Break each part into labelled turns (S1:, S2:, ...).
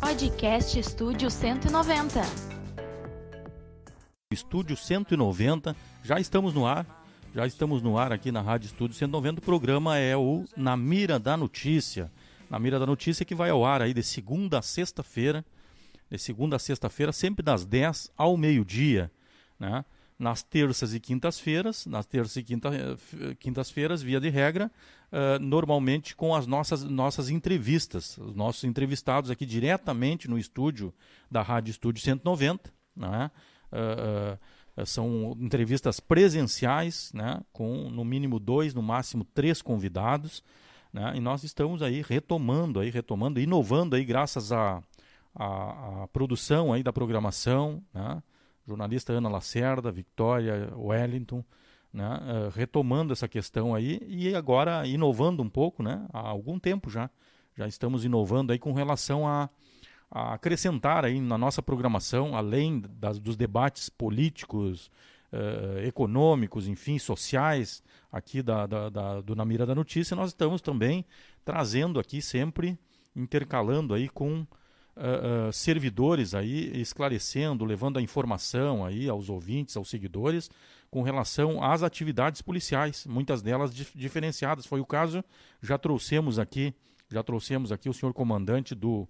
S1: Podcast Estúdio 190.
S2: Estúdio 190, já estamos no ar. Já estamos no ar aqui na Rádio Estúdio 190. O programa é o Na Mira da Notícia. Na Mira da Notícia que vai ao ar aí de segunda a sexta-feira. De segunda a sexta-feira, sempre das 10 ao meio-dia. Né? Nas terças e quintas-feiras, nas terças e quinta, eh, quintas-feiras, via de regra, uh, normalmente com as nossas, nossas entrevistas, os nossos entrevistados aqui diretamente no estúdio da Rádio Estúdio 190, né? Uh, uh, são entrevistas presenciais, né? com no mínimo dois, no máximo três convidados, né? e nós estamos aí retomando, aí, retomando, inovando aí graças à a, a, a, produção aí da programação, né? Jornalista Ana Lacerda, Victoria Wellington, né, uh, retomando essa questão aí e agora inovando um pouco, né, há algum tempo já, já estamos inovando aí com relação a, a acrescentar aí na nossa programação, além das, dos debates políticos, uh, econômicos, enfim, sociais aqui da, da, da, do Na Mira da Notícia, nós estamos também trazendo aqui sempre, intercalando aí com uh, servidores aí esclarecendo, levando a informação aí aos ouvintes, aos seguidores, com relação às atividades policiais, muitas delas dif diferenciadas. Foi o caso, já trouxemos aqui, já trouxemos aqui o senhor comandante do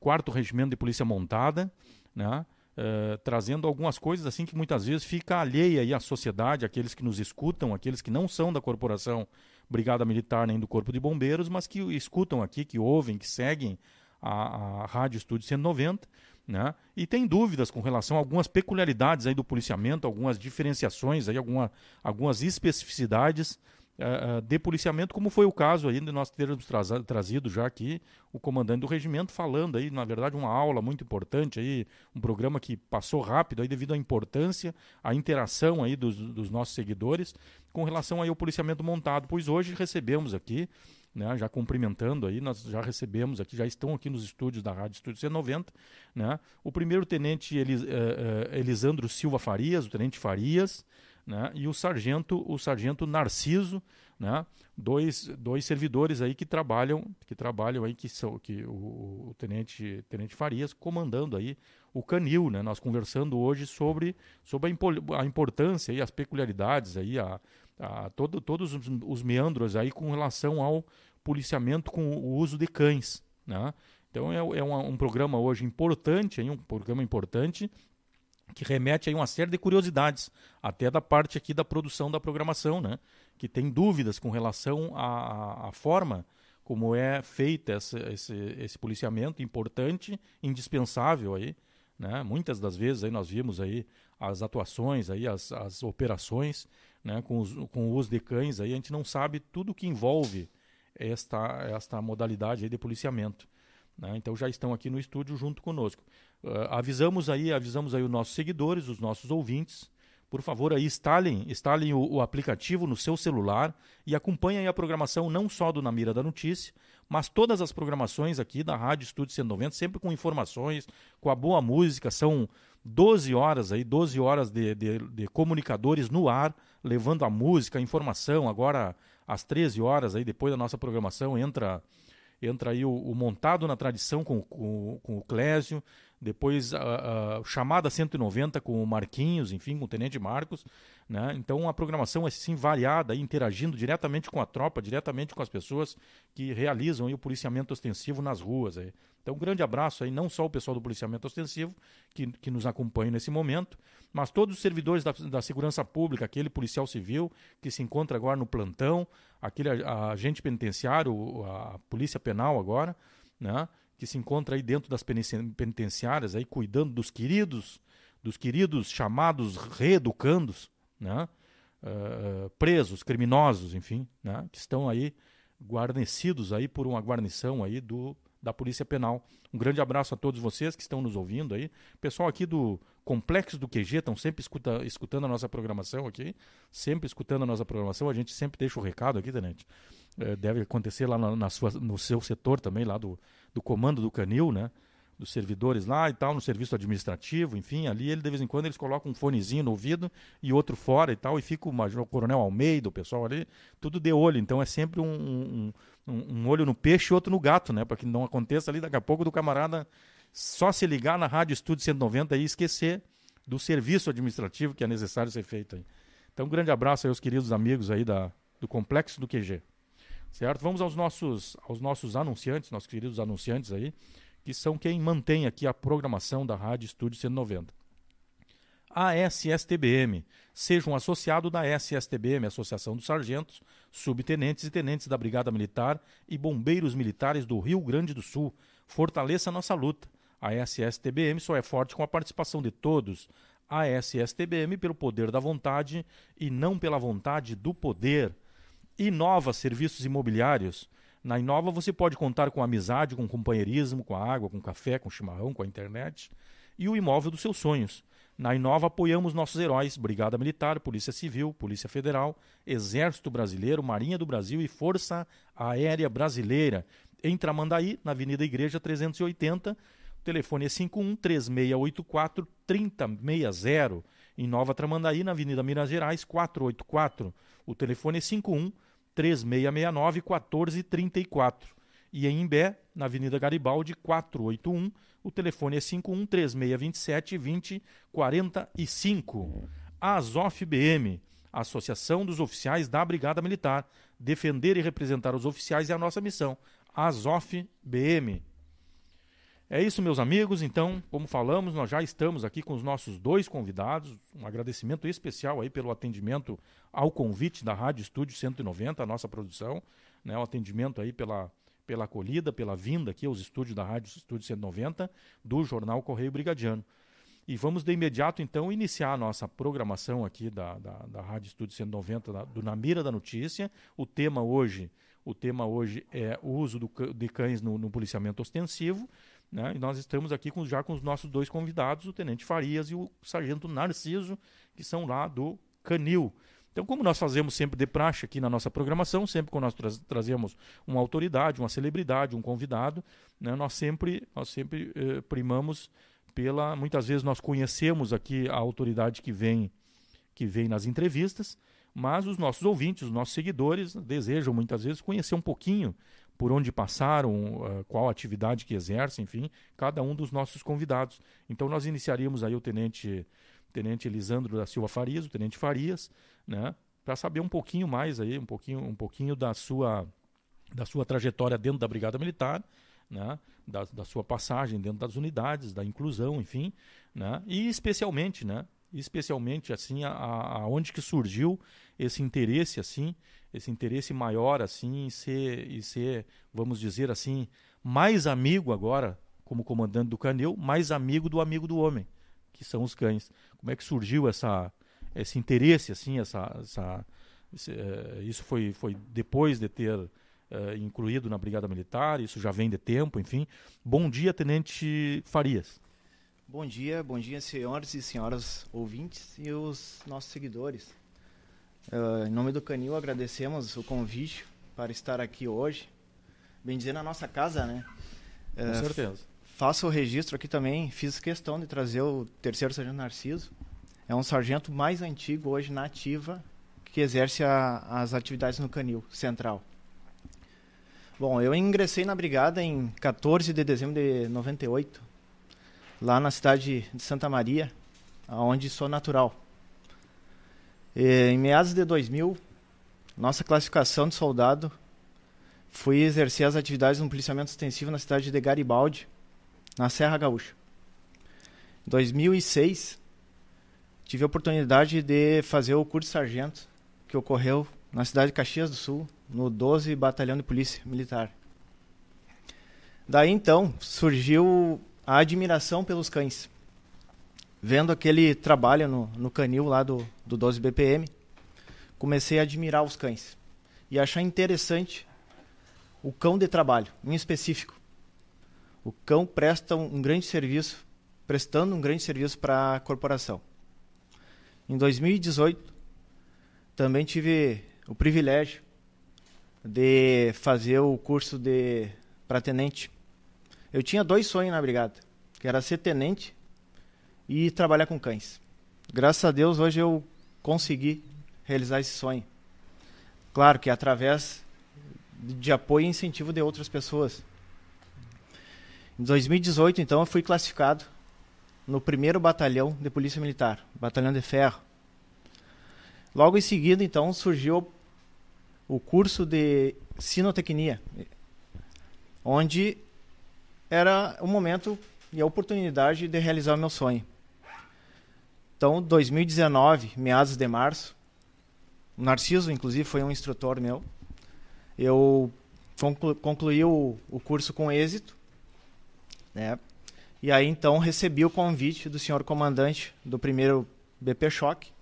S2: quarto regimento de polícia montada, né? Uh, trazendo algumas coisas assim que muitas vezes fica alheia aí à sociedade, aqueles que nos escutam, aqueles que não são da corporação Brigada Militar nem do Corpo de Bombeiros, mas que escutam aqui, que ouvem, que seguem a, a Rádio Estúdio 190, né? E tem dúvidas com relação a algumas peculiaridades aí do policiamento, algumas diferenciações aí, alguma, algumas especificidades uh, de policiamento, como foi o caso de nós termos trazido já aqui o comandante do regimento falando aí, na verdade, uma aula muito importante aí, um programa que passou rápido aí devido à importância, à interação aí dos, dos nossos seguidores com relação aí ao policiamento montado, pois hoje recebemos aqui né, já cumprimentando aí, nós já recebemos aqui, já estão aqui nos estúdios da Rádio Estúdio C90, né, o primeiro tenente Elis, uh, uh, Elisandro Silva Farias, o tenente Farias, né, e o sargento, o sargento Narciso, né, dois, dois servidores aí que trabalham, que trabalham aí, que são que o, o tenente, tenente Farias comandando aí o canil, né, nós conversando hoje sobre, sobre a, a importância e as peculiaridades aí, a, a todo, todos os, os meandros aí com relação ao policiamento com o uso de cães. Né? Então é, é um, um, programa hoje importante, um programa importante que remete a uma série de curiosidades, até da parte aqui da produção da programação, né? que tem dúvidas com relação à, à forma como é feita esse, esse, esse, policiamento importante, indispensável aí, né? Muitas das vezes aí nós vimos aí as atuações aí, as, as operações, né? Com, os, com o uso de cães aí, a gente não sabe tudo que envolve esta, esta modalidade de policiamento. Né? Então já estão aqui no estúdio junto conosco. Uh, avisamos aí, avisamos aí os nossos seguidores, os nossos ouvintes. Por favor, aí instalem, instalem o, o aplicativo no seu celular e acompanhem a programação não só do Na Mira da Notícia, mas todas as programações aqui da Rádio Estúdio 190, sempre com informações, com a boa música. São 12 horas aí, 12 horas de, de, de comunicadores no ar, levando a música, a informação. Agora às 13 horas, aí depois da nossa programação, entra entra aí o, o Montado na Tradição com, com, com o Clésio, depois a, a, Chamada 190 com o Marquinhos, enfim, com o Tenente Marcos. Né? Então a programação é sim variada, interagindo diretamente com a tropa, diretamente com as pessoas que realizam o policiamento ostensivo nas ruas. Aí. Então, um grande abraço aí, não só o pessoal do policiamento ostensivo, que, que nos acompanha nesse momento, mas todos os servidores da, da segurança pública, aquele policial civil que se encontra agora no plantão, aquele agente penitenciário, a polícia penal agora, né, que se encontra aí dentro das penitenciárias, aí cuidando dos queridos, dos queridos chamados reeducandos, né, uh, presos, criminosos, enfim, né, que estão aí guarnecidos aí por uma guarnição aí do da Polícia Penal. Um grande abraço a todos vocês que estão nos ouvindo aí. Pessoal aqui do Complexo do QG estão sempre escuta, escutando a nossa programação aqui, sempre escutando a nossa programação. A gente sempre deixa o recado aqui, Tenente. É, deve acontecer lá na, na, sua, no seu setor também, lá do, do comando do Canil, né? Dos servidores lá e tal, no serviço administrativo, enfim, ali ele de vez em quando eles colocam um fonezinho no ouvido e outro fora e tal, e fica o, major, coronel Almeida, o pessoal ali, tudo de olho. Então é sempre um, um, um olho no peixe e outro no gato, né? Para que não aconteça ali daqui a pouco do camarada só se ligar na Rádio Estúdio 190 e esquecer do serviço administrativo que é necessário ser feito aí. Então, um grande abraço aí aos queridos amigos aí da, do Complexo do QG. Certo? Vamos aos nossos, aos nossos anunciantes, nossos queridos anunciantes aí, que são quem mantém aqui a programação da Rádio Estúdio 190. A SSTBM. Seja um associado da SSTBM, Associação dos Sargentos, Subtenentes e Tenentes da Brigada Militar e Bombeiros Militares do Rio Grande do Sul. Fortaleça nossa luta. A SSTBM só é forte com a participação de todos. A SSTBM pelo poder da vontade e não pela vontade do poder. Inova Serviços Imobiliários. Na Inova você pode contar com amizade, com companheirismo, com a água, com café, com chimarrão, com a internet e o imóvel dos seus sonhos. Na Inova apoiamos nossos heróis, Brigada Militar, Polícia Civil, Polícia Federal, Exército Brasileiro, Marinha do Brasil e Força Aérea Brasileira. Em Tramandaí, na Avenida Igreja 380, o telefone é 51 3684 3060. Em Nova Tramandaí, na Avenida Minas Gerais 484. O telefone é 51 3669 1434. E em Imbé, na Avenida Garibaldi 481, o telefone é 51 3627 2045. A Azof BM, Associação dos Oficiais da Brigada Militar. Defender e representar os oficiais é a nossa missão. Azof BM. É isso, meus amigos. Então, como falamos, nós já estamos aqui com os nossos dois convidados. Um agradecimento especial aí pelo atendimento ao convite da Rádio Estúdio 190, a nossa produção, né? O atendimento aí pela pela acolhida, pela vinda aqui aos estúdios da Rádio Estúdio 190 do Jornal Correio Brigadiano. E vamos de imediato, então, iniciar a nossa programação aqui da, da, da Rádio Estúdio 190 da, do Na Mira da Notícia. O tema hoje, o tema hoje é o uso do, de cães no, no policiamento ostensivo. Né? E nós estamos aqui com, já com os nossos dois convidados, o Tenente Farias e o Sargento Narciso, que são lá do Canil. Então, como nós fazemos sempre de praxe aqui na nossa programação, sempre quando nós tra trazemos uma autoridade, uma celebridade, um convidado, né, nós sempre, nós sempre eh, primamos pela. Muitas vezes nós conhecemos aqui a autoridade que vem, que vem nas entrevistas, mas os nossos ouvintes, os nossos seguidores, desejam muitas vezes conhecer um pouquinho por onde passaram, uh, qual atividade que exercem, enfim, cada um dos nossos convidados. Então nós iniciaríamos aí o tenente tenente Elisandro da Silva Farias, o tenente Farias, né, para saber um pouquinho mais aí, um pouquinho, um pouquinho da sua da sua trajetória dentro da Brigada Militar, né, da, da sua passagem dentro das unidades, da inclusão, enfim, né, e especialmente, né, especialmente assim aonde que surgiu esse interesse assim, esse interesse maior assim em ser, em ser, vamos dizer assim, mais amigo agora como comandante do Canil, mais amigo do amigo do homem, que são os cães. Como é que surgiu essa esse interesse, assim, essa, essa esse, uh, isso foi, foi depois de ter uh, incluído na Brigada Militar, isso já vem de tempo, enfim. Bom dia, Tenente Farias.
S3: Bom dia, bom dia, senhores e senhoras ouvintes e os nossos seguidores. Uh, em nome do Canil, agradecemos o convite para estar aqui hoje. Bem dizer, na nossa casa, né?
S2: Com certeza.
S3: Faço o registro aqui também, fiz questão de trazer o terceiro sargento Narciso, é um sargento mais antigo hoje na ativa que exerce a, as atividades no Canil Central. Bom, eu ingressei na brigada em 14 de dezembro de 98, lá na cidade de Santa Maria, onde sou natural. E, em meados de 2000, nossa classificação de soldado foi exercer as atividades no policiamento extensivo na cidade de Garibaldi, na Serra Gaúcha. Em 2006, tive a oportunidade de fazer o curso de sargento que ocorreu na cidade de Caxias do Sul, no 12 Batalhão de Polícia Militar. Daí então surgiu a admiração pelos cães. Vendo aquele trabalho no, no canil lá do, do 12 BPM, comecei a admirar os cães e achar interessante o cão de trabalho, em específico. O cão presta um, um grande serviço, prestando um grande serviço para a corporação. Em 2018, também tive o privilégio de fazer o curso de para tenente. Eu tinha dois sonhos na brigada, que era ser tenente e trabalhar com cães. Graças a Deus hoje eu consegui realizar esse sonho. Claro que através de apoio e incentivo de outras pessoas. Em 2018, então, eu fui classificado no primeiro batalhão de Polícia Militar, Batalhão de Ferro. Logo em seguida, então, surgiu o curso de sinotecnia, onde era o momento e a oportunidade de realizar o meu sonho. Então, 2019, meados de março, o Narciso, inclusive, foi um instrutor meu. Eu conclu concluí o, o curso com êxito, né? E aí, então, recebi o convite do senhor comandante do primeiro BP Choque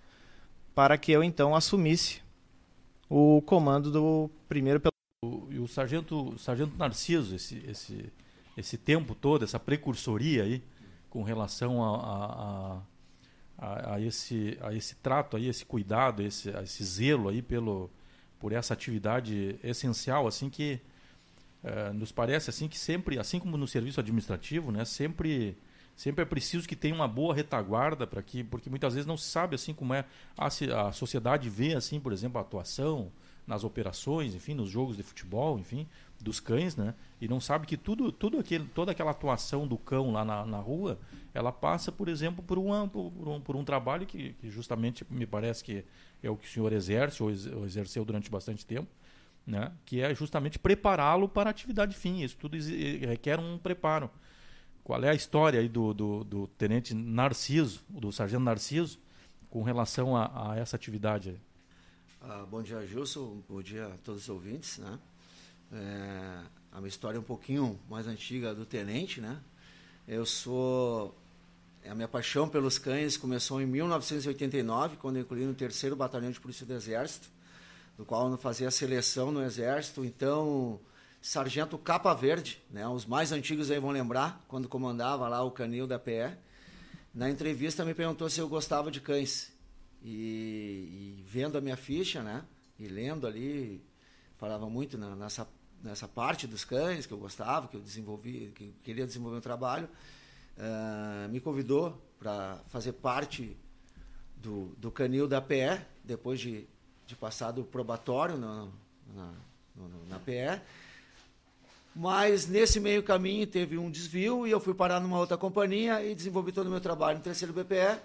S3: para que eu, então, assumisse o comando do primeiro
S2: pelotão. E o sargento, o sargento Narciso, esse, esse, esse tempo todo, essa precursoria aí, com relação a, a, a, esse, a esse trato aí, esse cuidado, esse, esse zelo aí pelo, por essa atividade essencial, assim que é, nos parece assim que sempre, assim como no serviço administrativo, né, sempre sempre é preciso que tenha uma boa retaguarda para que, porque muitas vezes não se sabe assim como é a, a sociedade vê assim, por exemplo, a atuação nas operações, enfim, nos jogos de futebol, enfim, dos cães, né? E não sabe que tudo, tudo aquele, toda aquela atuação do cão lá na, na rua, ela passa, por exemplo, por, por, um, por um trabalho que, que, justamente me parece que é o que o senhor exerce ou exerceu durante bastante tempo, né? Que é justamente prepará-lo para a atividade fim. Isso tudo requer um preparo. Qual é a história aí do, do, do tenente Narciso, do sargento Narciso, com relação a, a essa atividade?
S4: Ah, bom dia, Gilson. Bom dia a todos os ouvintes. Né? É, a minha história é um pouquinho mais antiga do tenente. Né? Eu sou. A minha paixão pelos cães começou em 1989, quando eu incluí no terceiro Batalhão de Polícia do Exército, do qual eu fazia seleção no Exército. Então Sargento Capa Verde, né? Os mais antigos aí vão lembrar, quando comandava lá o canil da PE. Na entrevista me perguntou se eu gostava de cães. E, e vendo a minha ficha, né? E lendo ali, falava muito na, nessa, nessa parte dos cães que eu gostava, que eu desenvolvi, que eu queria desenvolver um trabalho. Uh, me convidou para fazer parte do, do canil da PE, depois de, de passar do probatório na, no, na PE. Mas nesse meio caminho teve um desvio e eu fui parar numa outra companhia e desenvolvi todo o meu trabalho no terceiro BPE.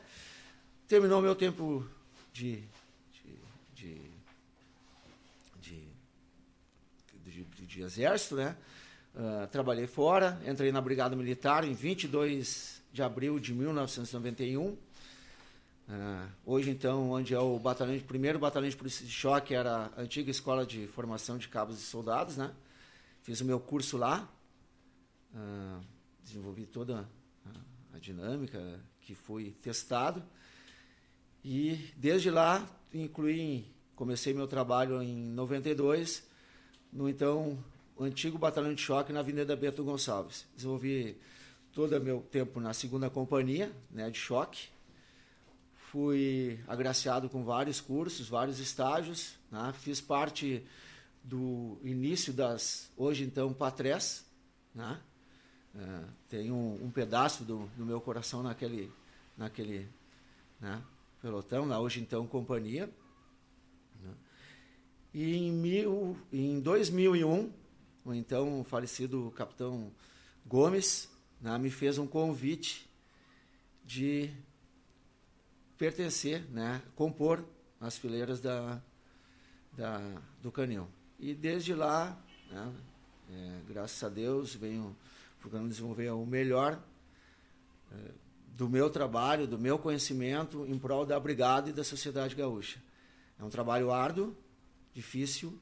S4: Terminou meu tempo de, de, de, de exército, né? Uh, trabalhei fora, entrei na Brigada Militar em 22 de abril de 1991. Uh, ah, hoje, então, onde é o batalhão, primeiro batalhão de polícia de choque, era a antiga escola de formação de cabos e soldados, né? Fiz o meu curso lá, uh, desenvolvi toda a, a, dinâmica que foi testado. E desde lá, incluí, comecei meu trabalho em 92, no então antigo batalhão de choque na Avenida Beto Gonçalves. Desenvolvi todo o meu tempo na segunda companhia né, de choque. Fui agraciado com vários cursos, vários estágios. Né? Fiz parte do início das, hoje então, Patrés, né? É, tem um, um pedaço do, do, meu coração naquele, naquele né, pelotão, na hoje então companhia. E em, mil, em 2001, o então falecido capitão Gomes né, me fez um convite de pertencer, né, compor as fileiras da, da, do canhão. E desde lá, né, é, graças a Deus, venho procurando desenvolver o melhor é, do meu trabalho, do meu conhecimento em prol da Brigada e da sociedade gaúcha. É um trabalho árduo, difícil,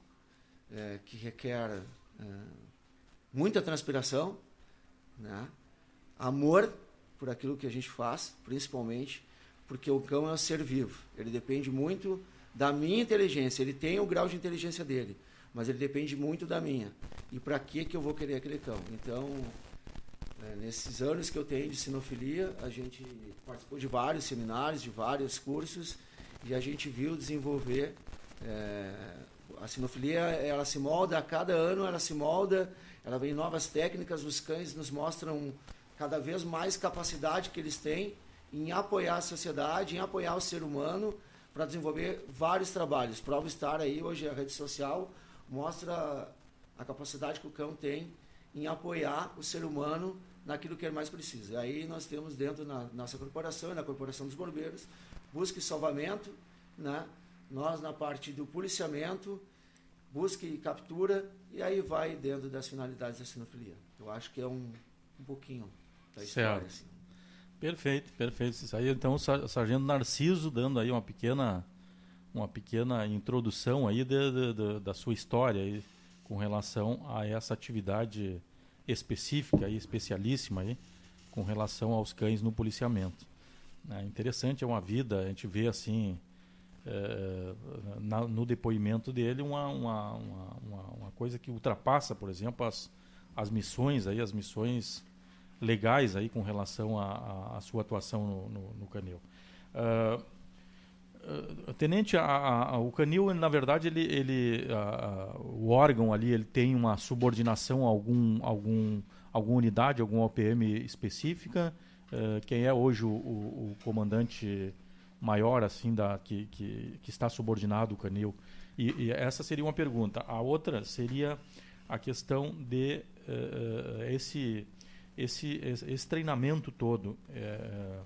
S4: é, que requer é, muita transpiração, né? amor por aquilo que a gente faz, principalmente porque o cão é um ser vivo. Ele depende muito da minha inteligência, ele tem o grau de inteligência dele mas ele depende muito da minha. E para que que eu vou querer aquele cão? Então, é, nesses anos que eu tenho de sinofilia, a gente participou de vários seminários, de vários cursos, e a gente viu desenvolver é, a sinofilia, ela se molda a cada ano, ela se molda, ela vem novas técnicas, os cães nos mostram cada vez mais capacidade que eles têm em apoiar a sociedade, em apoiar o ser humano para desenvolver vários trabalhos. Prova estar aí hoje a rede social mostra a capacidade que o cão tem em apoiar o ser humano naquilo que ele mais precisa. Aí nós temos dentro da nossa corporação na corporação dos bombeiros, busca e salvamento, né? Nós na parte do policiamento, busca e captura, e aí vai dentro das finalidades da sinofilia. Eu acho que é um, um pouquinho da história.
S2: Assim. Perfeito, perfeito. Isso aí, então, o Sargento Narciso dando aí uma pequena, uma pequena introdução aí de, de, de, da sua história aí, com relação a essa atividade específica e especialíssima aí, com relação aos cães no policiamento. É interessante, é uma vida, a gente vê assim, é, na, no depoimento dele, uma, uma, uma, uma, coisa que ultrapassa, por exemplo, as, as missões aí, as missões legais aí com relação à sua atuação no, no, no Canil. Uh, tenente, a, a, o Canil, na verdade, ele, ele o órgão ali, ele tem uma subordinação a algum, algum, alguma unidade, alguma OPM específica. Uh, quem é hoje o, o, o, comandante maior assim da que, que, que está subordinado ao Canil? E, e, essa seria uma pergunta. A outra seria a questão de esse esse, esse, treinamento todo. É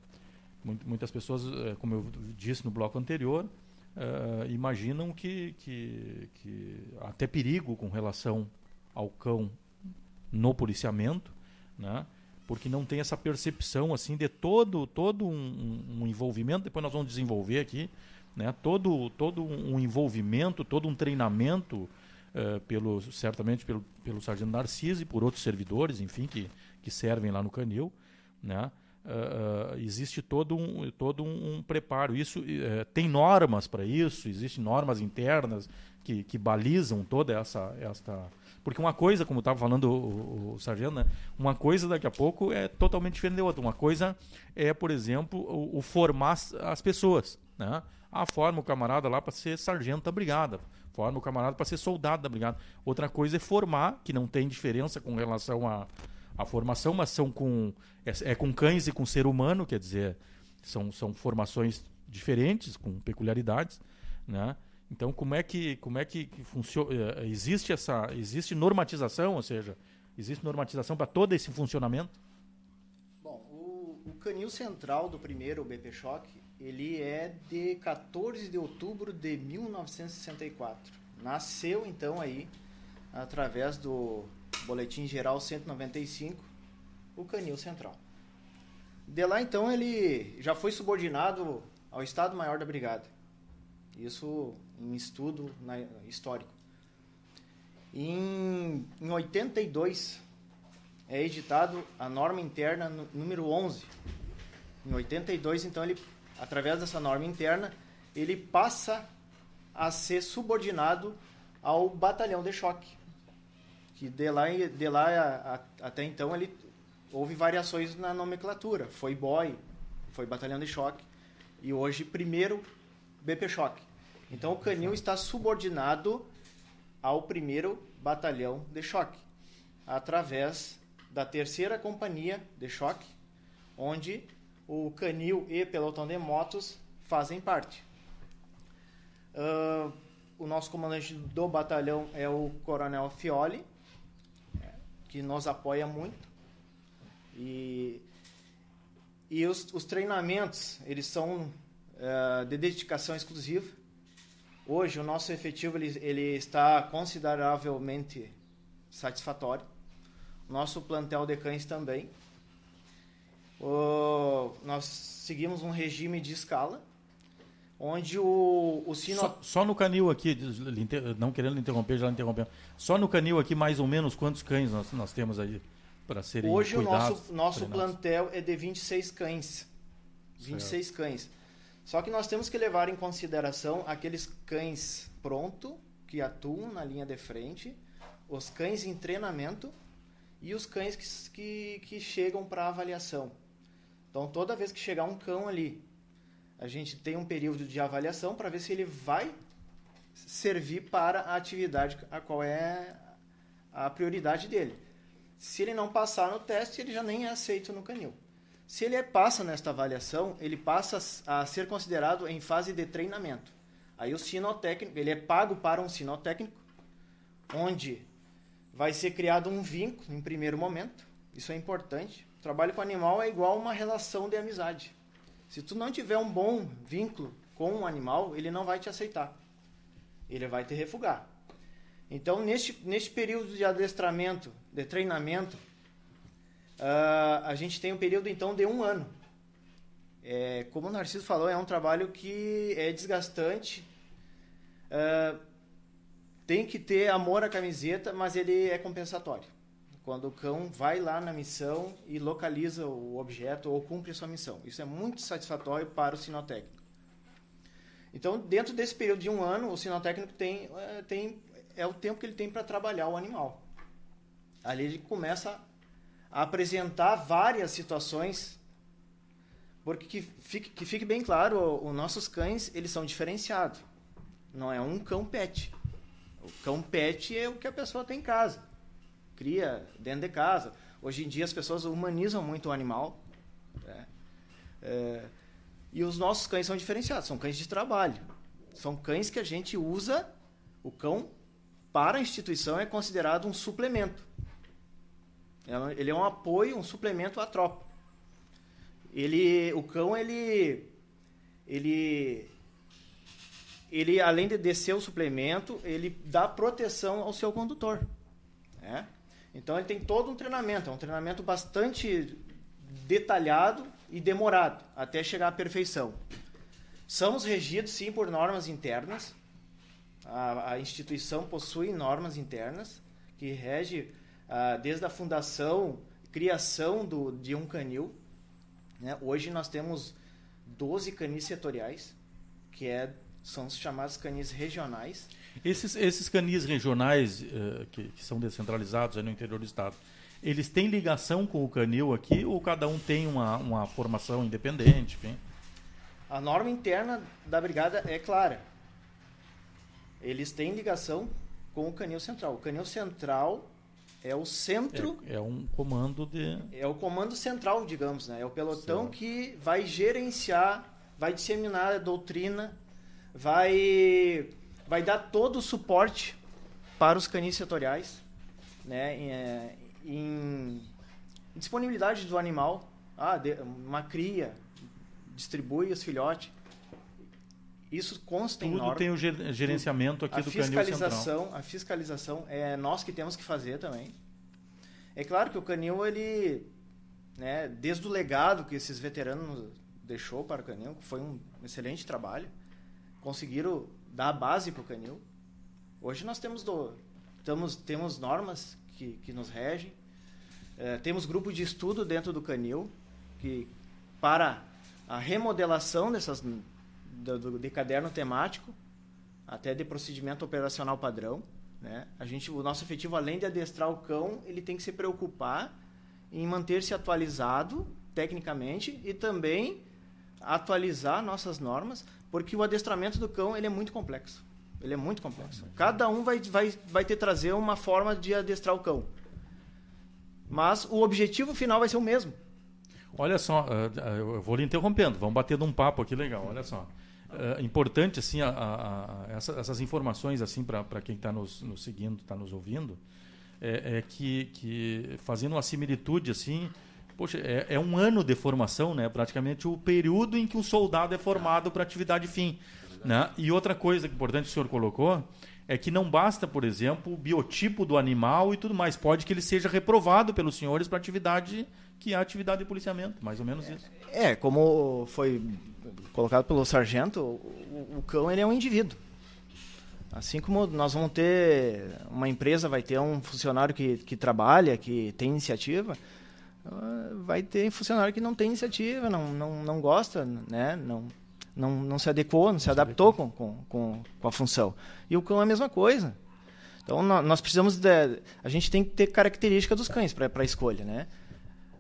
S2: muitas pessoas, é, como eu disse no bloco anterior, é, imaginam que, que, que até perigo com relação ao cão no policiamento, né? Porque não tem essa percepção assim de todo todo um, um, envolvimento depois nós vamos desenvolver aqui né todo todo um envolvimento todo um treinamento uh, pelo certamente pelo pelo sargento Narciso e por outros servidores enfim que que servem lá no canil, né? Uh, existe todo um, todo um, preparo. Isso uh, tem normas para isso, existem normas internas que, que balizam toda essa, essa. Porque uma coisa, como estava falando o, o, sargento, né? uma coisa daqui a pouco é totalmente diferente da outra. Uma coisa é, por exemplo, o, o formar as pessoas. Né? Ah, forma o camarada lá para ser sargento da brigada, forma o camarada para ser soldado da brigada. Outra coisa é formar, que não tem diferença com relação a a formação, mas são com é, é, com cães e com ser humano, quer dizer, são, são formações diferentes, com peculiaridades, né? Então, como é que como é que funciona? Eh, existe essa existe normatização, ou seja, existe normatização para todo esse funcionamento?
S3: Bom, o, o canil central do primeiro BP Choque, ele é de 14 de outubro de 1964. Nasceu então aí através do Boletim Geral 195, o Canil Central. De lá, então, ele já foi subordinado ao Estado-Maior da Brigada. Isso em estudo na, histórico. Em, em 82, é editado a norma interna número 11. Em 82, então, ele, através dessa norma interna, ele passa a ser subordinado ao batalhão de choque que de lá, de lá a, a, até então ele houve variações na nomenclatura. Foi boy, foi batalhão de choque e hoje primeiro BP choque. Então o canil está subordinado ao primeiro batalhão de choque através da terceira companhia de choque, onde o canil e pelotão de motos fazem parte. Uh, o nosso comandante do batalhão é o Coronel Fioli, que nos apoia muito. E, e os, os treinamentos, eles são uh, de dedicação exclusiva. Hoje, o nosso efetivo ele, ele está consideravelmente satisfatório. Nosso plantel de cães também. O, nós seguimos um regime de escala, onde o, o sino...
S2: Só, só, no canil aqui, não querendo interromper, já interrompendo. Só no canil aqui, mais ou menos, quantos cães nós, nós temos aí para serem
S3: Hoje cuidados, o nosso, nosso plantel é de 26 cães. 26 certo. cães. Só que nós temos que levar em consideração aqueles cães pronto, que atuam na linha de frente, os cães em treinamento e os cães que, que, que chegam para avaliação. Então, toda vez que chegar um cão ali a gente tem um período de avaliação para ver se ele vai servir para a atividade a qual é a prioridade dele. Se ele não passar no teste, ele já nem é aceito no canil. Se ele passa nesta avaliação, ele passa a ser considerado em fase de treinamento. Aí o sinotécnico, ele é pago para um sinotécnico, onde vai ser criado um vínculo em primeiro momento, Isso é importante. O trabalho com animal é igual uma relação de amizade. Se tu não tiver um bom vínculo com um animal, ele não vai te aceitar. Ele vai te refugar. Então, neste, neste período de adestramento, de treinamento, uh, a gente tem um período, então, de um ano. É, como o Narciso falou, é um trabalho que é desgastante. Uh, tem que ter amor à camiseta, mas ele é compensatório. Quando o cão vai lá na missão e localiza o objeto ou cumpre a sua missão. Isso é muito satisfatório para o sinotécnico. Então, dentro desse período de um ano, o sinotécnico tem, é, tem é o tempo que ele tem para trabalhar o animal. Ali ele começa apresentar várias situações, porque que fique, que fique bem claro, os nossos cães eles são diferenciados. Não é um cão pet. O cão pet é o que a pessoa tem em casa, cria dentro de casa. Hoje em dia as pessoas humanizam muito o animal. Né? É, e os nossos cães são diferenciados, são cães de trabalho. São cães que a gente usa, o cão, para a instituição é considerado um suplemento. É ele é um apoio, um suplemento à tropa. Ele, o cão, ele, ele ele, além de descer o suplemento, ele dá proteção ao seu condutor. Né? Então, ele tem todo um treinamento, é um treinamento bastante detalhado e demorado, até chegar à perfeição. Somos regidos, sim, por normas internas. A, a instituição possui normas internas que rege ah, desde a fundação, criação do, de um canil. Né? Hoje nós temos 12 canis setoriais, que é são os chamados canis regionais.
S2: Esses, esses canis regionais uh, que, que, são descentralizados no interior do estado, eles têm ligação com o canil aqui ou cada um tem uma, uma formação independente? Enfim?
S3: A norma interna da brigada é clara. Eles têm ligação com o canil central. O canil central é o centro.
S2: É, é, um comando de.
S3: É o comando central, digamos, né? É o pelotão certo. que vai gerenciar, vai disseminar a doutrina vai, vai dar todo o suporte para os canis setoriais, né, em, é, em disponibilidade do animal, ah, uma cria, distribui os filhotes. Isso consta
S2: Tudo
S3: em norma.
S2: tem o gerenciamento aqui a do canil central.
S3: A fiscalização é nós que temos que fazer também. É claro que o canil, ele, né, desde o legado que esses veteranos deixou para o canil, foi um excelente trabalho, conseguiram dar a base para o canil. Hoje nós temos, do, temos, temos normas que, que nos regem, é, temos grupo de estudo dentro do canil que para a remodelação dessas do, de caderno temático até de procedimento operacional padrão, né? A gente, o nosso efetivo além de adestrar o cão, ele tem que se preocupar em manter-se atualizado tecnicamente e também atualizar nossas normas porque o adestramento do cão ele é muito complexo. Ele é muito complexo. Cada um vai, vai, vai ter trazer uma forma de adestrar o cão. Mas o objetivo final vai ser o mesmo.
S2: Olha só, uh, eu vou lhe interrompendo, vamos bater num papo aqui legal, olha só. Uh, importante assim a, a, a, essa, essas informações assim para quem está nos, nos, seguindo, está nos ouvindo, é, é, que, que fazendo uma similitude assim Poxa, é, é, um ano de formação, né? Praticamente o período em que o soldado é formado para atividade fim. Né? E outra coisa importante que o senhor colocou é que não basta, por exemplo, o biotipo do animal e tudo mais. Pode que ele seja reprovado pelos senhores para atividade que é a atividade de policiamento, mais ou menos isso.
S3: É, como foi colocado pelo sargento, o, o cão ele é um indivíduo. Assim como nós vamos ter uma empresa, vai ter um funcionário que, que trabalha, que tem iniciativa, vai ter funcionário que não tem iniciativa, não, não, não gosta, né? não, não, não se adequou, não se adaptou com, com, com, com a função. E o cão é a mesma coisa. Então, nós precisamos de, a gente tem que ter característica dos cães para a escolha, né?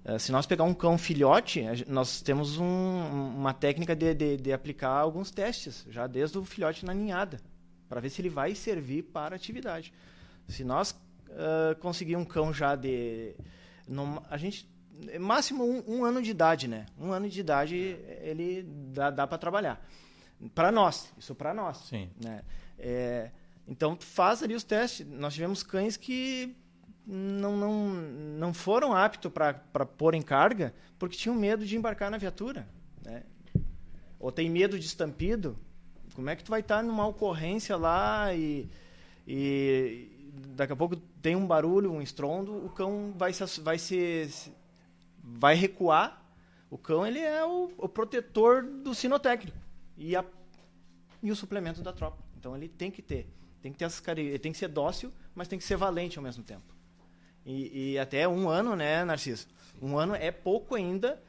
S3: Eh, se nós pegar um cão filhote, nós temos um, uma técnica de, de, de, aplicar alguns testes, já desde o filhote na ninhada, para ver se ele vai servir para atividade. Se nós uh, conseguir um cão já de... a gente máximo um, um, ano de idade, né? Um ano de idade ele dá, dá para trabalhar. Para nós, isso para nós.
S2: Sim.
S3: Né? É, então faz ali os testes. Nós tivemos cães que não, não, não foram aptos para pôr em carga porque tinham medo de embarcar na viatura. Né? Ou tem medo de estampido. Como é que tu vai estar numa ocorrência lá e, e daqui a pouco tem um barulho, um estrondo, o cão vai se, vai se vai recuar. O cão ele é o, o protetor do sinotécnico e, a, e o suplemento da tropa. Então ele tem que ter, tem que ter essas tem que ser dócil, mas tem que ser valente ao mesmo tempo. E, e até um ano, né, Narciso? Um ano é pouco ainda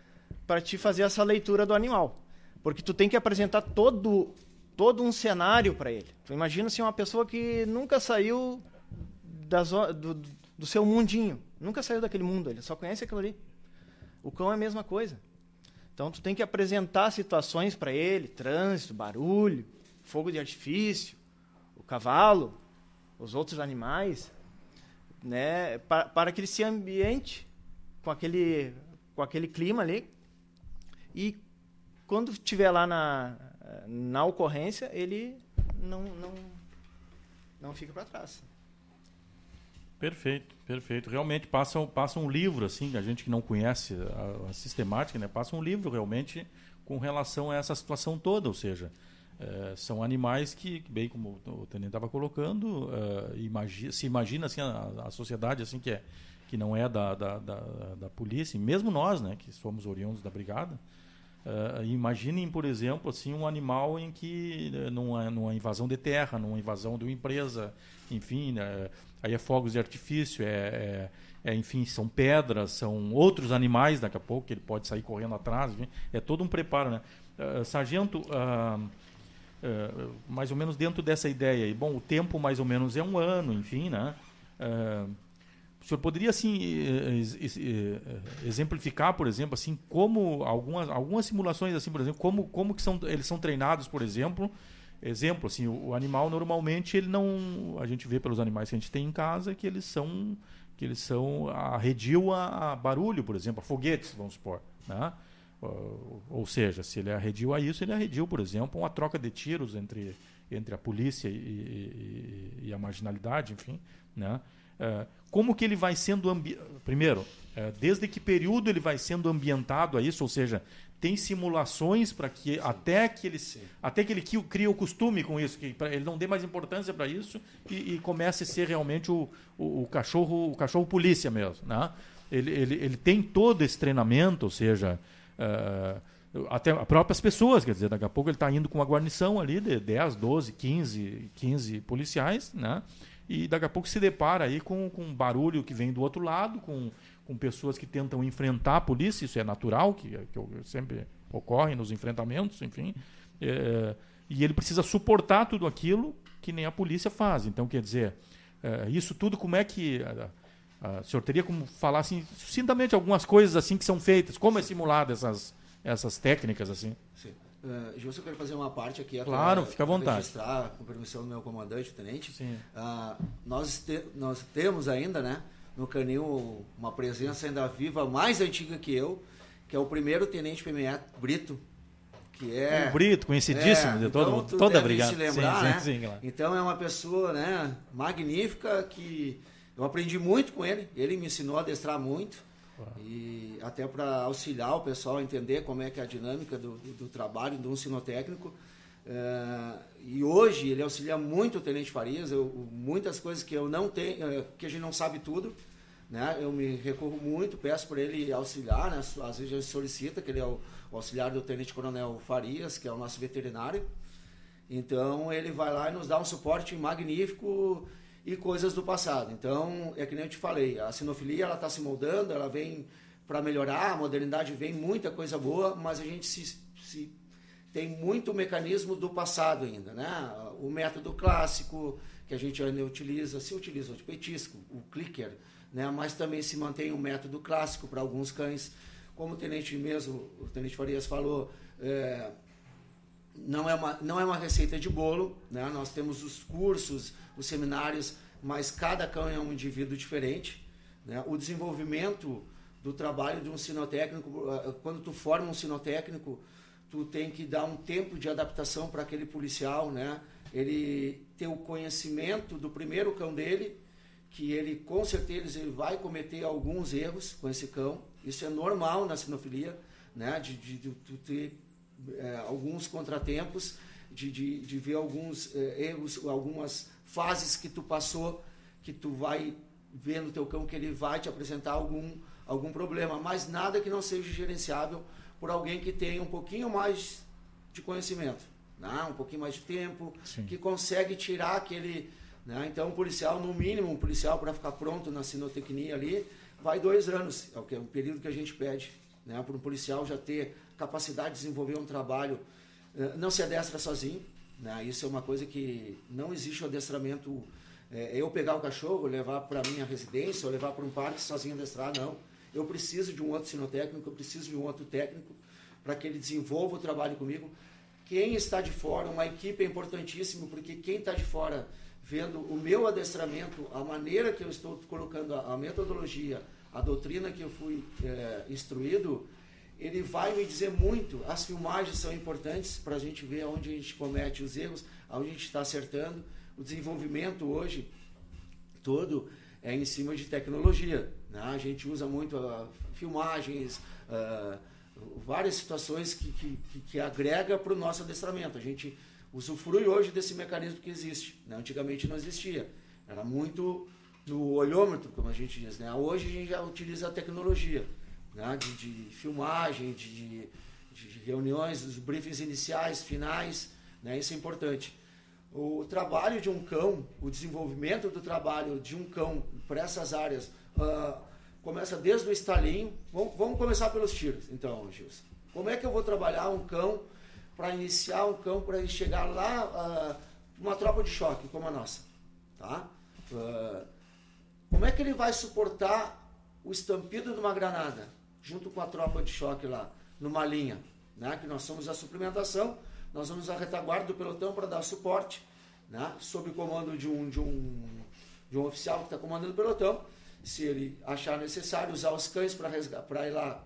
S3: para te fazer essa leitura do animal, porque tu tem que apresentar todo todo um cenário para ele. Tu imagina se assim, uma pessoa que nunca saiu das, do, do seu mundinho, nunca saiu daquele mundo, ele só conhece aquilo ali. O cão é a mesma coisa. Então tu tem que apresentar situações para ele, trânsito, barulho, fogo de artifício, o cavalo, os outros animais, né, para, para que ele se ambiente com aquele, com aquele clima ali. E quando estiver lá na, na ocorrência, ele não, não, não fica para trás.
S2: Perfeito, perfeito. Realmente passa, passa um livro, assim, a gente que não conhece a, a sistemática, né, passa um livro realmente com relação a essa situação toda, ou seja, é, são animais que, bem como o Tenente estava colocando, imagi se imagina assim a, a, sociedade assim que é que não é da, da, da, da, polícia, mesmo nós, né, que somos oriundos da brigada, é, imaginem, por exemplo, assim um animal em que numa, numa invasão de terra, numa invasão de uma empresa, enfim, né, aí é fogos de artifício, é, é, é, enfim, são pedras, são outros animais daqui a pouco que ele pode sair correndo atrás, enfim, é todo um preparo, né? Uh, sargento, uh, uh, mais ou menos dentro dessa ideia. E, bom, o tempo mais ou menos é um ano, enfim, né? Uh, o senhor poderia assim exemplificar, por exemplo, assim como algumas algumas simulações assim, por exemplo, como como que são eles são treinados, por exemplo, exemplo assim, o, animal normalmente ele não a gente vê pelos animais que a gente tem em casa que eles são que eles são arrediam a, a barulho, por exemplo, a foguetes, vamos supor, né? Ou seja, se ele arrediu a isso, ele arrediu, por exemplo, uma troca de tiros entre, entre a polícia e, e, e a marginalidade, enfim. Né? É, como que ele vai sendo... Primeiro, é, desde que período ele vai sendo ambientado a isso, ou seja, tem simulações para que Sim. até que ele Sim. até que ele crie o costume com isso, que ele não dê mais importância para isso e, e, comece a ser realmente o, o, o, cachorro o cachorro polícia mesmo, né? Ele, ele, ele tem todo esse treinamento, ou seja, Uh, até próprias pessoas, quer dizer, daqui a pouco ele está indo com uma guarnição ali de 10, 12, 15, 15 policiais, né? E daqui a pouco se depara aí com, com um barulho que vem do outro lado, com, com pessoas que tentam enfrentar a polícia, isso é natural, que, que sempre ocorre nos enfrentamentos, enfim. É, e ele precisa suportar tudo aquilo que nem a polícia faz. Então, quer dizer, é, isso tudo como é que Uh, o senhor teria como falar assim, sucintamente algumas coisas assim que são feitas, como é simulada essas, essas técnicas assim?
S4: Sim. Uh, Gilson, eu quero fazer uma parte aqui.
S2: Claro, pra, fica à vontade.
S4: registrar, com permissão do meu comandante, o tenente. Sim. Uh, nós, te, nós temos ainda, né, no canil, uma presença ainda viva, mais antiga que eu, que é o primeiro tenente PME Brito, que é...
S2: O Brito, conhecidíssimo é, de todo, então, toda a brigada.
S4: Se lembrar, sim, né? sim, sim, claro. Então é uma pessoa né, magnífica que eu aprendi muito com ele, ele me ensinou a adestrar muito. E até para auxiliar o pessoal a entender como é que é a dinâmica do, do, do trabalho de um sinotécnico. Uh, e hoje ele auxilia muito o Tenente Farias, eu, muitas coisas que eu não tenho, uh, que a gente não sabe tudo, né? Eu me recorro muito, peço para ele auxiliar, né? Às vezes ele solicita, que ele é o, o auxiliar do Tenente Coronel Farias, que é o nosso veterinário. Então ele vai lá e nos dá um suporte magnífico e coisas do passado. Então, é que nem eu te falei, a sinofilia ela está se moldando, ela vem para melhorar, a modernidade vem muita coisa boa, mas a gente se, se tem muito mecanismo do passado ainda, né? O método clássico que a gente ainda utiliza, se utiliza o petisco, o clicker, né? Mas também se mantém o método clássico para alguns cães, como o tenente mesmo, o tenente Farias falou, é, não é uma não é uma receita de bolo, né? Nós temos os cursos os seminários, mas cada cão é um indivíduo diferente. Né? O desenvolvimento do trabalho de um sinotécnico, eh, quando tu forma um sinotécnico, tu tem que dar um tempo de adaptação para aquele policial, né? Ele ter o conhecimento do primeiro cão dele, que ele com certeza ele vai cometer alguns erros com esse cão. Isso é normal na sinofilia, né? De, de, de, de ter é, alguns contratempos, de, de, de ver alguns é, erros, algumas fases que tu passou, que tu vai ver no teu cão que ele vai te apresentar algum, algum problema, mas nada que não seja gerenciável por alguém que tenha um pouquinho mais de conhecimento, né? um pouquinho mais de tempo, Sim. que consegue tirar aquele né? Então, um policial, no mínimo, um policial para ficar pronto na sinotecnia ali, vai dois anos, é o que é um período que a gente pede, né? para um policial já ter capacidade de desenvolver um trabalho, eh, não se adestra sozinho, né? isso é uma coisa que não existe o adestramento, é, eu pegar o cachorro, levar para minha residência ou levar para um parque sozinho adestrar, não. Eu preciso de um outro sinotécnico, eu preciso de um outro técnico para que ele desenvolva o trabalho comigo. Quem está de fora, uma equipe é importantíssimo, porque quem está de fora vendo o meu adestramento, a maneira que eu estou colocando a, a metodologia, a doutrina que eu fui é, instruído, ele vai me dizer muito. As filmagens são importantes para a gente ver onde a gente comete os erros, onde a gente está acertando. O desenvolvimento hoje todo é em cima de tecnologia. Né? A gente usa muito uh, filmagens, uh, várias situações que, que, que, agrega para o nosso adestramento. A gente usufrui hoje desse mecanismo que existe. Né? Antigamente não existia. Era muito no olhômetro, como a gente diz. Né? Hoje a gente já utiliza a tecnologia né? de, de filmagem, de, de, reuniões, os briefings iniciais, finais. Né? Isso é importante. O trabalho de um cão, o desenvolvimento do trabalho de um cão para essas áreas, uh, começa desde o estalinho. Vamos, vamos começar pelos tiros, então, Gilson. Como é que eu vou trabalhar um cão para iniciar um cão para chegar lá, uh, uma tropa de choque como a nossa. Tá? Uh, como é que ele vai suportar o estampido de uma granada junto com a tropa de choque lá, numa linha? Né? Que nós somos a suplementação, nós vamos à retaguarda do pelotão para dar suporte, né? sob comando de um, de um, de um oficial que está comandando o pelotão. Se ele achar necessário usar os cães para ir lá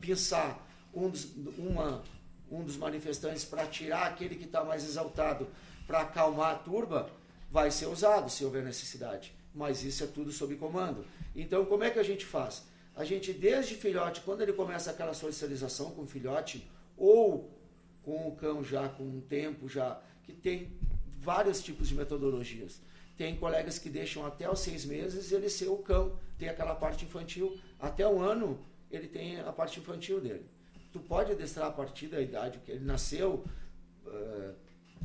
S4: pinçar um dos, uma um dos manifestantes para tirar aquele que está mais exaltado, para acalmar a turba, vai ser usado se houver necessidade. Mas isso é tudo sob comando. Então, como é que a gente faz? A gente, desde filhote, quando ele começa aquela socialização com o filhote, ou com o cão já com um tempo já, que tem vários tipos de metodologias. Tem colegas que deixam até os seis meses ele ser o cão, tem aquela parte infantil. Até um ano ele tem a parte infantil dele tu pode adestrar a partir da idade que ele nasceu, uh,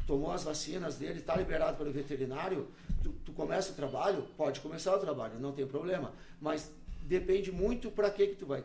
S4: tomou as vacinas dele, está liberado pelo veterinário, tu, tu, começa o trabalho, pode começar o trabalho, não tem problema, mas depende muito para que que tu vai,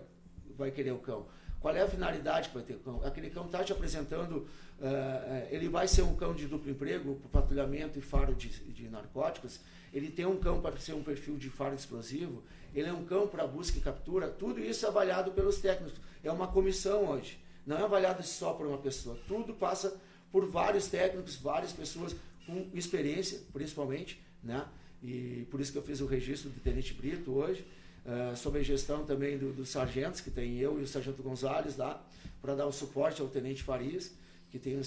S4: vai querer o cão. Qual é a finalidade que vai ter o cão? Aquele cão está te apresentando, uh, ele vai ser um cão de duplo emprego, patrulhamento e faro de, de narcóticos, ele tem um cão para ser um perfil de faro explosivo, ele é um cão para busca e captura, tudo isso é avaliado pelos técnicos. É uma comissão hoje. Não é avaliado só por uma pessoa. Tudo passa por vários técnicos, várias pessoas com experiência, principalmente, né? E por isso que eu fiz o registro do Tenente Brito hoje, uh, sob a gestão também dos do sargentos, que tem eu e o Sargento Gonzalez lá, para dar o suporte ao Tenente Farias, que tem uh,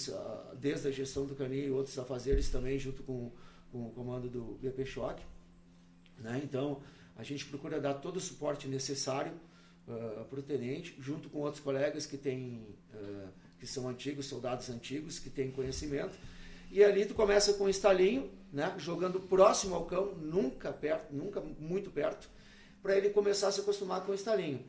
S4: desde a gestão do Caninho e outros afazeres também, junto com, com o comando do BP Choque. Né? Então, a gente procura dar todo o suporte necessário uh, para o tenente, junto com outros colegas que têm, uh, que são antigos, soldados antigos, que têm conhecimento. E ali tu começa com um estalinho, né, jogando próximo ao cão, nunca perto, nunca muito perto, para ele começar a se acostumar com o estalinho.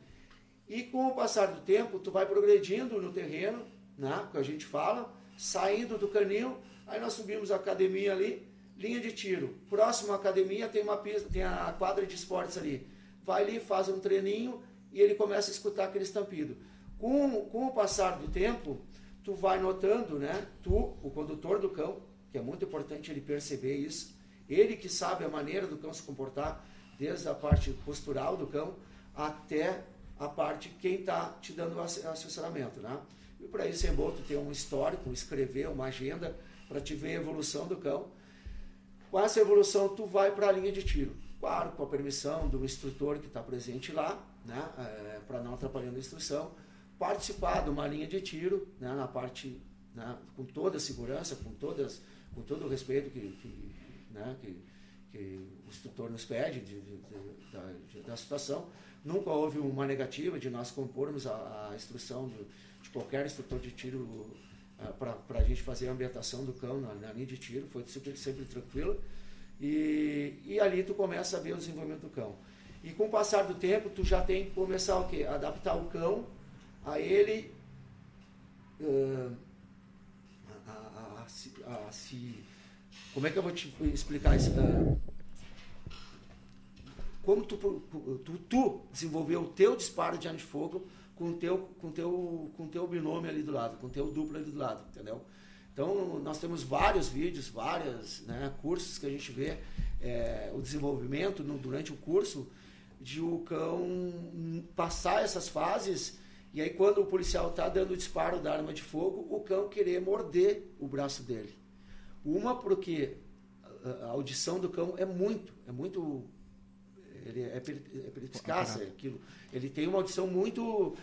S4: E com o passar do tempo, tu vai progredindo no terreno, né, que a gente fala, saindo do canil, aí nós subimos a academia ali, linha de tiro. Próximo à academia tem uma pista, tem a quadra de esportes ali. Vai ali, faz um treininho e ele começa a escutar aquele estampido. Com, com o passar do tempo, tu vai notando, né? Tu, o condutor do cão, que é muito importante ele perceber isso, ele que sabe a maneira do cão se comportar, desde a parte postural do cão até a parte quem está te dando o assessoramento, né? E para isso é bom tu ter um histórico, escrever uma agenda para te ver a evolução do cão. Com essa evolução, tu vai para a linha de tiro. Claro, com a permissão do instrutor que está presente lá, né, é, para não atrapalhar a instrução, participar de uma linha de tiro, né, na parte, né, com toda a segurança, com, todas, com todo o respeito que, que, né, que, que o instrutor nos pede de, de, de, da, situação. Nunca houve uma negativa de nós compormos a, a instrução de qualquer instrutor de tiro uh, para a gente fazer a ambientação do cão na, na linha de tiro. Foi sempre, sempre tranquilo. E, e ali tu começa a ver o desenvolvimento do cão. E com o passar do tempo, tu já tem que começar o quê? Adaptar o cão a ele uh, a, a, a, a, se. Como é que eu vou te explicar isso? Uh, como tu, tu, tu desenvolveu o teu disparo de arma de fogo com o teu, com teu, com teu binômio ali do lado, com o teu duplo ali do lado, entendeu? Então, nós temos vários vídeos, vários né, cursos que a gente vê é, o desenvolvimento no, durante o curso de o cão passar essas fases e aí quando o policial está dando o disparo da arma de fogo, o cão querer morder o braço dele. Uma porque a audição do cão é muito, é muito ele é, é perspicaz, é aquilo. Ele tem uma audição muito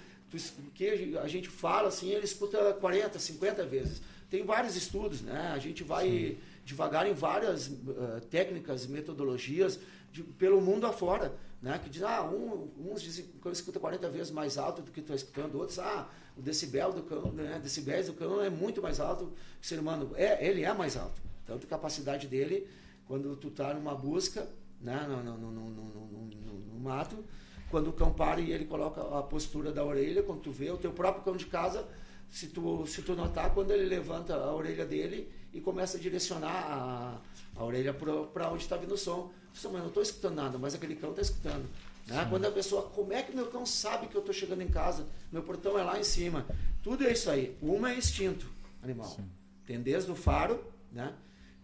S4: que a gente fala assim, ele escuta 40, 50 vezes. Tem vários estudos, né? A gente vai Sim. devagar em várias uh, técnicas, metodologias de, pelo mundo afora, né? Que diz, ah, um, uns dizem que eu escuta 40 vezes mais alto do que estou escutando, outros, ah, o decibel do cão, né? Decibéis do cão é muito mais alto que o ser humano. É, ele é mais alto. Tanto a capacidade dele, quando tu está numa busca, né? no, no, no, no, no mato, quando o cão para e ele coloca a postura da orelha, quando tu vê o teu próprio cão de casa, se tu, se tu notar, quando ele levanta a orelha dele e começa a direcionar a, a orelha para onde está vindo o som. Mas eu não estou escutando nada, mas aquele cão está escutando. Né? Quando a pessoa, como é que meu cão sabe que eu estou chegando em casa? Meu portão é lá em cima. Tudo é isso aí. Uma é instinto animal. Sim. Tem desde o faro, né?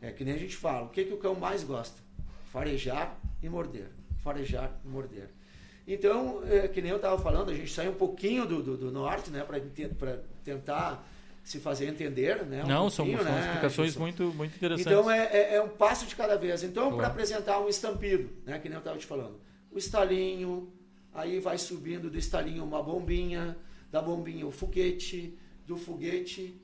S4: É que nem a gente fala. O que, que o cão mais gosta? Farejar e morder. Farejar e morder. Então, é, que nem eu estava falando, a gente sai um pouquinho do, do, do norte, né, para tentar se fazer entender, né? Um
S2: Não, são, são né? explicações muito, muito interessantes.
S4: Então é, é, é, um passo de cada vez. Então, claro. para apresentar um estampido, né? Que nem eu estava te falando. O estalinho, aí vai subindo do estalinho uma bombinha, da bombinha o foguete, do foguete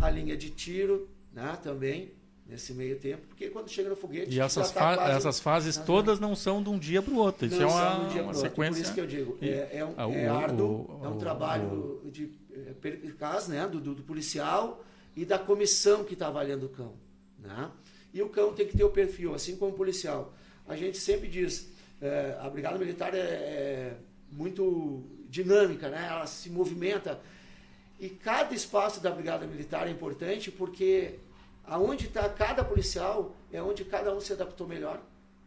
S4: a linha de tiro, né? Também nesse meio tempo, porque quando chega no foguete.
S2: E essas, tá fa essas fases todas não são de um dia para o outro. Isso é uma, uma sequência. Por
S4: isso que eu digo, é, é, um, ah, é árduo, é um trabalho de é, né, do, do, policial e da comissão que está avaliando o cão. Né? E o cão tem que ter o perfil, assim como o policial. A gente sempre diz, é, a Brigada Militar é, é muito dinâmica, né? ela se movimenta. E cada espaço da Brigada Militar é importante porque aonde está cada policial é onde cada um se adaptou melhor.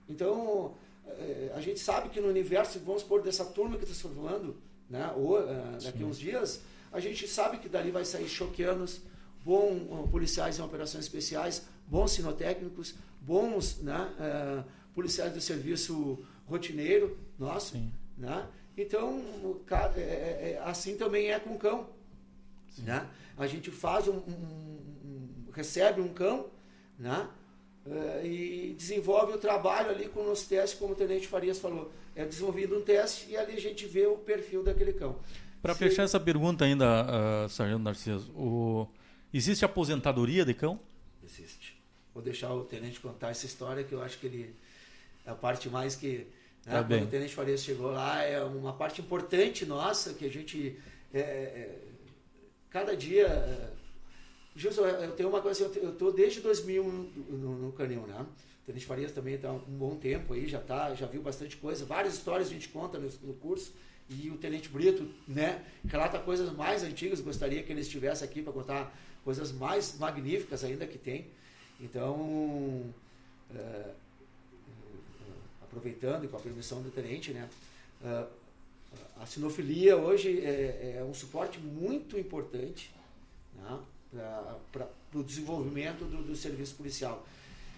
S4: Então, é, a gente sabe que no universo, vamos supor, dessa turma que está se formando, né, ou, uh, daqui a uns dias, a gente sabe que dali vai sair choqueanos, bons uh, policiais em operações especiais, bons sinotécnicos, bons né, policiais do serviço rotineiro nosso. Né? Então, assim também é com o cão. Né? A gente faz um, um recebe um cão né? Uh, e desenvolve o trabalho ali com os testes, como o Tenente Farias falou. É desenvolvido um teste e ali a gente vê o perfil daquele cão.
S2: Para fechar essa pergunta ainda, uh, Sargento Narciso, o... existe aposentadoria de cão?
S4: Existe. Vou deixar o Tenente contar essa história que eu acho que ele é a parte mais que né, tá quando o Tenente Farias chegou lá é uma parte importante nossa que a gente é, é, cada dia Gilson, eu tenho uma coisa assim, eu estou desde 2000 no, no Canil, né? O Tenente Farias também está um bom tempo aí, já tá, já viu bastante coisa, várias histórias a gente conta no, no curso. E o Tenente Brito, né, relata coisas mais antigas, gostaria que ele estivesse aqui para contar coisas mais magníficas ainda que tem. Então, é, aproveitando e com a permissão do Tenente, né, a sinofilia hoje é, é um suporte muito importante, né? Para o desenvolvimento do, do, serviço policial.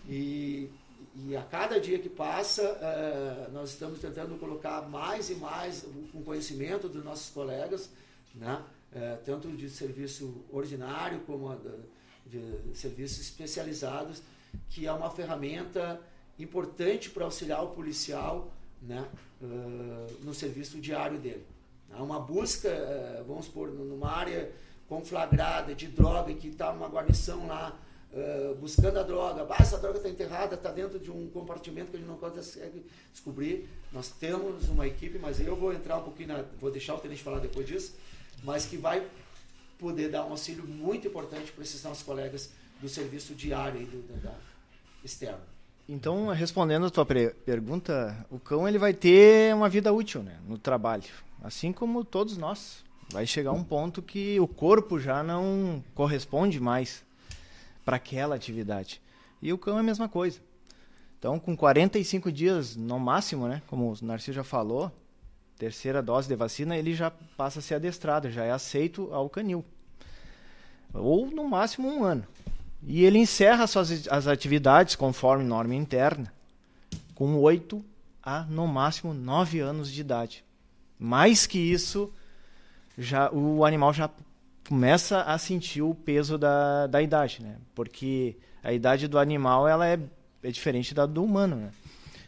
S4: E, e, a cada dia que passa, uh, nós estamos tentando colocar mais e mais o conhecimento dos nossos colegas, né? Uh, tanto de serviço ordinário como de serviços especializados, que é uma ferramenta importante para auxiliar o policial né? Uh, no serviço diário dele. Há uma busca, vamos supor, numa área conflagrada de droga que está uma guarnição lá uh, buscando a droga. Ah, essa droga está enterrada, está dentro de um compartimento que a gente não consegue descobrir. Nós temos uma equipe, mas eu vou entrar um pouquinho, na, vou deixar o tenente falar depois disso, mas que vai poder dar um auxílio muito importante para esses nossos colegas do serviço diário e do, da externo.
S3: Então, respondendo a tua pergunta, o cão ele vai ter uma vida útil né, no trabalho, assim como todos nós. Vai chegar um ponto que o corpo já não corresponde mais para aquela atividade. E o cão é a mesma coisa. Então, com 45 dias no máximo, né, como o Narciso já falou, terceira dose de vacina, ele já passa a ser adestrado, já é aceito ao canil. Ou no máximo um ano. E ele encerra suas as atividades conforme norma interna com 8 a no máximo 9 anos de idade. Mais que isso, já o animal já começa a sentir o peso da, da idade, né? Porque a idade do animal ela é, é diferente da do humano, né?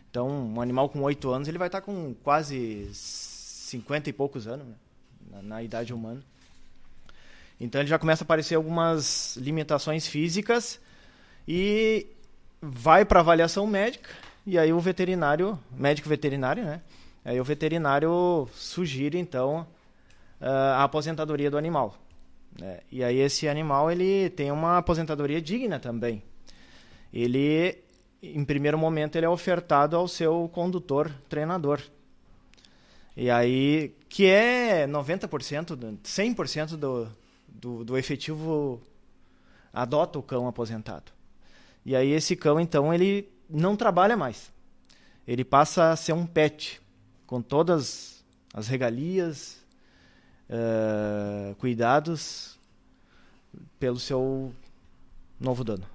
S3: Então, um animal com 8 anos, ele vai estar com quase 50 e poucos anos, né? na, na idade humana. Então ele já começa a aparecer algumas limitações físicas e vai para avaliação médica e aí o veterinário, médico veterinário, né? Aí o veterinário sugere então a aposentadoria do animal. Né? E aí esse animal ele tem uma aposentadoria digna também. Ele, em primeiro momento, ele é ofertado ao seu condutor, treinador. E aí, que é 90%, 100% do, do, do efetivo adota o cão aposentado. E aí esse cão, então, ele não trabalha mais. Ele passa a ser um pet, com todas as regalias, uh, cuidados pelo seu novo dono.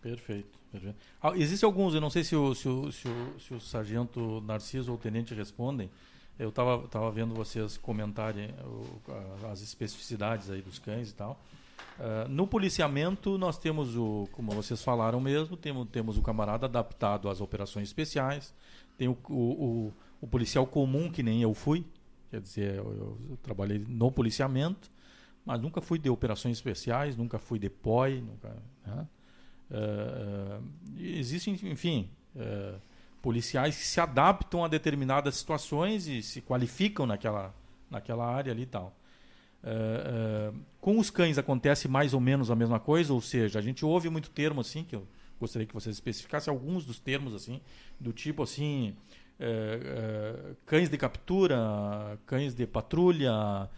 S2: Perfeito. perfeito. Ah, Existem alguns, eu não sei se o, se o, se o, se o sargento Narciso ou o tenente respondem, eu estava tava vendo vocês comentarem o, as especificidades aí dos cães e tal. Uh, no policiamento, nós temos o, como vocês falaram mesmo, temos, temos o camarada adaptado às operações especiais, tem o, o, o policial comum, que nem eu fui, quer dizer, eu, eu, trabalhei no policiamento, mas nunca fui de operações especiais, nunca fui de POI, nunca. Né? Uh, uh, existem, enfim. Uh, policiais que se adaptam a determinadas situações e se qualificam naquela, naquela área ali e tal. Com os cães acontece mais ou menos a mesma coisa, ou seja, a gente ouve muito termo assim, que eu gostaria que vocês especificassem alguns dos termos assim, do tipo assim, uh, cães de captura, cães de patrulha,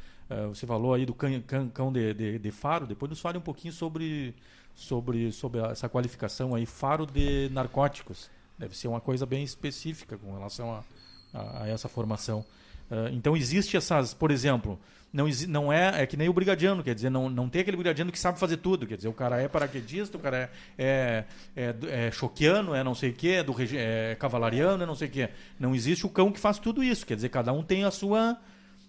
S2: você falou aí do cão, cão, cão de, de, de, faro, depois nos fale um pouquinho sobre, sobre, sobre essa qualificação aí, faro de narcóticos. Deve ser uma coisa bem específica com relação a, a, a essa formação. Então existe essas, por exemplo, não, não é, é que nem o brigadiano, quer dizer, não, não tem aquele brigadiano que sabe fazer tudo, quer dizer, o cara é paraquedista, o cara é, é, é, é choquiano, é não sei o que, é, do, é cavalariano, é não sei o que. Não existe o cão que faz tudo isso, quer dizer, cada um tem a sua,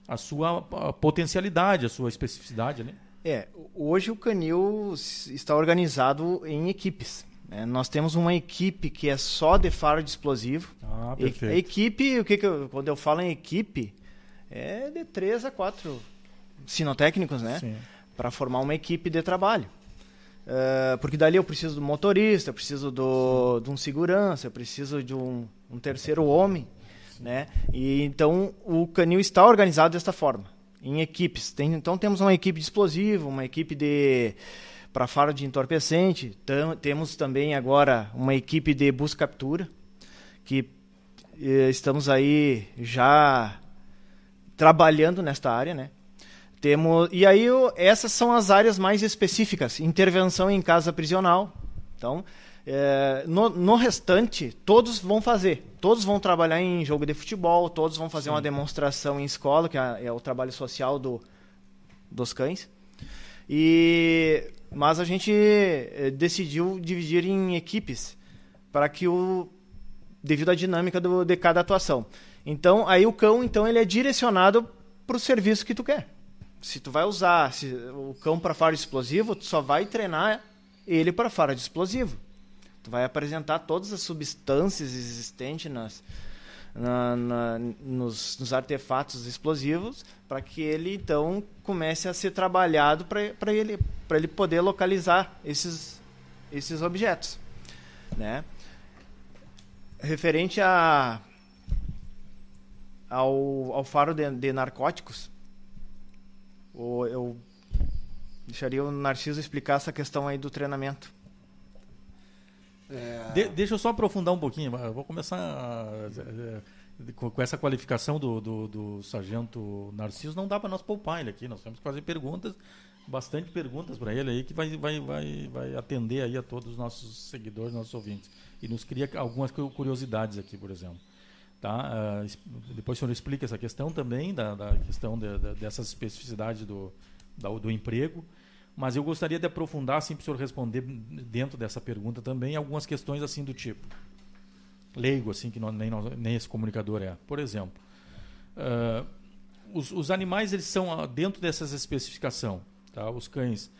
S2: a sua potencialidade, a sua especificidade, né?
S3: É, hoje o canil está organizado em equipes. É, nós temos uma equipe que é só de faro de explosivo.
S2: Ah, perfeito.
S3: E, equipe, o que, que eu, quando eu falo em equipe, é de três a quatro sinotécnicos, né? Para formar uma equipe de trabalho. Uh, porque dali eu preciso do motorista, eu preciso do, de um segurança, eu preciso de um, um terceiro homem, né? E então o canil está organizado desta forma, em equipes. Tem, então temos uma equipe de explosivo, uma equipe de para faro de entorpecente. Tam, temos também agora uma equipe de busca captura, que eh, estamos aí já trabalhando nesta área, né? Temos, e aí essas são as áreas mais específicas, intervenção em casa prisional. Então, é, no, no, restante, todos vão fazer. Todos vão trabalhar em jogo de futebol, todos vão fazer Sim. uma demonstração em escola, que é, é o trabalho social do, dos cães. E mas a gente eh, decidiu dividir em equipes para que o devido à dinâmica do, de cada atuação. Então, aí o cão, então ele é direcionado para o serviço que tu quer. Se tu vai usar se, o cão para faro explosivo, tu só vai treinar ele para faro de explosivo. Tu vai apresentar todas as substâncias existentes nas, na, na, nos, nos, artefatos explosivos para que ele então comece a ser trabalhado para ele, ele poder localizar esses, esses objetos. Né? Referente a, ao, ao faro de, de narcóticos, eu deixaria o Narciso explicar essa questão aí do treinamento.
S2: É... De, deixa eu só aprofundar um pouquinho. Eu vou começar é, é, com, com essa qualificação do, do, do, sargento Narciso. Não dá para nós poupar ele aqui. Nós temos que fazer perguntas, bastante perguntas para ele aí, que vai, vai, vai, vai atender aí a todos os nossos seguidores, nossos ouvintes. E nos cria algumas curiosidades aqui, por exemplo. Tá? Uh, depois o senhor explica essa questão também, da, da questão de, de, dessas especificidades do, da, do emprego. Mas eu gostaria de aprofundar, assim, para o senhor responder dentro dessa pergunta também, algumas questões assim do tipo. Leigo, assim, que nem, nem esse comunicador é. Por exemplo, uh, os, os, animais, eles são ah, dentro dessas especificação. Tá? Os cães,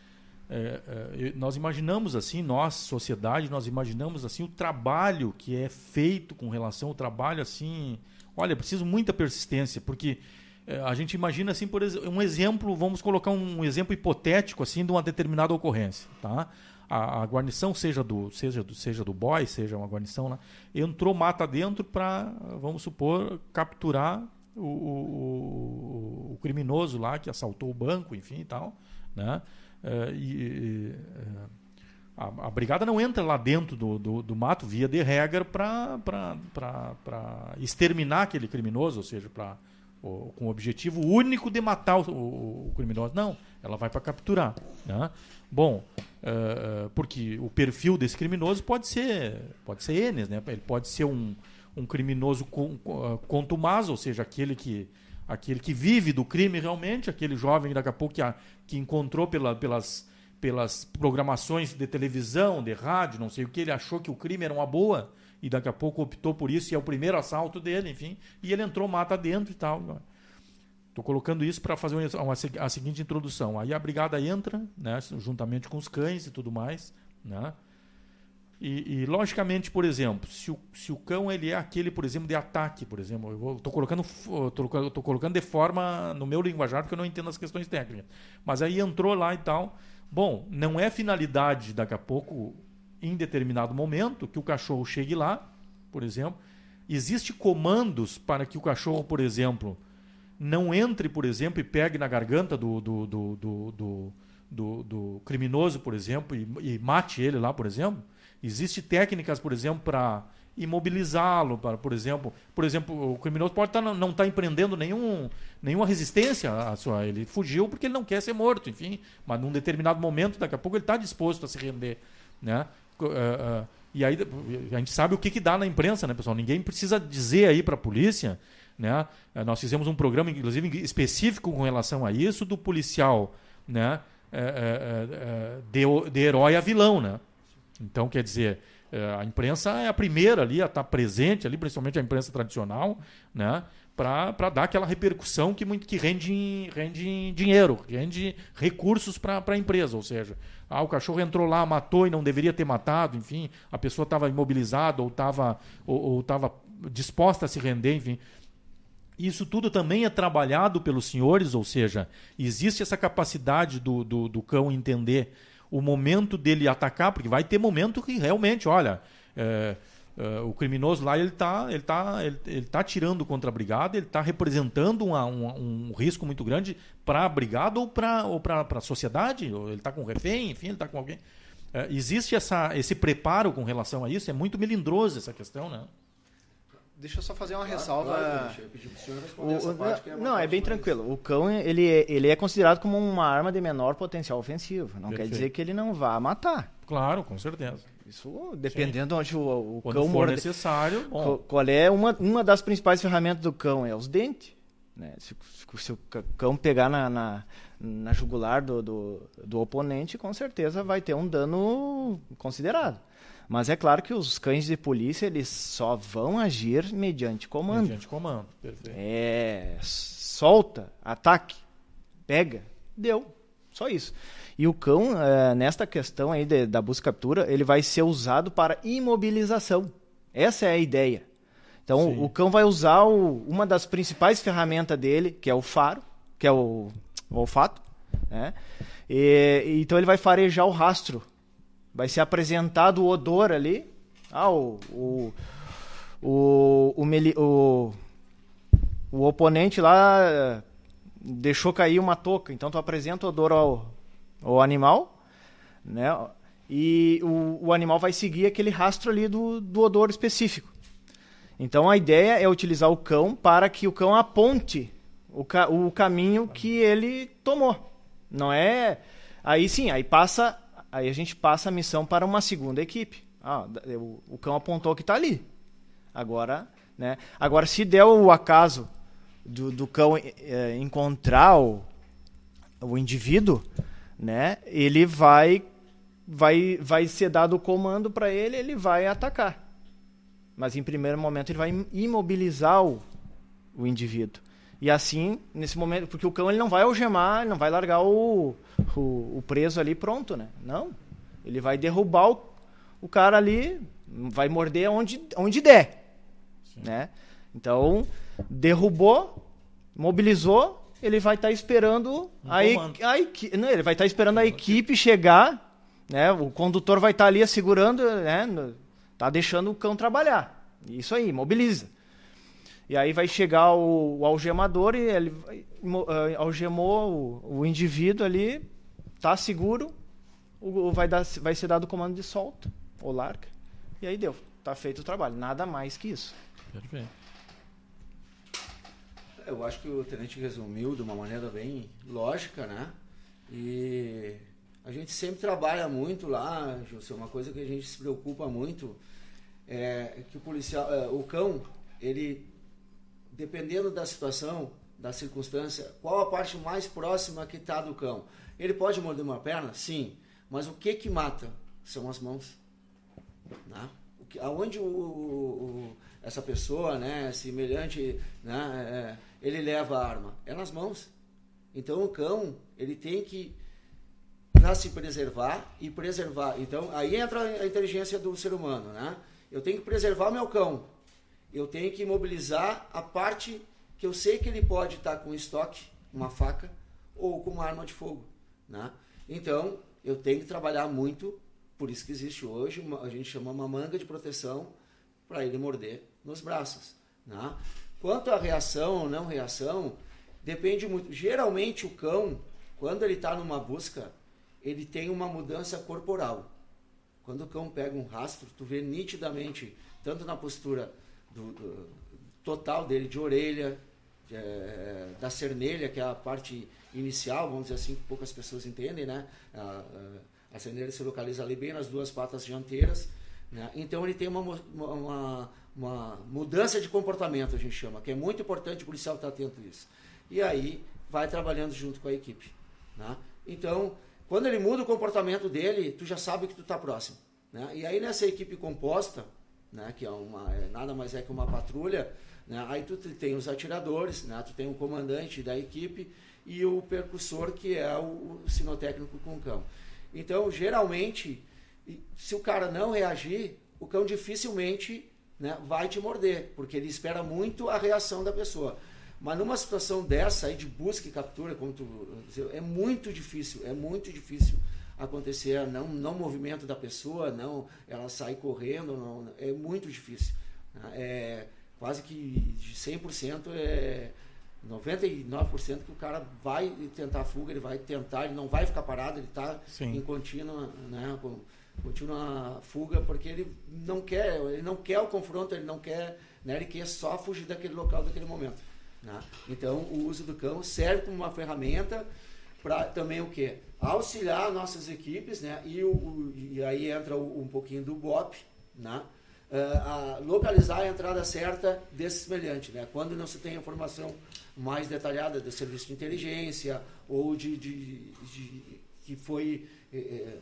S2: é, é, nós imaginamos assim, nós, sociedade, nós imaginamos assim o trabalho que é feito com relação ao trabalho assim. Olha, preciso muita persistência, porque é, a gente imagina assim, por um exemplo, vamos colocar um exemplo hipotético assim de uma determinada ocorrência, tá? A, a guarnição seja do seja do seja do boy, seja uma guarnição lá, entrou mata dentro para, vamos supor, capturar o, o, o, criminoso lá que assaltou o banco, enfim, e tal, né? É, e, é, a, a, brigada não entra lá dentro do, do, do mato via de regra para exterminar aquele criminoso, ou seja, para com o objetivo único de matar o, o, o criminoso. Não, ela vai para capturar. Né? Bom, uh, porque o perfil desse criminoso pode ser pode ser Enes, né? Ele pode ser um, um criminoso contumaz, ou seja, aquele que aquele que vive do crime realmente, aquele jovem daqui a pouco que, a, que encontrou pela, pelas pelas programações de televisão, de rádio, não sei o que, ele achou que o crime era uma boa e daqui a pouco optou por isso e é o primeiro assalto dele, enfim, e ele entrou mata dentro e tal. Estou colocando isso para fazer uma, uma, a seguinte introdução. Aí a brigada entra, né, juntamente com os cães e tudo mais, né? E, e, logicamente, por exemplo, se o, se o cão ele é aquele, por exemplo, de ataque, por exemplo, eu estou colocando, tô, tô colocando de forma no meu linguajar porque eu não entendo as questões técnicas. Mas aí entrou lá e tal. Bom, não é finalidade daqui a pouco em determinado momento que o cachorro chegue lá, por exemplo. Existem comandos para que o cachorro, por exemplo, não entre, por exemplo, e pegue na garganta do, do, do, do, do, do criminoso, por exemplo, e, e, mate ele lá, por exemplo. Existem técnicas, por exemplo, para imobilizá-lo, para, por exemplo, por exemplo, o criminoso pode tá, não estar tá empreendendo nenhum, nenhuma resistência à sua, ele fugiu porque ele não quer ser morto, enfim, mas num determinado momento, daqui a pouco ele está disposto a se render, né? Uh, uh, e aí a gente sabe o que, que dá na imprensa, né, pessoal? Ninguém precisa dizer aí para a polícia, né? Uh, nós fizemos um programa, inclusive, específico com relação a isso, do policial, né? de, de herói a vilão, né? Então, quer dizer, a imprensa é a primeira ali a estar tá presente, ali, principalmente a imprensa tradicional, né? para dar aquela repercussão que, muito, que rende, rende dinheiro, rende recursos para a empresa. Ou seja, ah, o cachorro entrou lá, matou e não deveria ter matado, enfim, a pessoa estava imobilizada ou estava ou, ou disposta a se render, enfim. Isso tudo também é trabalhado pelos senhores, ou seja, existe essa capacidade do, do, do cão entender o momento dele atacar, porque vai ter momento que realmente, olha. É, Uh, o criminoso lá ele está ele tá, ele, ele tá tirando contra a brigada, ele está representando uma, um, risco muito grande para a brigada ou para ou a sociedade, ele está com refém, enfim, ele está com alguém. Uh, existe essa, esse preparo com relação a isso? É muito melindroso essa questão, né?
S3: Deixa eu só fazer uma claro, ressalva. Claro, o, o, é não, é bem mais... tranquilo. O cão ele é, ele é considerado como uma arma de menor potencial ofensivo. Não Perfeito. quer dizer que ele não vá matar.
S2: Claro, com certeza.
S3: Isso dependendo Sim. onde o, o
S2: Quando cão for morde... necessário.
S3: Bom. Qual é uma, uma das principais ferramentas do cão? É os dentes. Né? Se, se o cão pegar na, na, na jugular do, do, do, oponente, com certeza vai ter um dano considerado. Mas é claro que os cães de polícia eles só vão agir mediante comando.
S2: Mediante comando, perfeito.
S3: É, solta, ataque, pega, deu, só isso. E o cão, é, nesta questão aí de, da busca captura, ele vai ser usado para imobilização. Essa é a ideia. Então
S2: Sim.
S3: o cão vai usar o- uma das principais ferramentas dele, que é o faro, que é o, o olfato, né? E, e então ele vai farejar o rastro. Vai ser apresentado o odor ali. Ah, o, o, o, o, o, o oponente lá eh, deixou cair uma touca, então tu apresenta o odor ao, ao animal, né? E o, o animal vai seguir aquele rastro ali do, do odor específico. Então a ideia é utilizar o cão para que o cão aponte o, ca o caminho que ele tomou. Não é. Aí sim, aí passa. Aí a gente passa a missão para uma segunda equipe. Ah, o, o cão apontou que está ali. Agora, né? Agora, se der o acaso do, do cão eh, encontrar o, o indivíduo, né? Ele vai vai vai ser dado o comando para ele, ele vai atacar. Mas em primeiro momento ele vai im- imobilizar o, o indivíduo. E assim, nesse momento, porque o cão ele não vai algemar, ele não vai largar o, o, o preso ali pronto, né? Não. Ele vai derrubar o, o cara ali, vai morder onde, onde der. Né? Então, derrubou, mobilizou, ele vai estar esperando a, e-
S2: comando.
S3: a equi- não, ele vai estar esperando a equipe chegar, né? O condutor vai estar ali segurando, né? Tá deixando o cão trabalhar. Isso aí, mobiliza. E aí vai chegar o, o algemador e ele eh, algemou o, o indivíduo ali, tá seguro, o, o- vai, dar, vai ser dado o comando de solta ou larga. E aí deu. Tá feito o trabalho. Nada mais que isso.
S2: Perfeito.
S4: Eu acho que o tenente resumiu de uma maneira bem lógica, né? E a gente sempre trabalha muito lá, José, uma coisa que a gente se preocupa muito é que o policial, é, o cão, ele, dependendo da situação, da circunstância, qual a parte mais próxima que está do cão? Ele pode morder uma perna? Sim. Mas o que que mata? São as mãos. Né? O que, aonde o, o- essa pessoa, né, semelhante, né, é, ele leva a arma? É nas mãos. Então o cão, ele tem que para se preservar e preservar. Então aí entra a inteligência do ser humano, né? Eu tenho que preservar o meu cão. Eu tenho que mobilizar a parte que eu sei que ele pode estar com estoque, uma faca ou com uma arma de fogo, né? Então eu tenho que trabalhar muito. Por isso que existe hoje uma, a gente chama uma manga de proteção para ele morder nos braços, né? Quanto à reação ou não reação, depende muito. Geralmente o cão, quando ele está numa busca, ele tem uma mudança corporal. Quando o cão pega um rastro, tu vê nitidamente, tanto na postura do, do- total dele, de orelha, de, eh, da cernelha, que é a parte inicial, vamos dizer assim, que poucas pessoas entendem, né? A, a, a cernelha se localiza ali bem nas duas patas dianteiras. Né? Então ele tem uma, uma, uma- mudança de comportamento, a gente chama, que é muito importante o policial estar atento a isso. E aí vai trabalhando junto com a equipe. Né? Então, quando ele muda o comportamento dele, tu já sabe que tu está próximo. Né? E aí nessa equipe composta, né, que é uma, é, nada mais é que uma patrulha, né, aí tu te- tem os atiradores, né, tu tem o comandante da equipe e o percussor, que é o, o sinotécnico com o cão. Então, geralmente, se o cara não reagir, o cão dificilmente né, vai te morder, porque ele espera muito a reação da pessoa. Mas numa situação dessa aí de busca e captura, como tu dizia, é muito difícil, é muito difícil acontecer não não movimento da pessoa, não ela sair correndo, não, é muito difícil. É quase que de 100% é 99% que o cara vai tentar fuga, ele vai tentar, ele não vai ficar parado, ele está em contínua, né, com, contínua fuga porque ele não quer, ele não quer o confronto, ele não quer, né, ele quer só fugir daquele local, daquele momento. né? Então, o uso do cão serve como uma ferramenta para também o quê? Auxiliar nossas equipes, né? E, o, o- e aí entra o- um pouquinho do BOP, né? A localizar a entrada certa desse semelhante, né? Quando não se tem informação mais detalhada do serviço de inteligência ou de, de- de- que foi eh,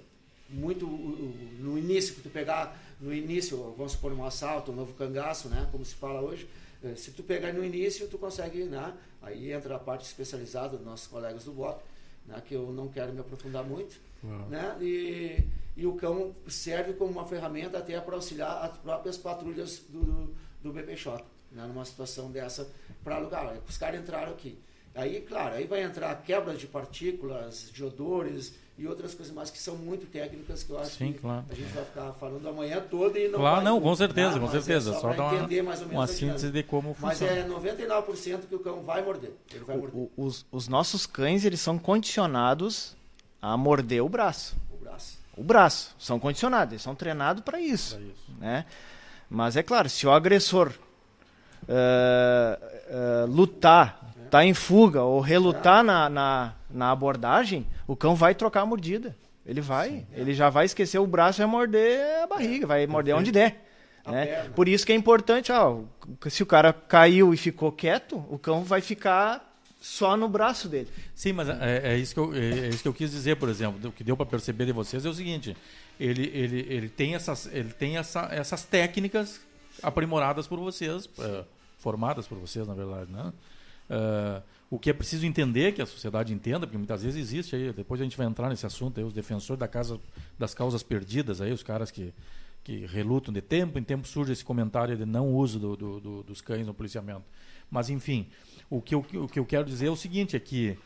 S4: muito uh, uh, no início que tu pegar no início, vamos supor um assalto, um novo cangaço, né? Como se fala hoje, eh, se tu pegar no início, tu consegue, né? Aí entra a parte especializada dos nossos colegas do BOP, né? Que eu não quero me aprofundar muito
S2: Uau.
S4: né? E, e o cão serve como uma ferramenta até para auxiliar as próprias patrulhas do, do, do BP Shop, né, numa situação dessa para alugar. Os caras entraram aqui. Aí, claro, aí vai entrar quebras de partículas, de odores e outras coisas mais que são muito técnicas que eu acho
S2: Sim,
S4: que
S2: claro.
S4: a gente vai ficar falando amanhã toda e não
S2: Claro,
S4: vai,
S2: não, com certeza, com
S4: mas é
S2: certeza.
S4: só
S2: Só dar uma,
S4: entender mais ou menos
S2: uma síntese de como
S4: Mas
S2: funciona.
S4: é 99% que o cão vai morder. Ele vai morder
S3: O- os, os nossos cães, eles são condicionados a morder o braço.
S4: o braço.
S3: O braço. São condicionados, eles são treinados para isso.
S2: Pra isso.
S3: né? Mas é claro, se o agressor eh, eh, lutar, tá em fuga ou relutar na, na, na abordagem, o cão vai trocar a mordida. Ele vai, ele já vai esquecer o braço e vai morder a barriga, vai morder onde der.
S4: A
S3: né? Por isso que é importante, ó, se o cara caiu e ficou quieto, o cão vai ficar só no braço dele.
S2: Sim, mas é, é isso que eu, é, é isso que eu quis dizer, por exemplo. O que deu para perceber de vocês é o seguinte: ele, ele, ele tem, essas, ele tem essa, essas técnicas aprimoradas por vocês, eh, formadas por vocês, na verdade, né? Eh, o que é preciso entender, que a sociedade entenda, porque muitas vezes existe aí, depois a gente vai entrar nesse assunto aí, os defensores da casa, das causas perdidas aí, os caras que, que relutam de tempo em tempo surge esse comentário de não uso do, do- do- dos cães no policiamento. Mas enfim, o que, eu, o que eu quero dizer é o seguinte, é que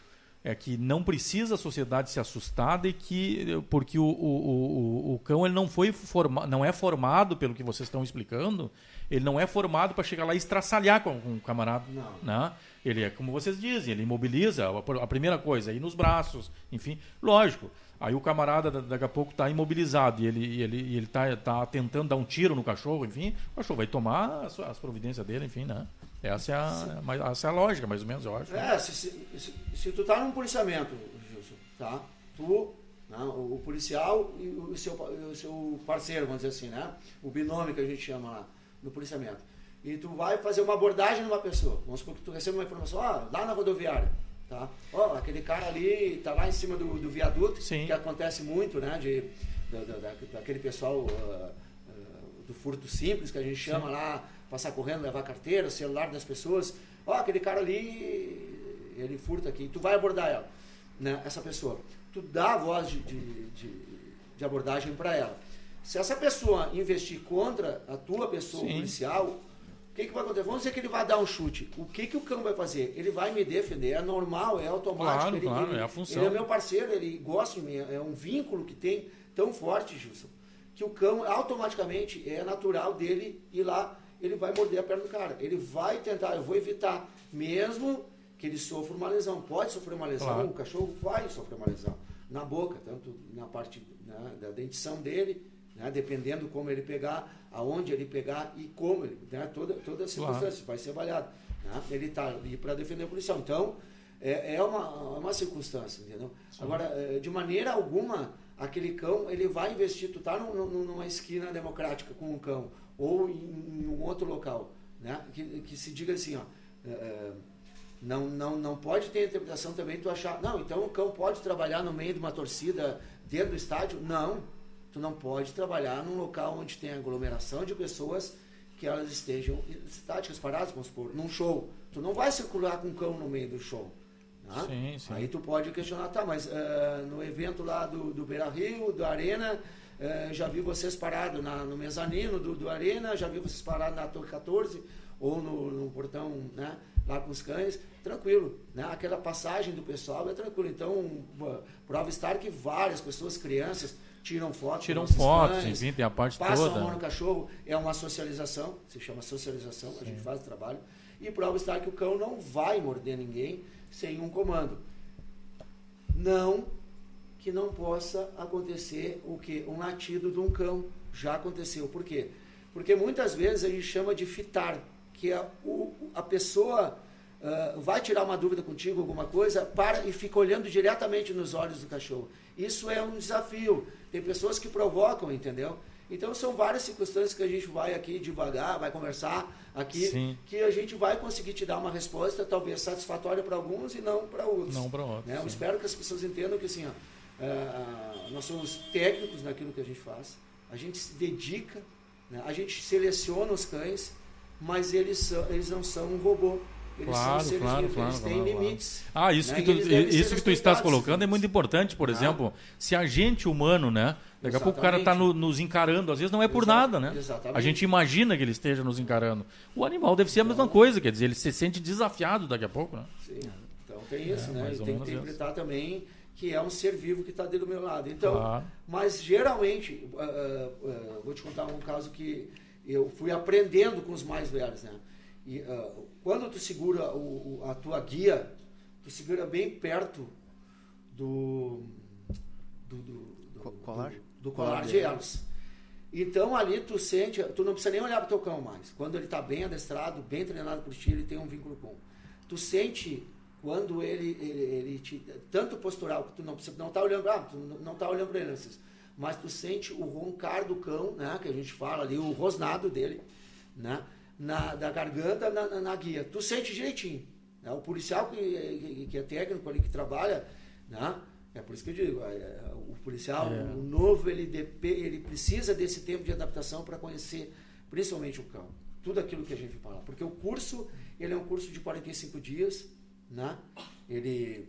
S2: é que não precisa a sociedade se assustar de que porque o, o, o, o cão ele não foi forma, não é formado pelo que vocês estão explicando ele não é formado para chegar lá e estraçalhar com, com o camarada
S4: Não.
S2: né? Ele é como vocês dizem ele imobiliza a, primeira coisa ir nos braços enfim lógico aí o camarada da- daqui a pouco está imobilizado e ele ele ele tá, tá tentando dar um tiro no cachorro enfim o cachorro vai tomar as, as providências dele enfim né essa é a, essa é a lógica mais ou menos eu acho
S4: É, se, se, se, se tu tá num policiamento, Gilson, tá? Tu, né, o, o policial e o seu, o seu parceiro, vamos dizer assim, né? O binômio que a gente chama lá no policiamento. E tu vai fazer uma abordagem numa pessoa. Vamos supor que tu recebe uma informação, ah, lá na rodoviária, tá? Ó, aquele cara ali tá lá em cima do, do viaduto,
S2: Sim.
S4: que acontece muito, né? De, da, da- da- daquele pessoal ah, ah, do furto simples, que a gente chama lá, passar correndo, levar carteira, celular das pessoas. Ó, aquele cara ali, ele furta aqui. Tu vai abordar ela, né? Essa pessoa. Tu dá a voz de, de, de- de abordagem para ela. Se essa pessoa investir contra a tua pessoa
S2: Sim.
S4: policial, que, que vai acontecer? Vamos dizer que ele vai dar um chute. O que, que o cão vai fazer? Ele vai me defender. É normal, é automático.
S2: Claro,
S4: ele,
S2: claro,
S4: ele-
S2: é a função.
S4: Ele é meu parceiro, ele gosta de mim. É um vínculo que tem tão forte, Gilson, que o cão automaticamente é natural dele ir lá, ele vai morder a perna do cara. Ele vai tentar, eu vou evitar, mesmo que ele sofra uma lesão. Pode sofrer uma lesão,
S2: Claro.
S4: o cachorro vai sofrer uma lesão. Na boca, tanto na parte né, da dentição dele, né, dependendo como ele pegar, aonde ele pegar e como ele, né, toda, toda a circunstância vai ser avaliado. né? Ele está ali para defender o policial. Então, é, é uma, é uma circunstância, entendeu? Agora, eh, de maneira alguma, aquele cão, ele vai investir, tu tá num- numa esquina democrática com um cão, ou em, um outro local, né? Que, que se diga assim, ó, eh, não, não, não pode ter interpretação também tu achar, não, então o cão pode trabalhar no meio de uma torcida dentro do estádio? Não, tu não pode trabalhar num local onde tem aglomeração de pessoas que elas estejam estáticas, paradas, vamos supor, num show. Tu não vai circular com um cão no meio do show. né?
S2: Sim, sim.
S4: Aí tu pode questionar, tá, mas eh, no evento lá do, do Beira Rio, do Arena, eh, já vi vocês parados na- no mezanino do, do Arena, já vi vocês parados na Torre 14 ou no, no portão, né, lá com os cães, tranquilo, né? Aquela passagem do pessoal é tranquilo. Então, prova estar que várias pessoas, crianças, tiram fotos.
S2: Tiram fotos,
S4: cães,
S2: enfim, tem a parte
S4: Passam
S2: toda.
S4: a mão no cachorro, é uma socialização, se chama socialização, a gente faz o trabalho. E prova está que o cão não vai morder ninguém sem um comando. Não que não possa acontecer o que? Um latido de um cão. Já aconteceu. Por quê? Porque muitas vezes a gente chama de fitar, que é o, a pessoa ah, vai tirar uma dúvida contigo, alguma coisa, para e fica olhando diretamente nos olhos do cachorro. Isso é um desafio. Tem pessoas que provocam, entendeu? Então são várias circunstâncias que a gente vai aqui devagar, vai conversar aqui,
S2: Sim.
S4: que a gente vai conseguir te dar uma resposta talvez satisfatória para alguns e não para outros.
S2: Não para outros,
S4: Né? Eu espero que as pessoas entendam que assim, ó, ah, nós somos técnicos naquilo que a gente faz, a gente se dedica, né? a gente seleciona os cães, mas eles, são, eles não são um robô. Eles
S2: Claro,
S4: são
S2: claro,
S4: vivos,
S2: claro,
S4: eles têm
S2: claro,
S4: limites.
S2: Ah, isso
S4: né?
S2: que tu, isso que tu estás colocando é muito importante, por
S4: Ah.
S2: exemplo, se a gente humano, né? Daqui a pouco o cara está
S4: Exatamente.
S2: nos encarando, às vezes não é por
S4: Exa-
S2: nada, né?
S4: exatamente.
S2: A gente imagina que ele esteja nos encarando. O animal deve ser a mesma coisa, quer dizer, ele se sente desafiado daqui a pouco, né?
S4: Sim. Então tem isso,
S2: É,
S4: né? tem que interpretar também que é um ser vivo que está dentro do meu lado. Então,
S2: Claro.
S4: mas geralmente, ah, ah, ah, vou te contar um caso que eu fui aprendendo com os mais velhos, né? E ah, quando tu segura o, a tua guia, tu segura bem perto do do, do, do-
S3: Co- colar?
S4: do- do
S3: Colar
S4: colar de elas. Então ali tu sente, tu não precisa nem olhar para o teu cão mais. Quando ele está bem adestrado, bem treinado por ti, ele tem um vínculo com. Tu sente quando ele, ele, ele te tanto postural que tu não precisa não tá olhando, ah, tu não tá olhando para ele, mas tu sente o roncar do cão, né, que a gente fala ali, o rosnado dele, né, na da garganta na, na, na guia. Tu sente direitinho. Né? O policial que, que, que é técnico ali que trabalha, né, é por isso que eu digo, é, o policial,
S2: É.
S4: o novo, ele, depe- ele precisa desse tempo de adaptação para conhecer principalmente o cão. Tudo aquilo que a gente fala. Porque o curso, ele é um curso de 45 dias, né? Ele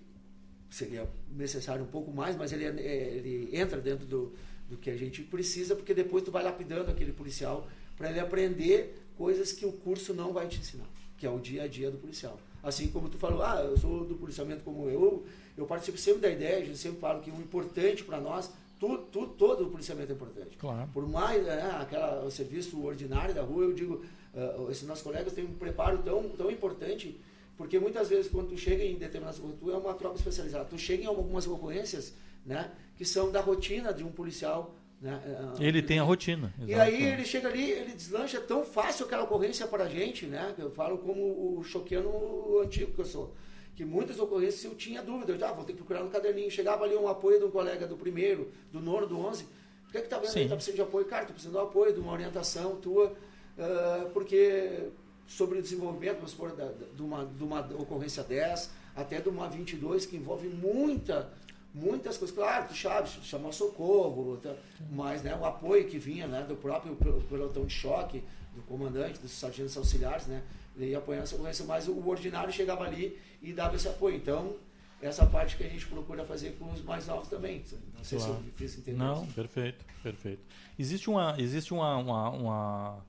S4: seria necessário um pouco mais, mas ele, é- é- ele entra dentro do, do que a gente precisa, porque depois tu vai lapidando aquele policial para ele aprender coisas que o curso não vai te ensinar, que é o dia a dia do policial. Assim como tu falou, ah, eu sou do policiamento como eu, eu participo sempre da ideia, gente sempre fala que o importante para nós, tu, tu, todo o policiamento é importante.
S2: Claro.
S4: Por mais né, aquela, o serviço ordinário da rua, eu digo, ah, esses nossos colegas têm um preparo tão, tão importante, porque muitas vezes quando tu chega em determinadas tu é uma tropa especializada, tu chega em algumas ocorrências, né, que são da rotina de um policial, né, ah,
S2: Ele tem a rotina.
S4: e
S2: exato.
S4: aí ele chega ali, ele deslancha tão fácil aquela ocorrência para a gente, né? Eu falo como o choqueano antigo que eu sou. Que muitas ocorrências eu tinha dúvida, eu já ah, vou ter que procurar no caderninho. Chegava ali um apoio de um colega do primeiro, do nono, do onze. O que é que tá vendo?
S2: Sim.
S4: Tá precisando de apoio? Cara, tô precisando de apoio, de uma orientação tua, ah, porque sobre o desenvolvimento, vamos supor, da- de, uma, de uma ocorrência 10 até de uma 22, que envolve muita muitas coisas, claro, tu sabe, chamar socorro, mas né, o apoio que vinha né, do próprio pel- pelotão de choque, do comandante, dos sargentos auxiliares, né, ele ia apoiando essa ocorrência, mas o ordinário chegava ali e dava esse apoio. Então, essa parte que a gente procura fazer com os mais novos também. Não sei
S2: Claro.
S4: se eu fiz entender.
S2: Não, perfeito, perfeito. Existe uma, existe uma, uma, uma,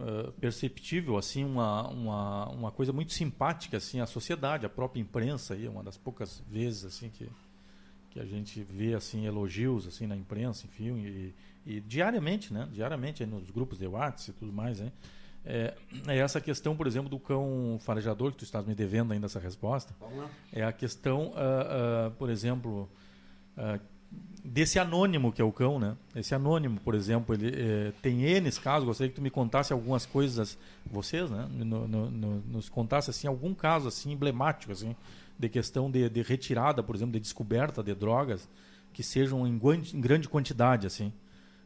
S2: eh, perceptível assim uma, uma, uma coisa muito simpática assim a sociedade, a própria imprensa aí, é uma das poucas vezes assim que que a gente vê assim elogios assim na imprensa, enfim, e, e diariamente, né? Diariamente nos grupos de WhatsApp e tudo mais, né? É, é essa questão, por exemplo, do cão farejador que tu estás me devendo ainda essa resposta é a questão, ah, ah, por exemplo, ah, desse anônimo que é o cão, né? Esse anônimo, por exemplo, ele eh, tem N casos. Gostaria que tu me contasse algumas coisas, vocês, né? No- no- no- nos contasse assim algum caso assim emblemático, assim, de questão de, de retirada, por exemplo, de descoberta de drogas que sejam em, em grande quantidade, assim,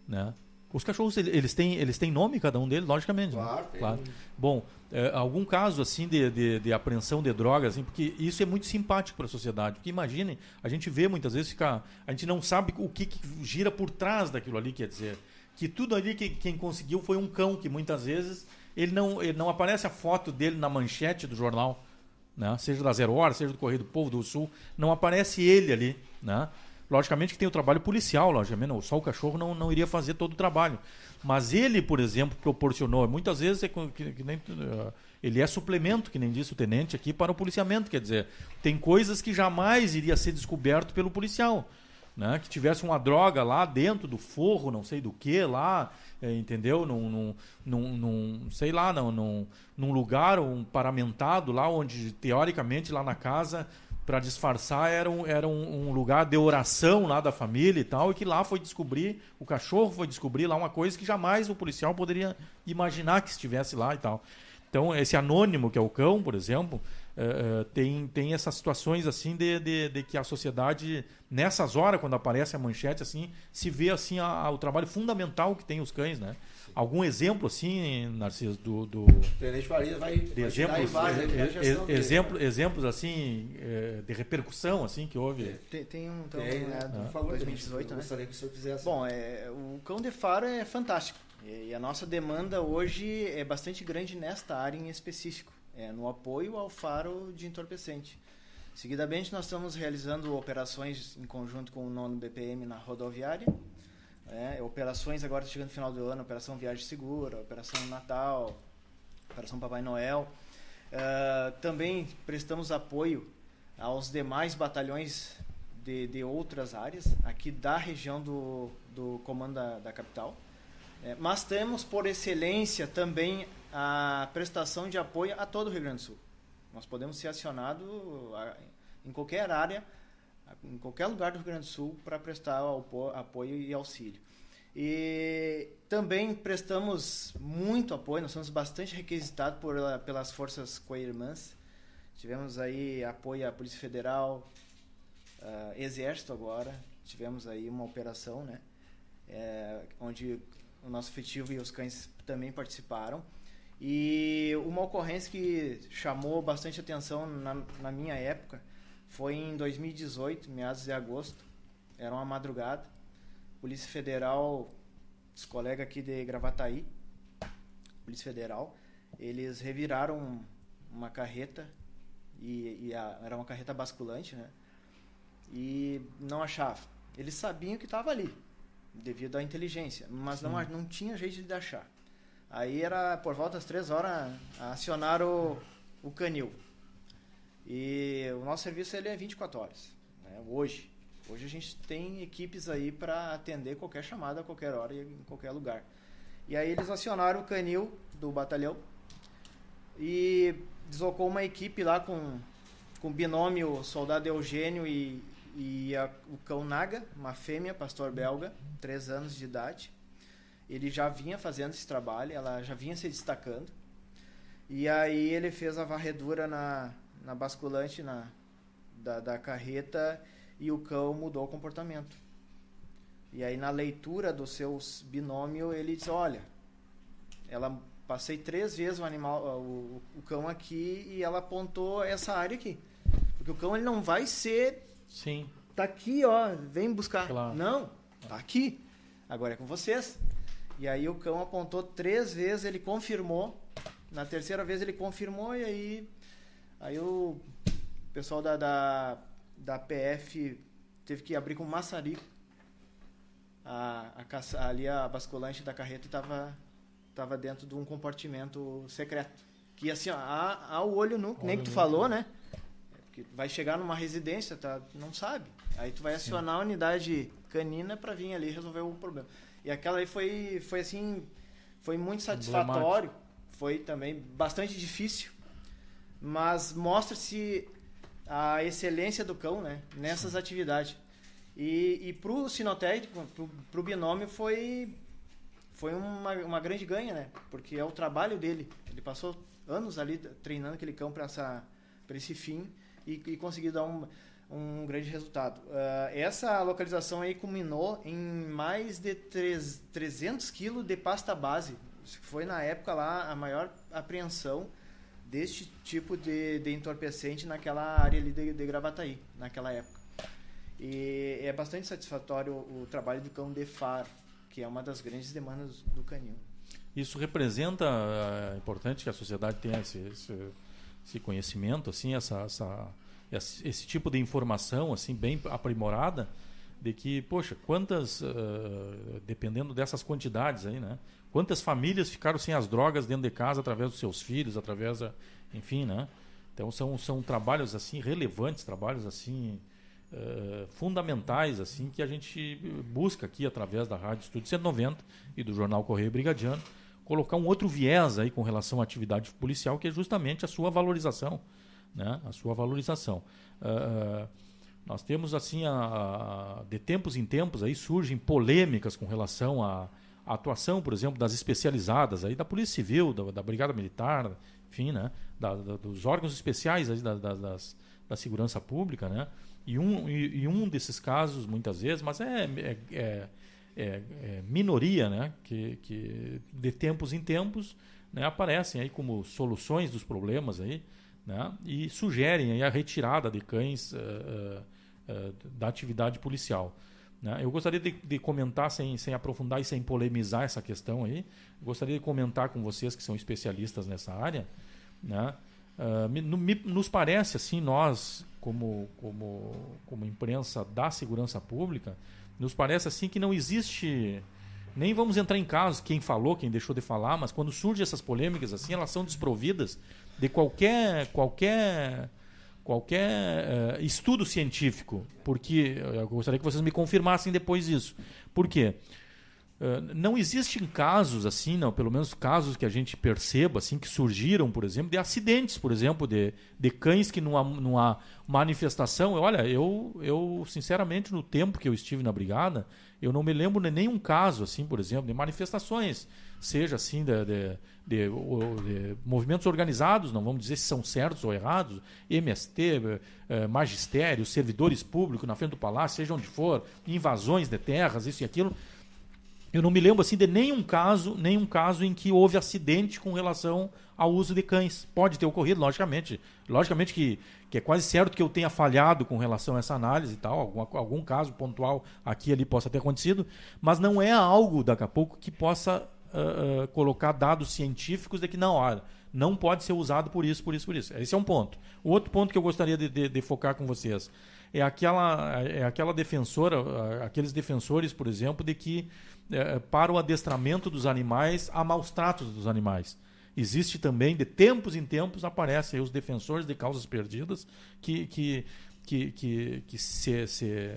S2: né? Os cachorros ele- eles têm eles têm nome cada um deles, logicamente. né?
S4: Claro, tem.
S2: claro. Bom, é, algum caso assim de, de, de apreensão de drogas, assim, porque isso é muito simpático para a sociedade. Porque imaginem, a gente vê muitas vezes ficar, a gente não sabe o que, que gira por trás daquilo ali, quer dizer, que tudo ali que quem conseguiu foi um cão que muitas vezes ele não, ele não aparece a foto dele na manchete do jornal, né? Seja da Zero Hora, seja do Correio do Povo do Sul, não aparece ele ali, né? Logicamente que tem o trabalho policial, logicamente, não, só o cachorro não, não iria fazer todo o trabalho. Mas ele, por exemplo, proporcionou, muitas vezes é que, que nem, eh, ele é suplemento, que nem disse o tenente aqui, para o policiamento. Quer dizer, tem coisas que jamais iria ser descoberto pelo policial. Né? Que tivesse uma droga lá dentro do forro, não sei do que lá, eh, entendeu? Num, num, num, num- sei lá, num, num, num lugar um paramentado lá, onde teoricamente lá na casa para disfarçar era, um, era um, um lugar de oração lá da família e tal, e que lá foi descobrir, o cachorro foi descobrir lá uma coisa que jamais o policial poderia imaginar que estivesse lá e tal. Então, esse anônimo, que é o cão, por exemplo, eh, tem, tem essas situações assim de, de, de que a sociedade, nessas horas, quando aparece a manchete, assim, se vê assim a- a- o trabalho fundamental que tem os cães, né? Algum exemplo, assim, Narciso, do, do,
S4: O Tenente Faria vai,
S2: de
S4: vai
S2: exemplos,
S4: gestão dele.
S2: exemplo, exemplos assim eh, de repercussão assim que houve.
S3: Tem, tem um então,
S4: Tem,
S3: né,
S4: né?
S3: do
S4: Por favor,
S3: 2018,
S4: eu
S3: né?
S4: gostaria que o senhor fizesse.
S3: Bom, é, o cão de faro é fantástico. E, e a nossa demanda hoje é bastante grande nesta área em específico. É no apoio ao faro de entorpecente. Seguidamente, nós estamos realizando operações em conjunto com o nono BPM na rodoviária. É, operações agora chegando no final do ano, Operação Viagem Segura, Operação Natal, Operação Papai Noel. Uh, também prestamos apoio aos demais batalhões de, de outras áreas, aqui da região do, do comando da, da capital. É, mas temos, por excelência, também a prestação de apoio a todo o Rio Grande do Sul. Nós podemos ser acionados em qualquer área, em qualquer lugar do Rio Grande do Sul, para prestar apoio e auxílio. E também prestamos muito apoio, nós somos bastante requisitados por, pelas forças co-irmãs. Tivemos aí apoio à Polícia Federal, uh, Exército agora, tivemos aí uma operação, né? É, onde o nosso efetivo e os cães também participaram. E uma ocorrência que chamou bastante atenção na, na minha época foi em 2018, meados de agosto. Era uma madrugada. Polícia Federal, os colegas aqui de Gravataí, Polícia Federal, eles reviraram uma carreta e, e a, era uma carreta basculante, né? E não achava. Eles sabiam que estava ali, devido à inteligência, mas não, não tinha jeito de achar. Aí era por volta das três horas acionar o, o canil. E o nosso serviço ele é 24 horas. Né? Hoje. Hoje a gente tem equipes aí para atender qualquer chamada a qualquer hora e em qualquer lugar. E aí eles acionaram o canil do batalhão e deslocou uma equipe lá com com binômio soldado Eugênio e, e a, o cão Naga, uma fêmea, pastor belga, três anos de idade. Ele já vinha fazendo esse trabalho, ela já vinha se destacando. E aí ele fez a varredura na, na basculante na, da, da carreta e o cão mudou o comportamento. E aí na leitura do seu binômio ele diz, olha, ela passei três vezes o animal, o, o cão aqui e ela apontou essa área aqui. Porque o cão ele não vai ser
S2: Sim.
S3: Tá aqui, ó, vem buscar.
S2: Claro.
S3: Não, tá aqui. Agora é com vocês. E aí o cão apontou três vezes, ele confirmou. Na terceira vez ele confirmou e aí, aí o pessoal da, da, da PF teve que abrir com maçarico. A, a, ali a basculante da carreta estava tava dentro de um compartimento secreto. Que assim, ó, há, o olho nu, nem que tu falou, né? Que vai chegar numa residência, tá, não sabe. Aí tu vai acionar Sim. a unidade canina para vir ali resolver o problema. E aquela aí foi, foi assim, foi muito satisfatório. Foi também bastante difícil, mas mostra-se a excelência do cão, né? Nessas Sim. atividades. E, e pro sinotécnico, pro, pro binômio foi foi uma, uma grande ganha, né? Porque é o trabalho dele. Ele passou anos ali treinando aquele cão para esse fim e, e conseguir dar um, um grande resultado. Uh, essa localização aí culminou em mais de 3, 300 quilos de pasta base. Foi na época lá a maior apreensão deste tipo de, de entorpecente naquela área ali de, de Gravataí, naquela época. E é bastante satisfatório o, trabalho do cão de faro, que é uma das grandes demandas do canil.
S2: Isso representa, é importante que a sociedade tenha esse, esse esse conhecimento, assim, essa, essa, esse tipo de informação, assim, bem aprimorada, de que, poxa, quantas, uh, dependendo dessas quantidades aí, né? Quantas famílias ficaram sem as drogas dentro de casa através dos seus filhos, através, da, enfim, né? Então são, são trabalhos assim relevantes, trabalhos assim uh, fundamentais assim que a gente busca aqui através da Rádio Estúdio 190 e do Jornal Correio Brigadiano colocar um outro viés aí com relação à atividade policial, que é justamente a sua valorização. Né? A sua valorização. Uh, nós temos, assim, a, a, de tempos em tempos, aí surgem polêmicas com relação à, atuação, por exemplo, das especializadas, aí, da Polícia Civil, da, da Brigada Militar, enfim, né? Da, da, dos órgãos especiais aí, da, das, da segurança pública, né? E um, e, e, um desses casos, muitas vezes, mas é, é, é é, é, minoria, né, que, que de tempos em tempos né, aparecem aí como soluções dos problemas aí, né, e sugerem a retirada de cães uh, uh, da atividade policial. Né. Eu gostaria de, de, comentar, sem, sem aprofundar e sem polemizar essa questão aí, gostaria de comentar com vocês que são especialistas nessa área, né, Uh, me, me, nos parece assim, nós, como, como, como imprensa da segurança pública, nos parece assim que não existe. Nem vamos entrar em casos, quem falou, quem deixou de falar, mas quando surgem essas polêmicas assim, elas são desprovidas de qualquer qualquer qualquer uh, estudo científico, porque eu gostaria que vocês me confirmassem depois isso. Por quê? Uh, não existem casos assim, não, pelo menos casos que a gente perceba assim que surgiram, por exemplo, de acidentes, por exemplo, de, de cães que numa, numa manifestação, olha, eu eu sinceramente no tempo que eu estive na brigada, eu não me lembro de nenhum caso assim, por exemplo, de manifestações, seja assim de, de, de, de movimentos organizados, não vamos dizer se são certos ou errados, MST, eh, magistério, servidores públicos na frente do palácio, seja onde for, invasões de terras, isso e aquilo eu não me lembro assim de nenhum caso, nenhum caso em que houve acidente com relação ao uso de cães. Pode ter ocorrido, logicamente. Logicamente que, que é quase certo que eu tenha falhado com relação a essa análise e tal, algum, algum caso pontual aqui ali possa ter acontecido, mas não é algo daqui a pouco que possa uh, colocar dados científicos de que não, olha, não pode ser usado por isso, por isso, por isso. Esse é um ponto. O outro ponto que eu gostaria de, de, de focar com vocês é aquela, é aquela defensora, aqueles defensores, por exemplo, de que é, para o adestramento dos animais há maus tratos dos animais. Existe também, de tempos em tempos, aparecem os defensores de causas perdidas que, que, que, que, que se, se,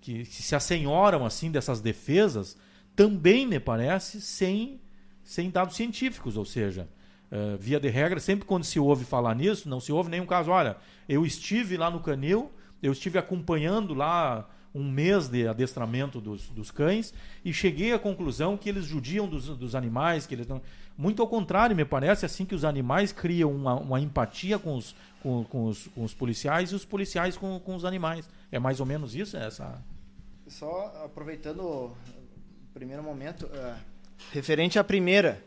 S2: que, que se assenhoram assim dessas defesas, também, me parece, sem, sem dados científicos, ou seja, uh, via de regra, sempre quando se ouve falar nisso, não se ouve nenhum caso. Olha, eu estive lá no canil, eu estive acompanhando lá um mês de adestramento dos, dos cães e cheguei à conclusão que eles judiam dos, dos animais, que eles não... Muito ao contrário, me parece assim que os animais criam uma, uma empatia com os, com, com, os, com os policiais e os policiais com, com os animais. É mais ou menos isso? Essa...
S3: Só aproveitando primeiro momento, uh, referente à primeira,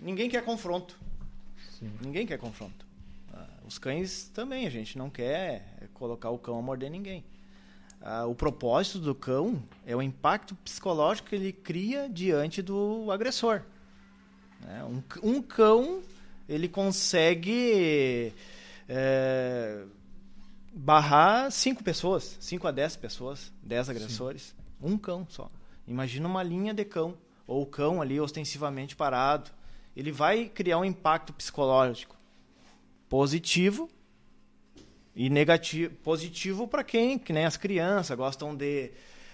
S3: ninguém quer confronto. Sim. Ninguém quer confronto. Uh, os cães também, a gente não quer colocar o cão a morder ninguém. Ah, o propósito do cão é o impacto psicológico que ele cria diante do agressor. Né? Um, um, cão ele consegue é, barrar cinco pessoas, cinco a dez pessoas, dez agressores, Sim. um cão só. Imagina uma linha de cão ou o cão ali ostensivamente parado. Ele vai criar um impacto psicológico positivo e negativo, positivo para quem, que nem as crianças, gostam de,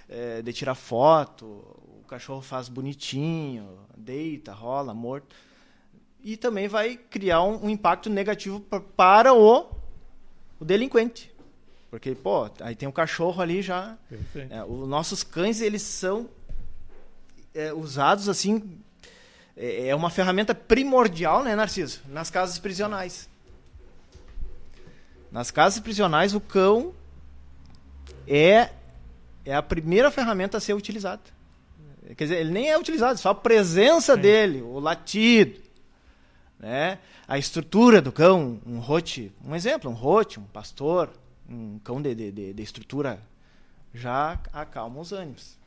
S3: é, de tirar foto, o cachorro faz bonitinho, deita, rola, morto. E também vai criar um, um impacto negativo para o, o delinquente. Porque, pô, aí tem um cachorro ali já. É, os nossos cães, eles são é, usados assim. É, é uma ferramenta primordial, né, Narciso? Nas casas prisionais. Nas casas prisionais, o cão é, é a primeira ferramenta a ser utilizada. Quer dizer, ele nem é utilizado, só a presença Sim. dele, o latido, né? a estrutura do cão, um rote, um exemplo, um rote, um pastor, um cão de, de, de estrutura já acalma os ânimos.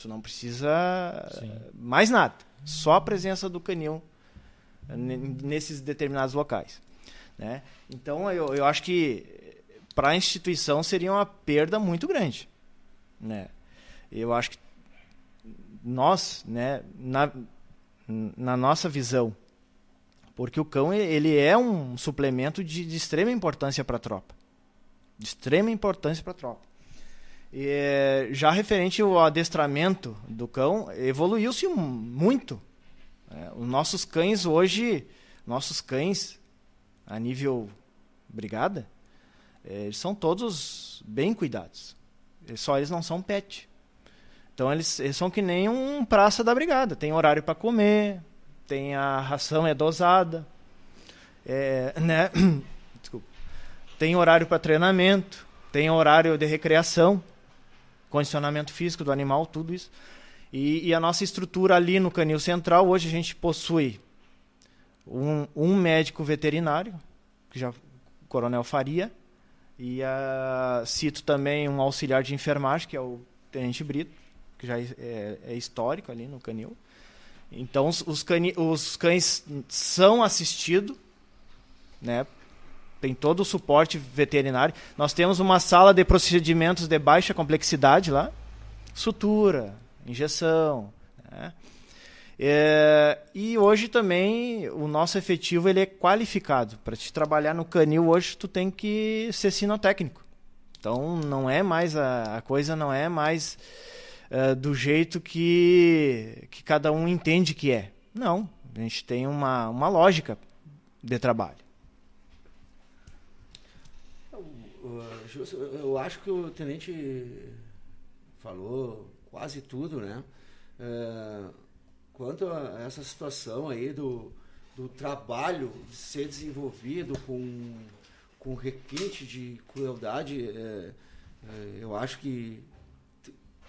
S3: Tu não precisa Sim. mais nada, só a presença do canil nesses determinados locais. Né? Então, eu, eu acho que para a instituição seria uma perda muito grande. Né? Eu acho que nós, né, na, na nossa visão, porque o cão ele é um suplemento de, de extrema importância para a tropa. De extrema importância para a tropa. E, já referente ao adestramento do cão, evoluiu-se muito. É, os nossos cães hoje, nossos cães, a nível brigada, é, eles são todos bem cuidados. Só eles não são pet. Então eles, eles são que nem um praça da brigada. Tem horário para comer, tem a ração é dosada, é, né? Desculpa. tem horário para treinamento, tem horário de recreação, condicionamento físico do animal, tudo isso. E, e a nossa estrutura ali no canil central, hoje a gente possui um, um médico veterinário, que já o Coronel Faria, e a, cito também um auxiliar de enfermagem, que é o Tenente Brito, que já é, é, histórico ali no canil. Então, os, os, cani, os cães são assistidos né? Tem todo o suporte veterinário. Nós temos uma sala de procedimentos de baixa complexidade lá, sutura, injeção, né? É, e hoje também o nosso efetivo ele é qualificado. Para te trabalhar no canil hoje tu tem que ser sinotécnico. Então não é mais a, a coisa não é mais uh, do jeito que, que cada um entende que é. Não, a gente tem uma, uma lógica de trabalho.
S4: Eu acho que o tenente falou quase tudo, né? É, quanto a essa situação aí do, do trabalho ser desenvolvido com, com requinte de crueldade, é, é, eu acho que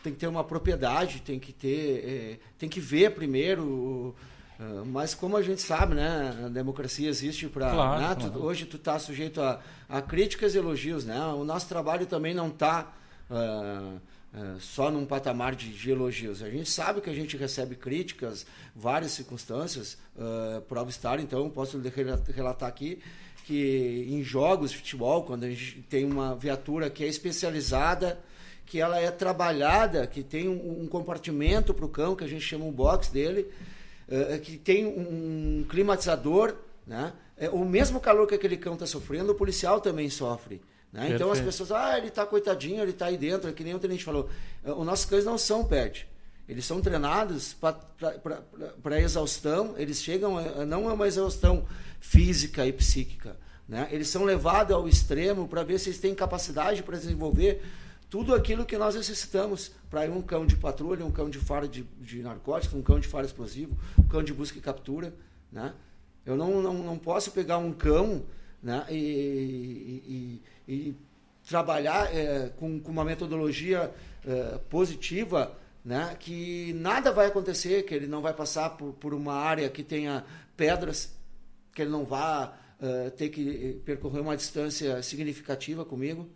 S4: tem que ter uma propriedade, tem que ter, tem que ver primeiro. Uh, mas como a gente sabe, né, a democracia existe para.
S2: Claro,
S4: né,
S2: claro.
S4: hoje tu está sujeito a, a, críticas e elogios, né? O nosso trabalho também não está uh, uh, só num patamar de, de, elogios. A gente sabe que a gente recebe críticas, várias circunstâncias. Uh, prova estar, então posso relatar aqui que em jogos de futebol, quando a gente tem uma viatura que é especializada que ela é trabalhada, que tem um, um compartimento para o cão, que a gente chama um box dele, uh, que tem um climatizador, né? É, o mesmo calor que aquele cão está sofrendo, o policial também sofre. Né? Então as pessoas, ah, ele está coitadinho, ele está aí dentro, é que nem o tenente falou. Uh, os nossos cães não são pet. Eles são treinados para exaustão, eles chegam, a, não é uma exaustão física e psíquica. Né? Eles são levados ao extremo para ver se eles têm capacidade para desenvolver tudo aquilo que nós necessitamos para um cão de patrulha, um cão de faro de, de narcóticos, um cão de faro explosivo, um cão de busca e captura. Né? Eu não, não, não posso pegar um cão né, e, e, e trabalhar é, com, com, uma metodologia é, positiva né, que nada vai acontecer, que ele não vai passar por, por uma área que tenha pedras, que ele não vá uh, ter que percorrer uma distância significativa comigo.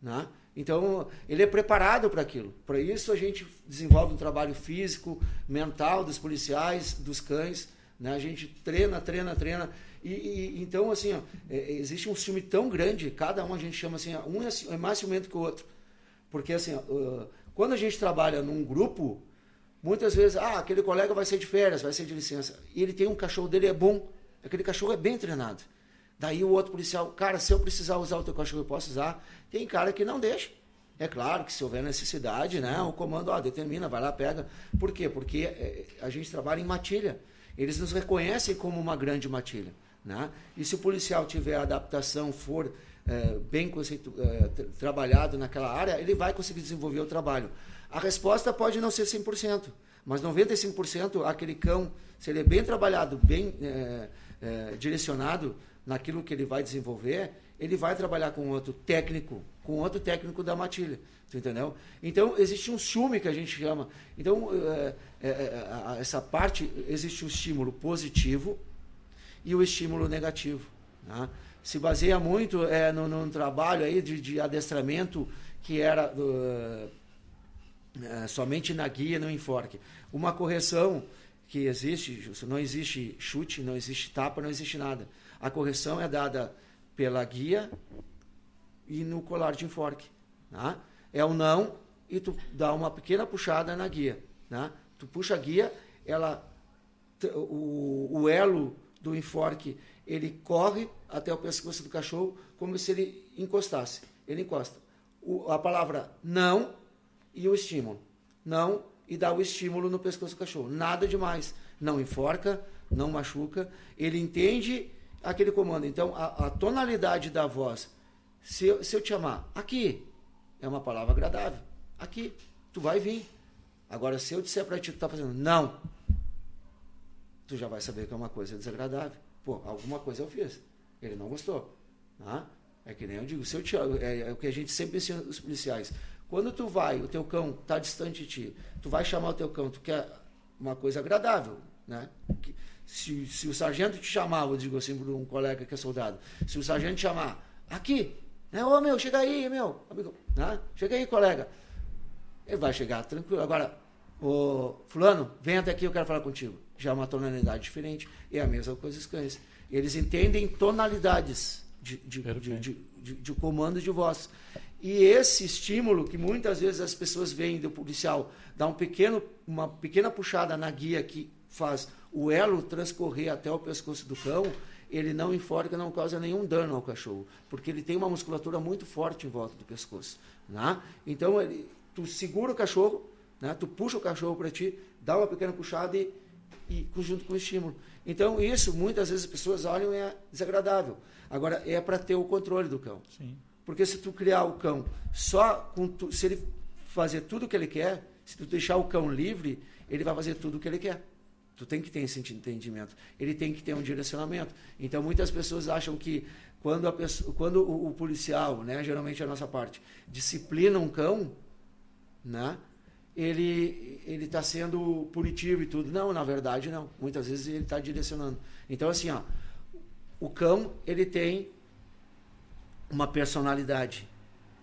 S4: Né? Então, ele é preparado para aquilo. Para isso, a gente desenvolve um trabalho físico, mental dos policiais, dos cães. Né? A gente treina, treina, treina. E, e então, assim, ó, é, existe um ciúme tão grande, cada um a gente chama assim, um é, é mais ciumento que o outro. Porque, assim, ó, quando a gente trabalha num grupo, muitas vezes, ah, aquele colega vai ser de férias, vai ser de licença. E ele tem um cachorro dele, é bom. Aquele cachorro é bem treinado. Daí o outro policial, cara, se eu precisar usar o teu cachorro, eu posso usar. Tem cara que não deixa. É claro que se houver necessidade, né, o comando ó, determina, vai lá, pega. Por quê? Porque é, a gente trabalha em matilha. Eles nos reconhecem como uma grande matilha. Né? E se o policial tiver adaptação, for é, bem conceitu, é, trabalhado naquela área, ele vai conseguir desenvolver o trabalho. A resposta pode não ser 100%, mas 95% aquele cão, se ele é bem trabalhado, bem é, direcionado naquilo que ele vai desenvolver, ele vai trabalhar com outro técnico, com outro técnico da matilha. entendeu? Então, existe um ciúme que a gente chama. Então, é, é, essa parte, existe um estímulo positivo e o estímulo negativo. Né? Se baseia muito é, no, no trabalho aí de, de adestramento que era uh, somente na guia, no enforque. Uma correção que existe, não existe chute, não existe tapa, não existe nada. A correção é dada pela guia e no colar de enforque. Né? É o não e tu dá uma pequena puxada na guia. Né? Tu puxa a guia, ela, o, o elo do enforque ele corre até o pescoço do cachorro como se ele encostasse. Ele encosta. O, a palavra não e o estímulo. Não e dá o estímulo no pescoço do cachorro. Nada demais. Não enforca, não machuca. Ele entende aquele comando. Então, a, a tonalidade da voz, se eu, se eu te chamar aqui, é uma palavra agradável. Aqui, tu vai vir. Agora, se eu disser para ti, tu tá fazendo não, tu já vai saber que é uma coisa desagradável. Pô, alguma coisa eu fiz. Ele não gostou. Tá? É que nem eu digo, se eu te, é, é o que a gente sempre ensina os policiais. Quando tu vai, o teu cão está distante de ti, tu vai chamar o teu cão, tu quer uma coisa agradável, né? Se, se o sargento te chamar, eu digo assim para um colega que é soldado, se o sargento te chamar, aqui, né, ô meu, chega aí, meu, amigo, né? chega aí, colega. Ele vai chegar tranquilo. Agora, o fulano, vem até aqui, eu quero falar contigo. Já é uma tonalidade diferente. É a mesma coisa os cães. Eles entendem tonalidades de, de, de, de, de, de comando de voz. E esse estímulo que muitas vezes as pessoas veem do policial dar um pequeno, uma pequena puxada na guia que faz o elo transcorrer até o pescoço do cão, ele não enforca, não causa nenhum dano ao cachorro, porque ele tem uma musculatura muito forte em volta do pescoço. Né? Então, ele, tu segura o cachorro, né? tu puxa o cachorro para ti, dá uma pequena puxada e, e junto com o estímulo. Então, isso, muitas vezes as pessoas olham e é desagradável. Agora, é para ter o controle do cão. Sim. Porque se tu criar o cão só com tu, se ele fazer tudo o que ele quer, se tu deixar o cão livre, ele vai fazer tudo o que ele quer. Tu tem que ter esse entendimento. Ele tem que ter um direcionamento. Então, muitas pessoas acham que quando, a pessoa, quando o, o policial, né, geralmente é a nossa parte, disciplina um cão, né, ele ele está sendo punitivo e tudo. Não, na verdade não. Muitas vezes ele está direcionando. Então, assim, ó, o cão ele tem uma personalidade.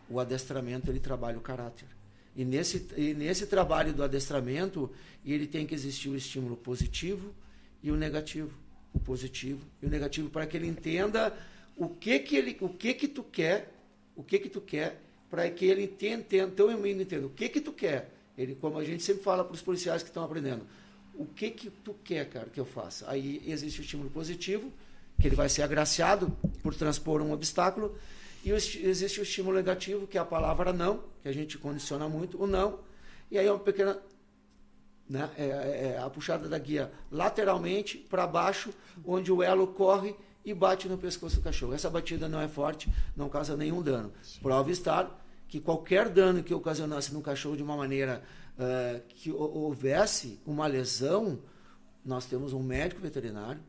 S4: O adestramento ele trabalha o caráter. E nesse, e nesse trabalho do adestramento, ele tem que existir o estímulo positivo e o negativo. O positivo e o negativo, para que ele entenda o que que, ele, o que, que tu quer, o que que tu quer, para que ele entenda, então eu entendo o que que tu quer. Ele, como a gente sempre fala para os policiais que estão aprendendo, o que que tu quer, cara, que eu faça? Aí existe o estímulo positivo, que ele vai ser agraciado por transpor um obstáculo, e existe o estímulo negativo, que é a palavra não, que a gente condiciona muito, o não. E aí é uma pequena. Né, é, é, é a puxada da guia lateralmente para baixo, onde o elo corre e bate no pescoço do cachorro. Essa batida não é forte, não causa nenhum dano. Prova estar que qualquer dano que ocasionasse no cachorro de uma maneira uh, que houvesse uma lesão, nós temos um médico veterinário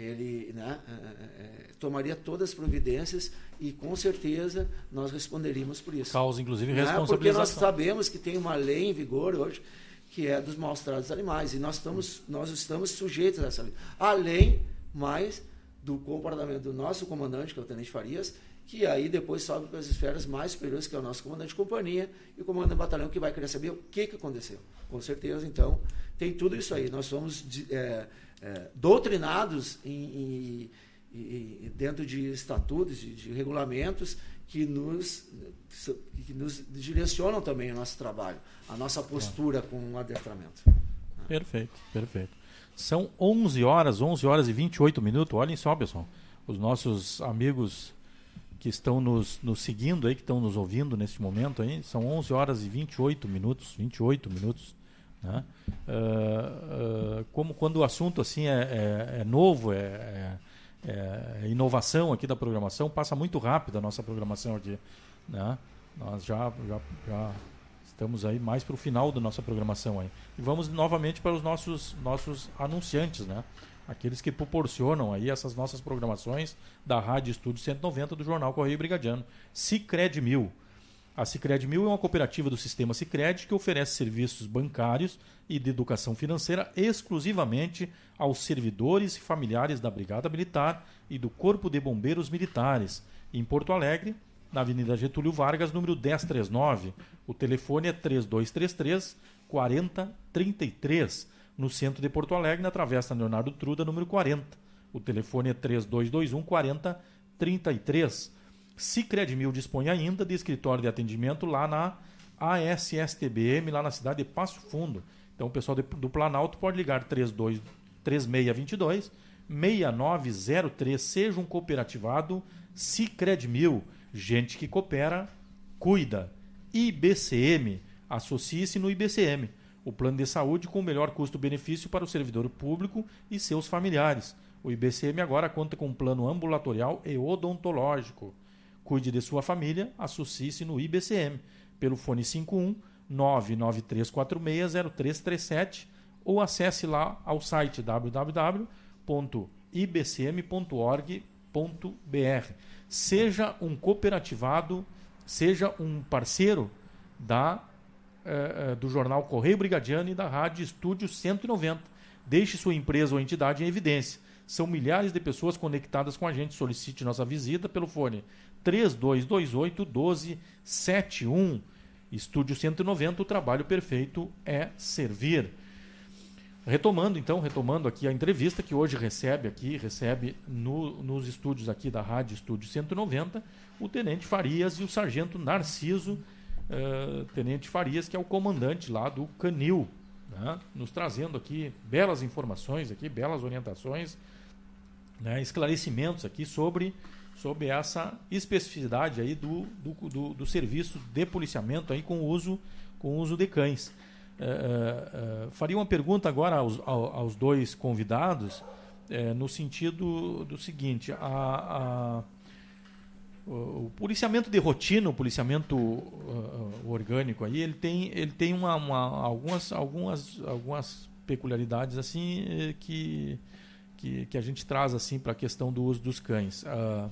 S4: ele né, é, é, é, tomaria todas as providências e com certeza nós responderíamos por isso.
S2: Causa, inclusive, responsabilização. Porque
S4: nós sabemos que tem uma lei em vigor hoje que é dos maus tratos animais e nós estamos, nós estamos sujeitos a essa lei. Além mais do comportamento do nosso comandante, que é o Tenente Farias, que aí depois sobe para as esferas mais superiores, que é o nosso comandante de companhia e o comandante de batalhão, que vai querer saber o que, que aconteceu. Com certeza, então, tem tudo isso aí. Nós somos... É, é, doutrinados em, em, em, dentro de estatutos, de, de, regulamentos que nos, que nos direcionam também o nosso trabalho, a nossa postura com o adestramento.
S2: Perfeito, perfeito. São 11 horas, 11 horas e 28 minutos. Olhem só, pessoal. Os nossos amigos que estão nos, nos seguindo aí, que estão nos ouvindo neste momento aí, são 11 horas e 28 minutos, 28 minutos. Né? Uh, uh, como quando o assunto assim é, é, é novo, é, é, é, inovação aqui da programação, passa muito rápido a nossa programação aqui. Né? Nós já, já, já estamos aí mais para o final da nossa programação aí. E vamos novamente para os nossos, nossos anunciantes, né? Aqueles que proporcionam aí essas nossas programações da Rádio Estúdio 190 do Jornal Correio Brigadiano. Cicred Mil a Cicred Mil é uma cooperativa do sistema Cicred que oferece serviços bancários e de educação financeira exclusivamente aos servidores e familiares da Brigada Militar e do Corpo de Bombeiros Militares. Em Porto Alegre, na Avenida Getúlio Vargas, número 1039. O telefone é 3233 4033. No centro de Porto Alegre, na Travessa Leonardo Truda, número 40. O telefone é 3221 4033. Cicredmil dispõe ainda de escritório de atendimento lá na ASSTBM, lá na cidade de Passo Fundo. Então o pessoal do Planalto pode ligar 32 3622 6903. Seja um cooperativado Cicredmil. Gente que coopera, cuida. IBCM. Associe-se no IBCM. O plano de saúde com o melhor custo-benefício para o servidor público e seus familiares. O IBCM agora conta com um plano ambulatorial e odontológico. Cuide de sua família, associe-se no IBCM pelo fone 51 993460337 ou acesse lá ao site www.ibcm.org.br. Seja um cooperativado, seja um parceiro da, eh, eh, do jornal Correio Brigadiano e da Rádio Estúdio 190. Deixe sua empresa ou entidade em evidência. São milhares de pessoas conectadas com a gente. Solicite nossa visita pelo fone 3228 1271. Estúdio 190, o trabalho perfeito é servir. retomando então, retomando aqui a entrevista que hoje recebe aqui, recebe no, nos estúdios aqui da Rádio Estúdio 190, o Tenente Farias e o Sargento Narciso, uh, Tenente Farias, que é o comandante lá do Canil, né? nos trazendo aqui belas informações, aqui belas orientações, né? esclarecimentos aqui sobre, sobre essa especificidade aí do, do, do, do serviço de policiamento aí com uso, com uso de cães. Uh, uh, faria uma pergunta agora aos, aos dois convidados, no sentido do seguinte: a, a o policiamento de rotina, o policiamento uh, orgânico aí, ele tem, ele tem uma, uma, algumas, algumas, algumas peculiaridades assim eh, que, que, que a gente traz assim para a questão do uso dos cães. Uh,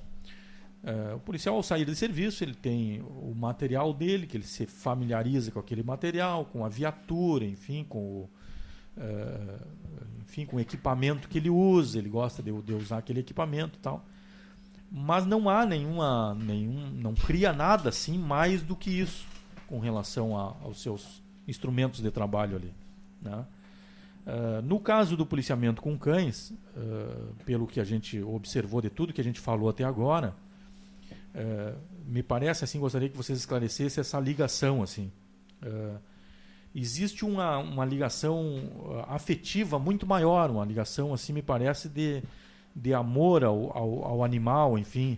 S2: uh, o policial ao sair de serviço ele tem o material dele, que ele se familiariza com aquele material, com a viatura, enfim, com o, enfim, com o equipamento que ele usa, ele gosta de, de usar aquele equipamento e tal mas não há nenhuma, nenhum, não cria nada assim mais do que isso com relação a, aos seus instrumentos de trabalho ali. Né? Uh, no caso do policiamento com cães, uh, pelo que a gente observou de tudo que a gente falou até agora, uh, me parece assim, gostaria que vocês esclarecessem essa ligação assim. existe uma, uma ligação afetiva muito maior, uma ligação assim me parece de de amor ao, ao, ao animal, enfim.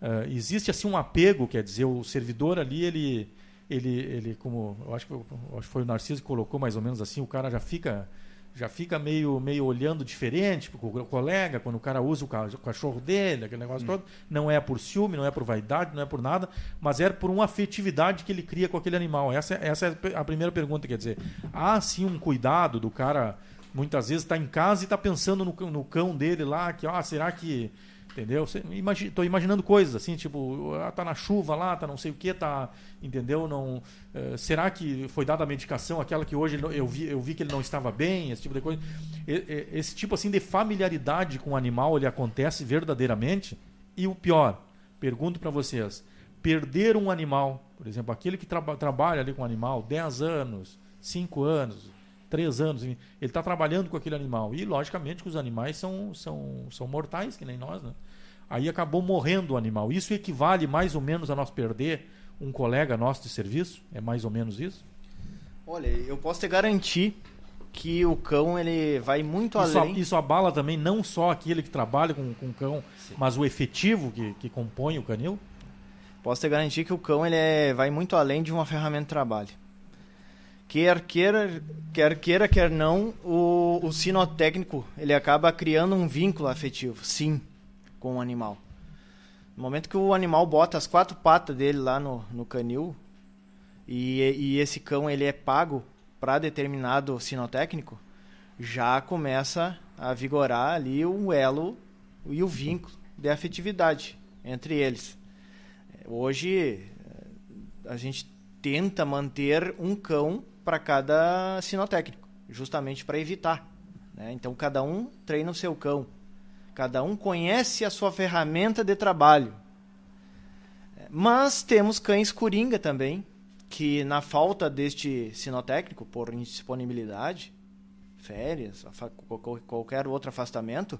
S2: Uh, existe assim um apego, quer dizer, o servidor ali, ele, ele, ele como eu acho, que, eu acho que foi o Narciso que colocou mais ou menos assim, o cara já fica já fica meio, meio olhando diferente para o colega, quando o cara usa o cachorro dele, aquele negócio hum. todo. Não é por ciúme, não é por vaidade, não é por nada, mas é por uma afetividade que ele cria com aquele animal. Essa, essa é a primeira pergunta, quer dizer, há sim um cuidado do cara muitas vezes está em casa e está pensando no, no, cão dele lá, que, ah, será que. Entendeu? Estou imaginando coisas assim, tipo, ah, tá na chuva lá, tá não sei o que, tá. Entendeu? Não, uh, será que foi dada a medicação, aquela que hoje eu vi, eu vi que ele não estava bem, esse tipo de coisa. Esse tipo assim de familiaridade com o animal ele acontece verdadeiramente. E o pior, pergunto para vocês: perder um animal, por exemplo, aquele que tra trabalha ali com o animal 10 anos, 5 anos, três anos. Ele está trabalhando com aquele animal. E, logicamente, que os animais são, são, são mortais, que nem nós. Né? Aí acabou morrendo o animal. Isso equivale mais ou menos a nós perder um colega nosso de serviço? É mais ou menos isso?
S3: Olha, eu posso te garantir que o cão ele vai muito
S2: isso,
S3: além.
S2: Isso abala também não só aquele que trabalha com, com o cão, Sim. mas o efetivo que, que compõe o canil?
S3: Posso te garantir que o cão ele é, vai muito além de uma ferramenta de trabalho quer queira, quer queira, quer não, o, o sinotécnico ele acaba criando um vínculo afetivo, sim, com o animal. No momento que o animal bota as quatro patas dele lá no, no canil e, e esse cão ele é pago para determinado sinotécnico, já começa a vigorar ali o elo e o vínculo de afetividade entre eles. Hoje a gente tenta manter um cão para cada sinotécnico, justamente para evitar. Né? Então, cada um treina o seu cão. Cada um conhece a sua ferramenta de trabalho. Mas temos cães coringa também, que na falta deste sinotécnico, por indisponibilidade, férias, qualquer outro afastamento,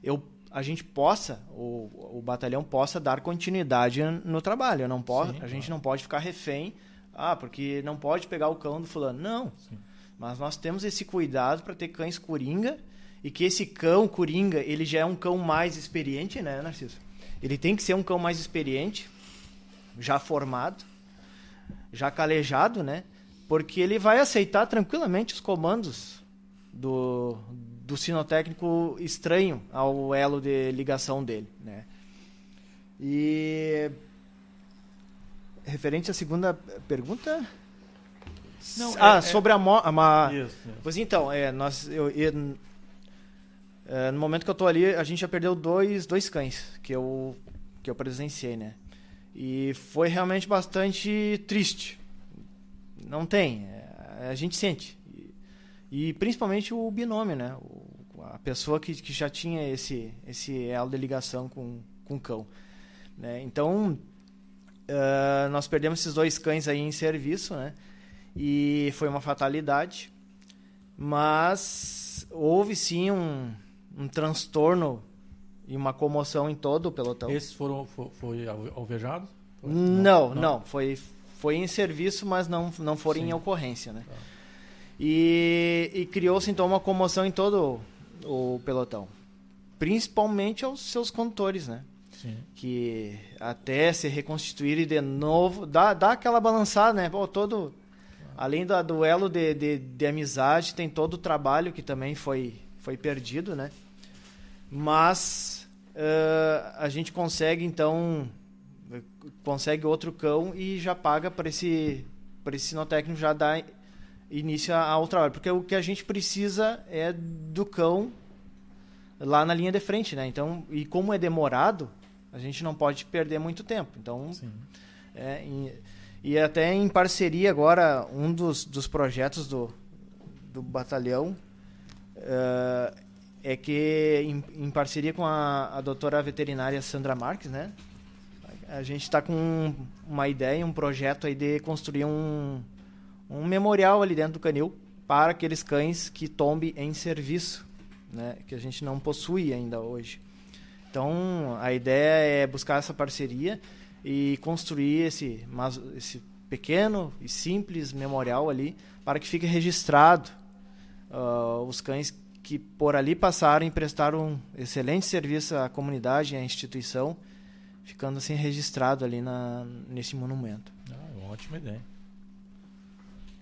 S3: eu, a gente possa, o, o batalhão possa dar continuidade no trabalho. Eu não posso, Sim, a gente não pode ficar refém ah, porque não pode pegar o cão do fulano. Não. Sim. Mas nós temos esse cuidado para ter cães coringa e que esse cão coringa, ele já é um cão mais experiente, né, Narciso? Ele tem que ser um cão mais experiente, já formado, já calejado, né? Porque ele vai aceitar tranquilamente os comandos do, do sinotécnico estranho ao elo de ligação dele, né? E referente à segunda pergunta. Não, ah, é, é sobre é... a, mo. Isso, isso. Pois então, é, nós, eu, eu é, no momento que eu estou ali, a gente já perdeu dois, dois cães que eu, que eu presenciei, né? E foi realmente bastante triste. Não tem, é, a gente sente. E, e, principalmente o binômio, né? O, a pessoa que, que já tinha esse, esse elo de ligação com, com o cão. Né? Então, Uh, nós perdemos esses dois cães aí em serviço, né? E foi uma fatalidade. Mas houve sim um, um transtorno e uma comoção em todo o pelotão.
S2: Esses foram foi, foi alvejados? Foi?
S3: Não, não, não, Foi, foi em serviço, mas não, não foram sim. em ocorrência, né? Tá. E, e criou-se então uma comoção em todo o pelotão. Principalmente aos seus condutores, né? Que até se reconstituírem de novo, dá, dá aquela balançada, né? Pô, todo, além do duelo de, de, de, amizade, tem todo o trabalho que também foi, foi perdido, né? Mas uh, a gente consegue, então, consegue outro cão e já paga para esse, esse sinotécnico já dar início ao trabalho. Porque o que a gente precisa é do cão lá na linha de frente, né? Então, e como é demorado, a gente não pode perder muito tempo. Então, é, em, e até em parceria agora, um dos, dos projetos do, do batalhão uh, é que, em, em, parceria com a, a doutora veterinária Sandra Marques, né? A gente está com uma ideia, um projeto aí de construir um, um memorial ali dentro do canil para aqueles cães que tombem em serviço, né? Que a gente não possui ainda hoje. Então, a ideia é buscar essa parceria e construir esse, esse pequeno e simples memorial ali para que fique registrado uh, os cães que por ali passaram e prestaram um excelente serviço à comunidade e à instituição, ficando assim registrado ali na, nesse monumento.
S2: Ah, uma ótima ideia.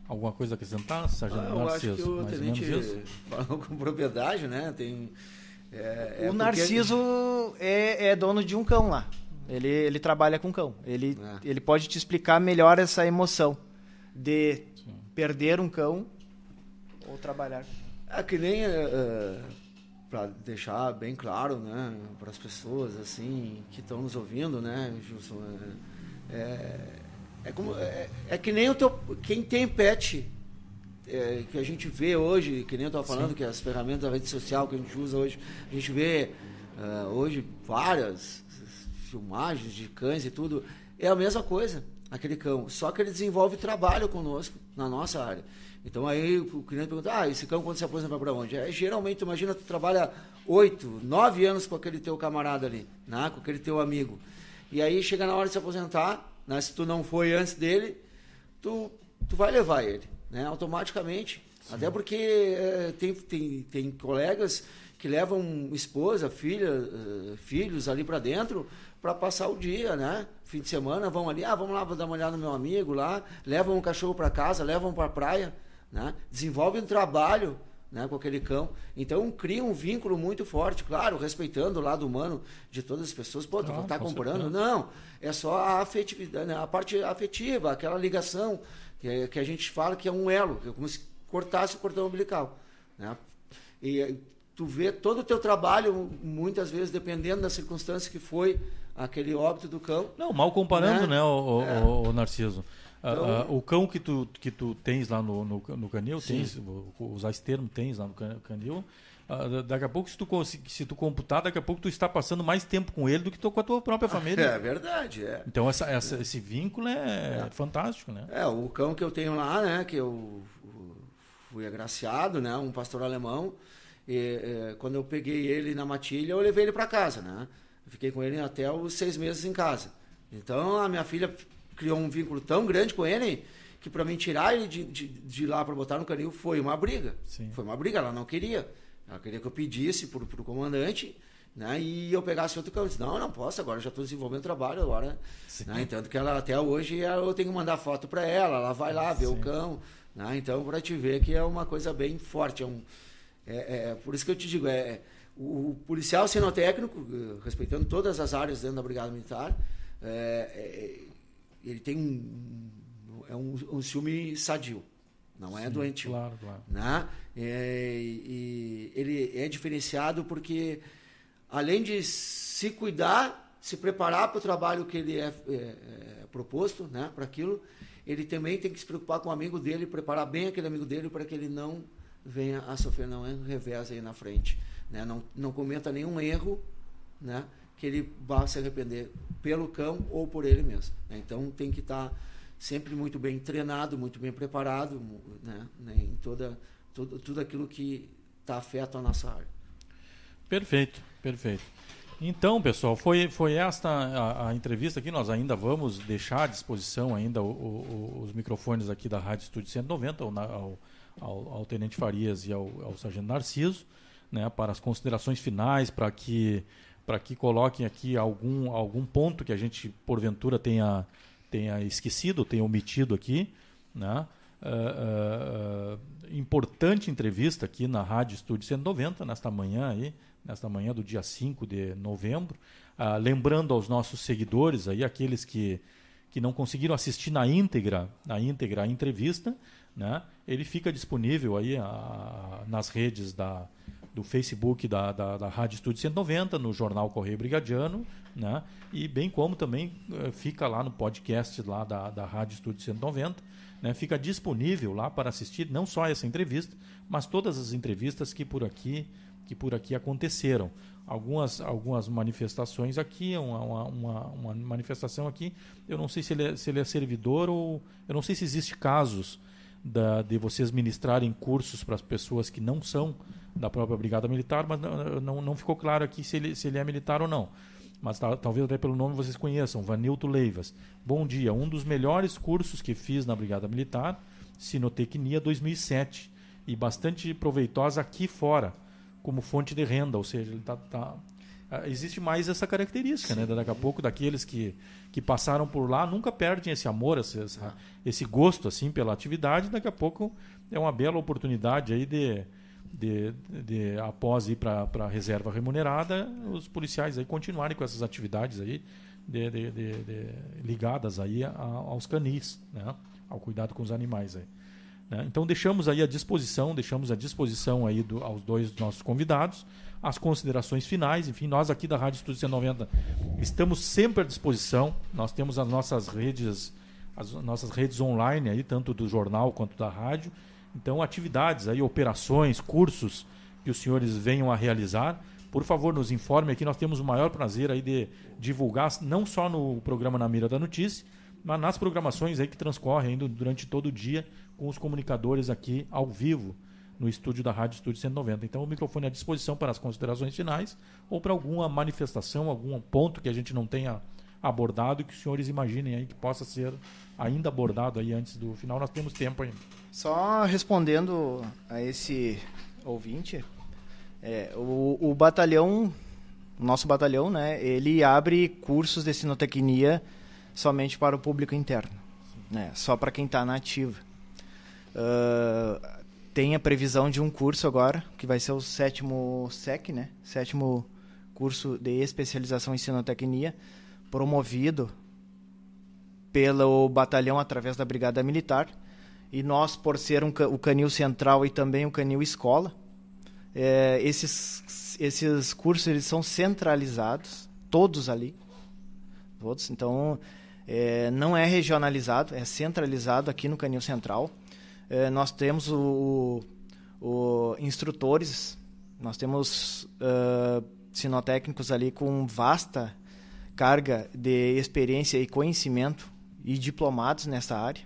S2: Alguma coisa a acrescentar, Sargento ah,
S4: eu Narciso? acho que o tenente falou com propriedade, né? Tem
S3: é, é o Narciso é, é, dono de um cão lá. Ele, ele trabalha com cão. Ele, é. ele pode te explicar melhor essa emoção de Sim. perder um cão ou trabalhar.
S4: É que nem uh, é, é, para deixar bem claro, né, para as pessoas assim que estão nos ouvindo, né, Gilson, é, é, como é, é que nem o teu quem tem pet é, que a gente vê hoje, que nem eu estava falando, Sim. que as ferramentas da rede social que a gente usa hoje, a gente vê uh, hoje várias filmagens de cães e tudo, é a mesma coisa, aquele cão. Só que ele desenvolve trabalho conosco, na nossa área. Então aí o cliente pergunta, ah, esse cão quando se aposenta vai para onde? É, geralmente, imagina, tu trabalha oito, nove anos com aquele teu camarada ali, né? com aquele teu amigo. E aí chega na hora de se aposentar, né? se tu não foi antes dele, tu, tu vai levar ele né, automaticamente. Sim. Até porque é, tem, tem, tem colegas que levam esposa, filha, uh, filhos ali para dentro para passar o dia, né? Fim de semana vão ali, ah, vamos lá, vou dar uma olhada no meu amigo lá, levam um cachorro para casa, levam para a praia, né? Desenvolvem um trabalho, né, com aquele cão. Então cria um vínculo muito forte, claro, respeitando o lado humano de todas as pessoas. Pô, tu ah, tá comprando? Certeza. Não, é só a afetividade, né? a parte afetiva, aquela ligação que, é, que a gente fala que é um elo, que é como se cortasse o cordão umbilical. Né? E tu vê todo o teu trabalho, muitas vezes, dependendo da circunstância que foi aquele óbito do cão.
S2: Não, mal comparando, né, né o, é. o, o, Narciso. Então, uh, o cão que tu, que tu tens lá no, no, no canil, tens, usar esse termo, tens lá no canil, Uh, daqui a pouco, se tu, se tu computar, daqui a pouco tu está passando mais tempo com ele do que tu, com a tua própria família.
S4: É verdade, é.
S2: Então essa, essa, esse vínculo é, é, fantástico, né?
S4: É, o cão que eu tenho lá, né, que eu fui agraciado, né, um pastor alemão, e, e quando eu peguei ele na matilha, eu levei ele para casa, né? Eu fiquei com ele até os seis meses em casa. Então a minha filha criou um vínculo tão grande com ele que para mim tirar ele de, de, de lá para botar no canil foi uma briga.
S2: Sim.
S4: Foi uma briga, ela não queria. Ela queria que eu pedisse para o comandante né, e eu pegasse outro cão. Eu disse, não, não posso, agora já estou desenvolvendo trabalho agora. Né, tanto que ela até hoje eu tenho que mandar foto para ela, ela vai lá ver Sim. o cão. Né, então, para te ver que é uma coisa bem forte. É, um, é, é por isso que eu te digo, é, o, policial sinotécnico, eh, respeitando todas as áreas dentro da Brigada Militar, é, é, ele tem um, é um, um ciúme sadio. Não é Sim, doentio.
S2: Claro, claro.
S4: Né? É, e ele é diferenciado porque, além de se cuidar, se preparar para o trabalho que ele é, é, é proposto, né, para aquilo, ele também tem que se preocupar com o amigo dele, preparar bem aquele amigo dele para que ele não venha a sofrer não é revés aí na frente, né? Não não cometa nenhum erro, né? Que ele vá se arrepender pelo cão ou por ele mesmo. Né? Então tem que estar tá sempre muito bem treinado, muito bem preparado, né? né? Em toda tudo, tudo aquilo que está afeto à nossa área.
S2: Perfeito, perfeito. Então, pessoal, foi, foi esta a, a, entrevista aqui. Nós ainda vamos deixar à disposição ainda o, o, os microfones aqui da Rádio Estúdio 190 ao, ao, ao, ao Tenente Farias e ao, ao Sargento Narciso, né, para as considerações finais, para que para que coloquem aqui algum, algum ponto que a gente porventura tenha tenha esquecido, tenha omitido aqui, né? Uh, uh, importante entrevista aqui na Rádio Estúdio 190, nesta manhã aí, nesta manhã do dia 5 de novembro. Uh, lembrando aos nossos seguidores aí, aqueles que, que não conseguiram assistir na íntegra, na íntegra a entrevista, né? Ele fica disponível aí a, nas redes da, do Facebook da, da, da Rádio Estúdio 190, no Jornal Correio Brigadiano, né? E bem como também uh, fica lá no podcast lá da, da Rádio Estúdio 190, né? Fica disponível lá para assistir não só essa entrevista, mas todas as entrevistas que por aqui que por aqui aconteceram. Algumas, algumas manifestações aqui, uma, uma, uma manifestação aqui, eu não sei se ele, é, se ele é servidor ou. Eu não sei se existe casos da, de vocês ministrarem cursos para as pessoas que não são da própria Brigada Militar, mas não, não, não ficou claro aqui se ele, se ele é militar ou não. Mas tá, talvez até pelo nome vocês conheçam, Vanilto Leivas. Bom dia, um dos melhores cursos que fiz na Brigada Militar, Sinotecnia 2007, e bastante proveitosa aqui fora, como fonte de renda, ou seja, ele tá, tá ah, existe mais essa característica, né? Daqui a pouco, daqueles que, que passaram por lá, nunca perdem esse amor, esse, esse gosto assim pela atividade. Daqui a pouco é uma bela oportunidade aí de, de, de após ir para a reserva remunerada, os policiais aí continuarem com essas atividades aí de, de, ligadas aí a, aos canis, né? ao cuidado com os animais aí. Né? Então deixamos aí à disposição, deixamos à disposição aí do, aos dois nossos convidados as considerações finais. Enfim, nós aqui da Rádio Estúdio 190 estamos sempre à disposição. Nós temos as nossas redes, as nossas redes online aí, tanto do jornal quanto da rádio. Então, atividades aí, operações, cursos que os senhores venham a realizar, por favor, nos informe aqui. Nós temos o maior prazer aí de divulgar, não só no programa Na Mira da Notícia, mas nas programações aí que transcorrem ainda durante todo o dia com os comunicadores aqui ao vivo no estúdio da Rádio Estúdio 190. Então o microfone é à disposição para as considerações finais ou para alguma manifestação, algum ponto que a gente não tenha abordado e que os senhores imaginem aí que possa ser ainda abordado aí antes do final. Nós temos tempo ainda.
S3: Só respondendo a esse ouvinte, é, o, o batalhão, nosso batalhão, né, ele abre cursos de sinotecnia somente para o público interno, né, só para quem está na ativa. Uh, tem a previsão de um curso agora, que vai ser o sétimo SEC, né, sétimo curso de especialização em sinotecnia, promovido pelo batalhão através da Brigada Militar e nós, por ser um, o canil central e também o canil escola, é, esses, esses cursos eles são centralizados, todos ali, todos. Então, é, não é regionalizado, é centralizado aqui no canil central. É, nós temos o, o, instrutores, nós temos uh, sinotécnicos ali com vasta carga de experiência e conhecimento e diplomados nessa área,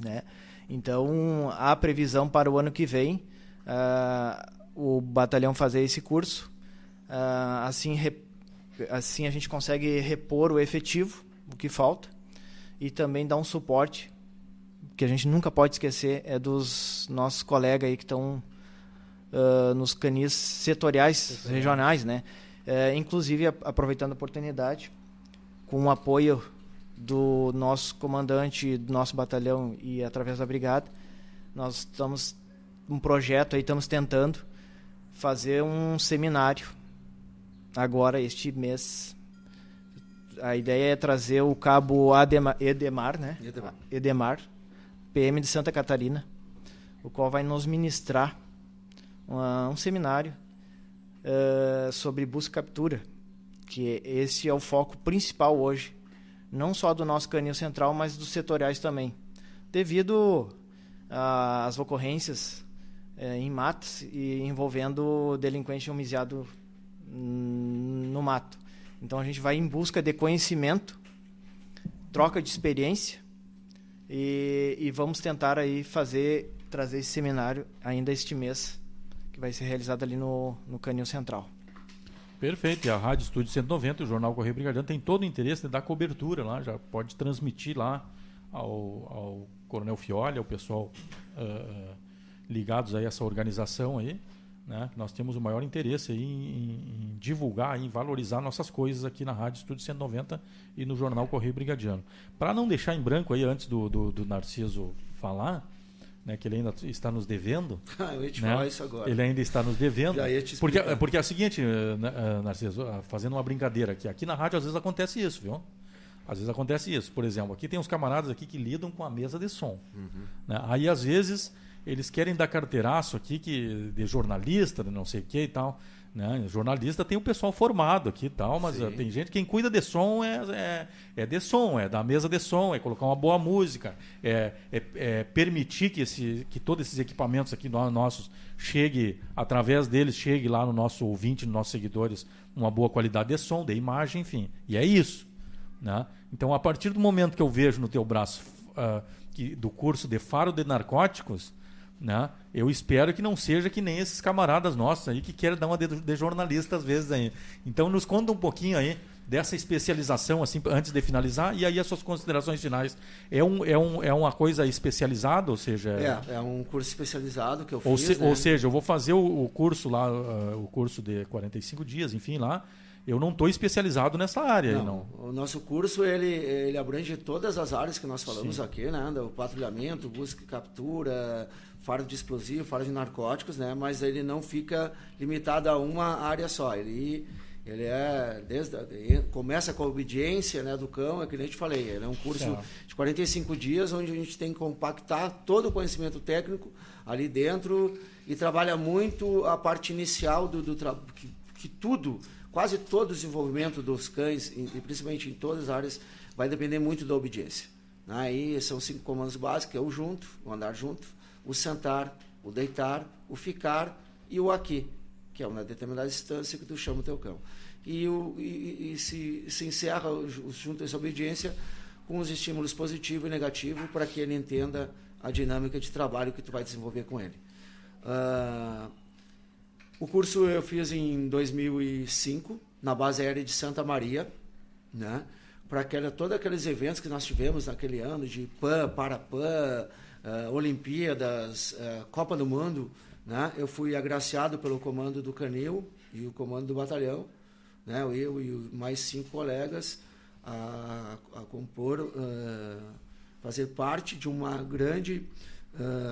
S3: né? Então, há previsão para o ano que vem uh, o batalhão fazer esse curso. Uh, assim, assim a gente consegue repor o efetivo, o que falta, e também dar um suporte, que a gente nunca pode esquecer, é dos nossos colegas aí que estão uh, nos canis setoriais, regionais, né? Uh, inclusive, aproveitando a oportunidade, com o apoio do nosso comandante, do nosso batalhão e através da brigada, nós estamos um projeto aí, estamos tentando fazer um seminário agora este mês. A ideia é trazer o cabo Ademar, Edemar, né? Edemar. Edemar, PM de Santa Catarina, o qual vai nos ministrar um seminário uh, sobre busca e captura, que esse é o foco principal hoje não só do nosso canil central, mas dos setoriais também, devido às ocorrências é, em matos e envolvendo delinquente homicida no mato. Então a gente vai em busca de conhecimento, troca de experiência e, e vamos tentar aí fazer trazer esse seminário ainda este mês, que vai ser realizado ali no, no Canil Central.
S2: Perfeito. E a Rádio Estúdio 190, o Jornal Correio Brigadiano, tem todo o interesse de dar cobertura lá, já pode transmitir lá ao, ao Coronel Fioli, ao pessoal uh, ligados a essa organização aí. Né? Nós temos o maior interesse aí em, em, divulgar, em valorizar nossas coisas aqui na Rádio Estúdio 190 e no Jornal Correio Brigadiano. Para não deixar em branco aí, antes do, do, do Narciso falar, né, que ele ainda está nos devendo.
S4: Ah, eu ia te
S2: né?
S4: falar isso agora.
S2: Ele ainda está nos devendo.
S4: Já ia te
S2: porque,
S4: explicar.
S2: porque é o seguinte, eh, eh, Narciso, ah, fazendo uma brincadeira aqui. Aqui na rádio às vezes acontece isso, viu? Às vezes acontece isso. Por exemplo, aqui tem uns camaradas aqui que lidam com a mesa de som. né? Aí às vezes eles querem dar carteiraço aqui que, de jornalista, de não sei o que e tal. Né? Jornalista tem o pessoal formado aqui e tal, mas
S4: Sim.
S2: eh, tem gente quem cuida de som é, é, é de som, é da mesa de som, é colocar uma boa música, é, é- é permitir que, esse, que todos esses equipamentos aqui no- nossos chegue, através deles, chegue lá no nosso ouvinte, nos nossos seguidores, uma boa qualidade de som, de imagem, enfim. E é isso. Né? Então, a partir do momento que eu vejo no teu braço ah, que, do curso de faro de narcóticos, né? eu espero que não seja que nem esses camaradas nossos aí que querem dar uma de, de jornalista às vezes aí. Então, nos conta um pouquinho aí dessa especialização, assim, antes de finalizar, e aí as suas considerações finais. É, um, é, um, é uma coisa especializada, ou seja...
S4: É, é um curso especializado que eu
S2: Ou,
S4: fiz.
S2: se-
S4: né?
S2: ou seja, eu vou fazer o, o curso lá, ah, o curso de 45 dias, enfim, lá. Eu não estou especializado nessa área.
S4: Não,
S2: não.
S4: O nosso curso ele, ele abrange todas as áreas que nós falamos
S2: Sim.
S4: aqui, né? O patrulhamento, busca e captura, faro de explosivo, faro de narcóticos, né? Mas ele não fica limitado a uma área só. Ele, ele é desde ele começa com a obediência, né, do cão, é que nem eu te falei. Ele é um curso de 45 dias onde a gente tem que compactar todo o conhecimento técnico ali dentro e trabalha muito a parte inicial do, do que, que tudo, quase todo o desenvolvimento dos cães, e principalmente em todas as áreas, vai depender muito da obediência. Aí são cinco comandos básicos, é o junto, o andar junto, o sentar, o deitar, o ficar e o aqui, que é uma determinada distância que tu chama o teu cão. E, o, e, e- se, se encerra junto essa obediência com os estímulos positivo e negativo para que ele entenda a dinâmica de trabalho que tu vai desenvolver com ele. Ah, o curso eu fiz em 2005 na base aérea de Santa Maria, né? Para aquela todos aqueles eventos que nós tivemos naquele ano de PAN, Parapan, ah, Olimpíadas, ah, Copa do Mundo, né? Eu fui agraciado pelo comando do Canil e o comando do batalhão, né? Eu e mais cinco colegas a, a compor, ah, fazer parte de uma grande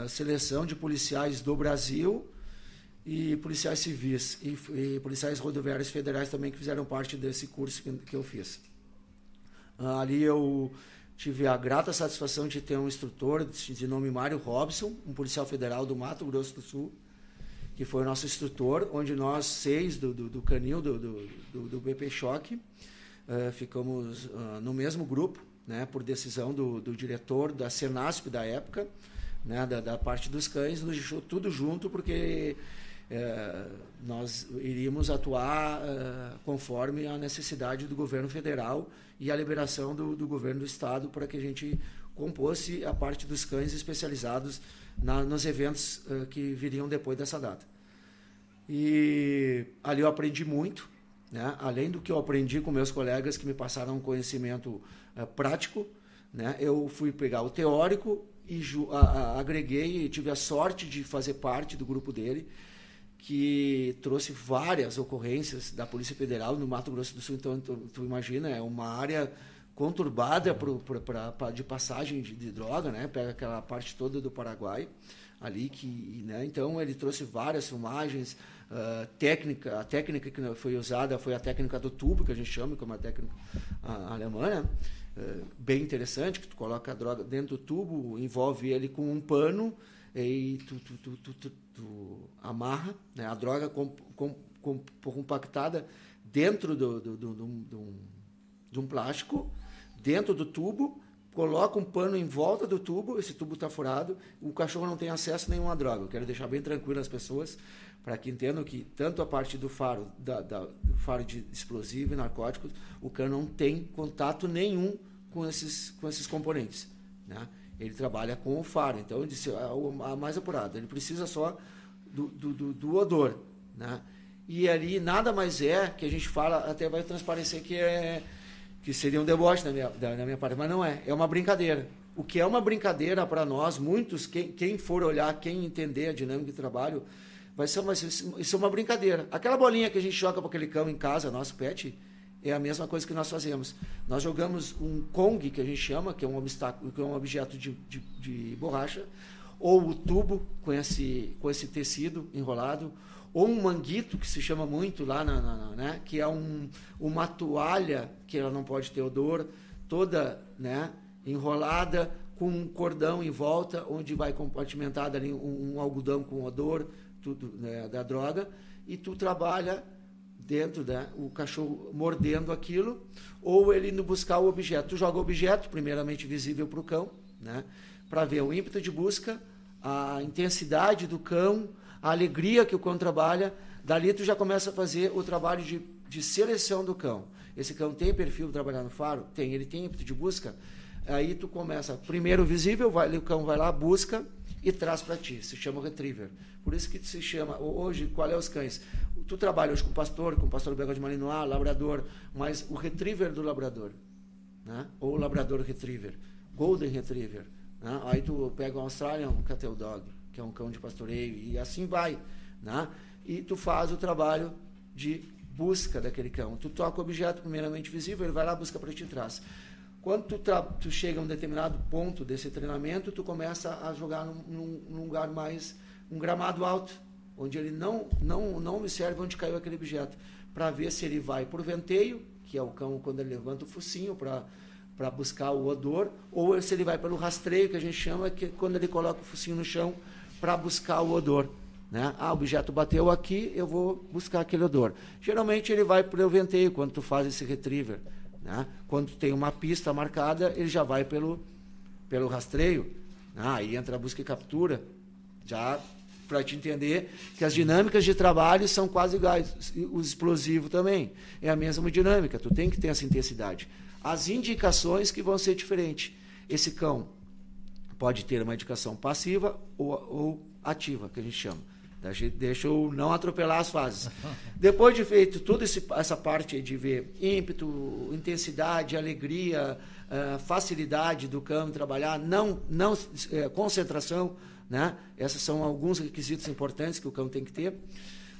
S4: seleção de policiais do Brasil e policiais civis e, e policiais rodoviários federais também que fizeram parte desse curso que, que eu fiz. Ah, ali eu tive a grata satisfação de ter um instrutor de, nome Mário Robson, um policial federal do Mato Grosso do Sul, que foi o nosso instrutor, onde nós seis do, do, do canil do, do, do, BP Choque eh, ficamos ah, no mesmo grupo, né, por decisão do, do diretor da Senasp da época, né, da, da parte dos cães, nos deixou tudo junto porque eh, nós iríamos atuar eh, conforme a necessidade do governo federal e a liberação do, do governo do estado para que a gente compôsse a parte dos cães especializados na, nos eventos eh, que viriam depois dessa data. E ali eu aprendi muito, né? além do que eu aprendi com meus colegas que me passaram um conhecimento eh, prático, né? eu fui pegar o teórico e agreguei e tive a sorte de fazer parte do grupo dele, que trouxe várias ocorrências da Polícia Federal no Mato Grosso do Sul. Então, tu, tu imagina, é uma área conturbada pro, pra, pra- de passagem de, de droga, né? Pega aquela parte toda do Paraguai ali que, né? Então ele trouxe várias filmagens, ah, técnica, a técnica que foi usada foi a técnica do tubo que a gente chama, que é uma técnica ah, alemã, né? Eh, bem interessante, que tu coloca a droga dentro do tubo, envolve ele com um pano e tu, tu, tu, tu, tu amarra né, a droga com, com, com- compactada dentro do, do, do, do- do- de um plástico, dentro do tubo, coloca um pano em volta do tubo, esse tubo está furado, o cachorro não tem acesso a nenhuma droga. Eu quero deixar bem tranquilo as pessoas para que entendam que tanto a parte do faro, da, da- do faro de explosivo e narcóticos, o cão não tem contato nenhum com esses, com esses componentes. Né? Ele trabalha com o faro. Então, ele disse, a, a mais apurado. Ele precisa só do, do, do, do odor. Né? E ali nada mais é que a gente fala, até vai transparecer que é que seria um deboche da minha, da, da minha parte, mas não é. É uma brincadeira. O que é uma brincadeira para nós, muitos, quem, quem for olhar, quem entender a dinâmica de trabalho, vai ser uma, isso é uma brincadeira. Aquela bolinha que a gente joga para aquele cão em casa, nosso pet, é a mesma coisa que nós fazemos. Nós jogamos um Kong, que a gente chama, que é um, obstáculo, que é um objeto de, de, de borracha, ou o tubo com esse, com esse tecido enrolado, ou um manguito, que se chama muito lá, na, na, na, né? que é um, uma toalha que ela não pode ter odor, toda né? enrolada, com um cordão em volta, onde vai compartimentado ali um, um algodão com odor tudo, né? da droga, e tu trabalha dentro, né? o cachorro mordendo aquilo, ou ele indo buscar o objeto. Tu joga o objeto, primeiramente visível para o cão, né? para ver o ímpeto de busca, a intensidade do cão, a alegria que o cão trabalha, dali tu já começa a fazer o trabalho de, de seleção do cão. Esse cão tem perfil de trabalhar no faro? Tem. Ele tem ímpeto de busca? Aí tu começa, primeiro visível, vai, o cão vai lá, busca e traz para ti. Se chama retriever. Por isso que se chama, hoje, qual é os cães? Tu trabalha hoje com pastor, com pastor belga de Malinois, labrador, mas o retriever do labrador, né? ou labrador retriever, golden retriever. Né? Aí tu pega um Australian Cattle Dog, que é um cão de pastoreio, e assim vai. Né? E tu faz o trabalho de busca daquele cão. Tu toca o objeto primeiramente visível, ele vai lá busca para ti traz. Quando tu, tu, chega a um determinado ponto desse treinamento, tu começa a jogar num, num, lugar mais, um gramado alto, onde ele não, não, não observa onde caiu aquele objeto, para ver se ele vai por venteio, que é o cão quando ele levanta o focinho para para buscar o odor, ou se ele vai pelo rastreio, que a gente chama, que é quando ele coloca o focinho no chão para buscar o odor. Né? Ah, o objeto bateu aqui, eu vou buscar aquele odor. Geralmente ele vai pelo venteio quando tu faz esse retriever. Né? Quando tem uma pista marcada, ele já vai pelo, pelo rastreio. Ah, aí entra a busca e captura. Já para te entender que as dinâmicas de trabalho são quase iguais. O explosivo também. É a mesma dinâmica, tu tem que ter essa intensidade. As indicações que vão ser diferentes. Esse cão pode ter uma indicação passiva ou, ou ativa, que a gente chama. Deixa eu não atropelar as fases. Depois de feito toda essa parte de ver ímpeto, intensidade, alegria, uh, facilidade do cão trabalhar, não, não uh, concentração, né? Esses são alguns requisitos importantes que o cão tem que ter.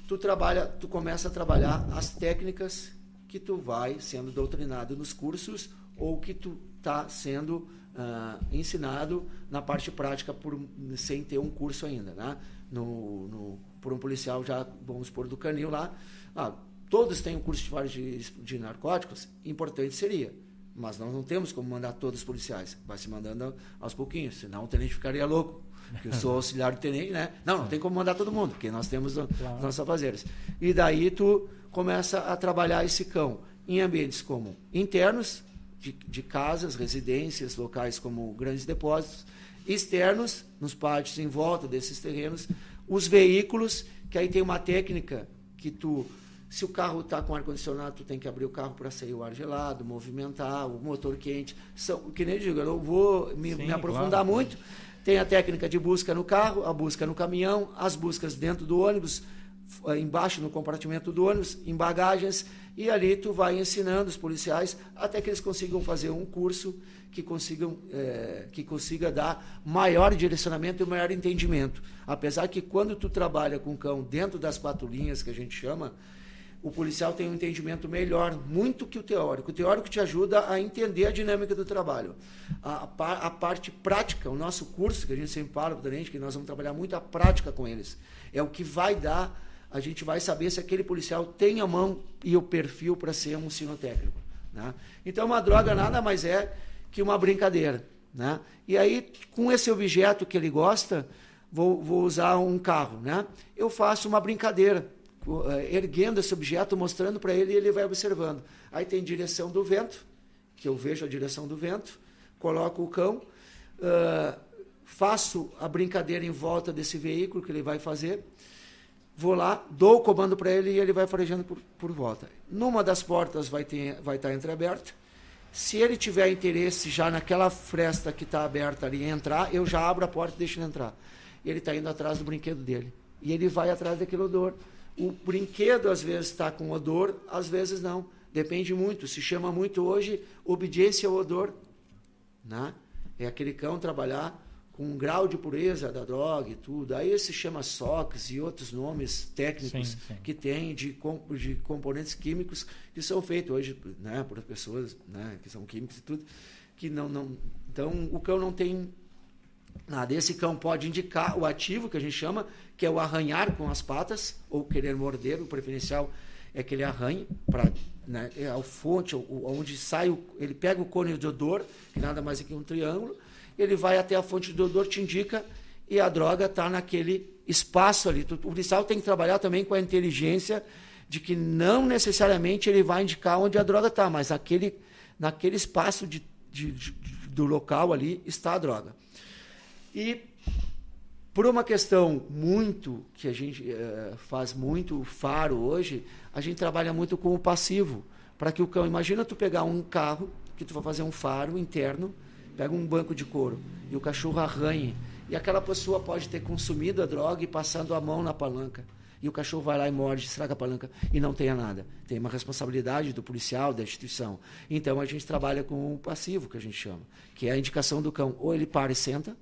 S4: Tu trabalha, tu começa a trabalhar as técnicas que tu vai sendo doutrinado nos cursos ou que tu está sendo uh, ensinado na parte prática por, sem ter um curso ainda, né? No, no, por um policial já, vamos supor, do canil lá. Ah, todos têm um curso de, de, de narcóticos, importante seria. Mas nós não temos como mandar todos os policiais. Vai se mandando aos pouquinhos, senão o tenente ficaria louco. Porque eu sou auxiliar do tenente, né? Não, não tem como mandar todo mundo, porque nós temos claro. os nossos afazeres. E daí tu começa a trabalhar esse cão em ambientes como internos, de, de casas, residências, locais como grandes depósitos, externos, nos pátios em volta desses terrenos, os veículos, que aí tem uma técnica que tu, se o carro está com ar-condicionado, tu tem que abrir o carro para sair o ar gelado, movimentar, o motor quente. São, que nem eu digo, eu não vou me, Sim, me aprofundar claro. muito. Tem a técnica de busca no carro, a busca no caminhão, as buscas dentro do ônibus, eh, embaixo no compartimento do ônibus, em bagagens, e ali tu vai ensinando os policiais até que eles consigam fazer um curso que consigam é, que consiga dar maior direcionamento e maior entendimento. Apesar que quando tu trabalha com cão dentro das quatro linhas que a gente chama, o policial tem um entendimento melhor, muito que o teórico. O teórico te ajuda a entender a dinâmica do trabalho. A, a, a parte prática, o nosso curso, que a gente sempre fala para que nós vamos trabalhar muito a prática com eles, é o que vai dar a gente vai saber se aquele policial tem a mão e o perfil para ser um sinotécnico. Né? Então, uma droga nada mais é que uma brincadeira. Né? E aí, com esse objeto que ele gosta, vou, vou usar um carro. Né? Eu faço uma brincadeira, erguendo esse objeto, mostrando para ele e ele vai observando. Aí tem direção do vento, que eu vejo a direção do vento, coloco o cão, uh, faço a brincadeira em volta desse veículo que ele vai fazer vou lá, dou o comando para ele e ele vai farejando por, por volta. Numa das portas vai, ter, vai estar entreaberta Se ele tiver interesse já naquela fresta que está aberta ali entrar, eu já abro a porta e deixo ele entrar. Ele está indo atrás do brinquedo dele. E ele vai atrás daquele odor. O brinquedo às vezes está com odor, às vezes não. Depende muito. Se chama muito hoje obediência ao odor. Né? É aquele cão trabalhar com um grau de pureza da droga e tudo. Aí se chama SOX e outros nomes técnicos sim, sim. que tem de, de componentes químicos que são feitos hoje né, por pessoas né, que são químicos e tudo. Que não, não, então o cão não tem nada. Esse cão pode indicar o ativo que a gente chama, que é o arranhar com as patas ou querer morder. O preferencial é que ele arranhe para né, é a fonte, onde sai, o, ele pega o cone de odor, que nada mais é que um triângulo, ele vai até a fonte do odor, te indica, e a droga está naquele espaço ali. O policial tem que trabalhar também com a inteligência de que não necessariamente ele vai indicar onde a droga está, mas aquele, naquele espaço de, de, de, do local ali está a droga. E por uma questão muito que a gente é, faz muito faro hoje, a gente trabalha muito com o passivo, para que o cão, imagina tu pegar um carro que tu vai fazer um faro interno, pega um banco de couro e o cachorro arranhe. E aquela pessoa pode ter consumido a droga e passando a mão na palanca. E o cachorro vai lá e morde, estraga a palanca e não tenha nada. Tem uma responsabilidade do policial, da instituição. Então a gente trabalha com o passivo, que a gente chama, que é a indicação do cão. Ou ele para e senta,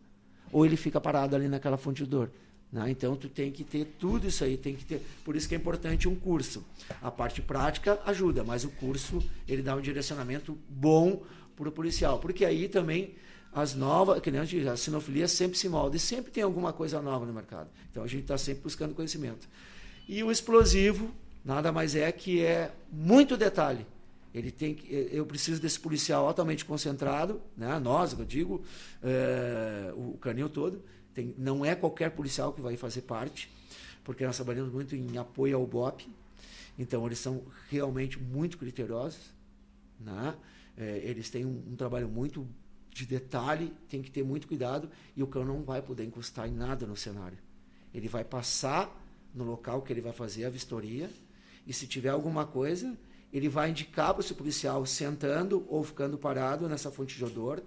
S4: ou ele fica parado ali naquela fonte de dor. Né? Então tu tem que ter tudo isso aí, tem que ter. Por isso que é importante um curso. A parte prática ajuda, mas o curso ele dá um direcionamento bom para o policial. Porque aí também as novas, que nem a, gente, a sinofilia sempre se molda e sempre tem alguma coisa nova no mercado. Então a gente está sempre buscando conhecimento. E o explosivo nada mais é que é muito detalhe. Ele tem que, eu preciso desse policial altamente concentrado, né? nós, eu digo, é, o canil todo. Tem, não é qualquer policial que vai fazer parte, porque nós trabalhamos muito em apoio ao BOP. Então, eles são realmente muito criteriosos. Né? É, eles têm um, um, trabalho muito de detalhe, tem que ter muito cuidado e o cão não vai poder encostar em nada no cenário. Ele vai passar no local que ele vai fazer a vistoria e se tiver alguma coisa, ele vai indicar para o policial sentando ou ficando parado nessa fonte de odor.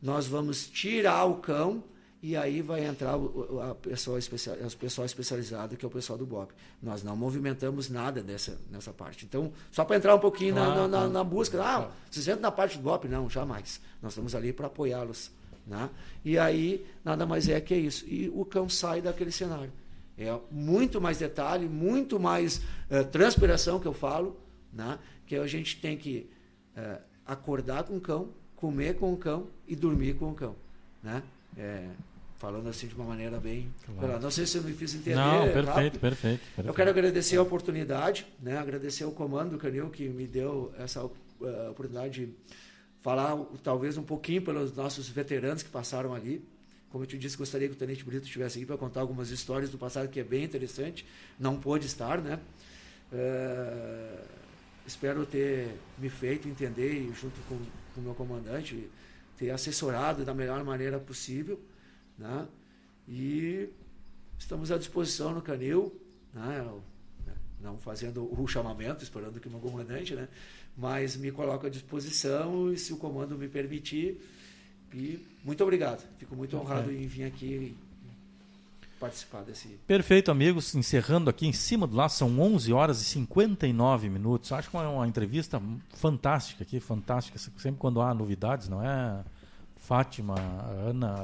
S4: Nós vamos tirar o cão e aí vai entrar o, a pessoa especial, o pessoal especializado, que é o pessoal do BOP. Nós não movimentamos nada dessa, nessa parte. Então, só para entrar um pouquinho ah, na, na, na, busca, ah, vocês entram na parte do BOP? Não, jamais. Nós estamos ali para apoiá-los. Né? E aí, nada mais é que isso. E o cão sai daquele cenário. É muito mais detalhe, muito mais uh, transpiração que eu falo, né? que a gente tem que uh, acordar com o cão, comer com o cão e dormir com o cão. Né? É, falando assim de uma maneira bem. Claro. Não sei se eu me fiz entender.
S2: Não, perfeito, perfeito, perfeito,
S4: Eu quero agradecer a oportunidade, né? agradecer o comando do Canil que me deu essa uh, oportunidade de falar talvez um pouquinho pelos nossos veteranos que passaram ali. Como eu te disse, gostaria que o Tenente Brito estivesse aqui para contar algumas histórias do passado que é bem interessante. Não pôde estar, né? Uh, espero ter me feito entender junto com, o meu comandante, ter assessorado da melhor maneira possível né? E estamos à disposição no Canil, né? não fazendo o chamamento, esperando que o meu comandante, né? mas me coloco à disposição e se o comando me permitir. E muito obrigado. Fico muito honrado em vir aqui participar desse.
S2: Perfeito, amigos. Encerrando aqui em cima do laço, são 11 horas e 59 minutos. Acho que é uma entrevista fantástica aqui, fantástica. Sempre quando há novidades, não é? Fátima, Ana,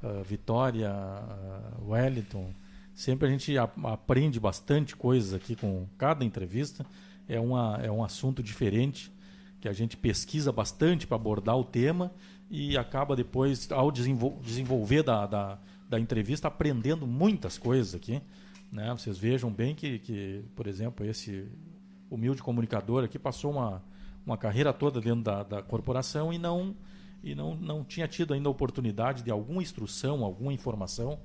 S2: uh, Vitória, uh, Wellington. Sempre a gente aprende bastante coisas aqui com cada entrevista. É, uma, é um assunto diferente que a gente pesquisa bastante para abordar o tema e acaba depois, ao desenvol desenvolver da, da, da, entrevista, aprendendo muitas coisas aqui. Né? Vocês vejam bem que, que, por exemplo, esse humilde comunicador aqui passou uma, uma carreira toda dentro da, da corporação e não e não, não tinha tido ainda a oportunidade de alguma instrução, alguma informação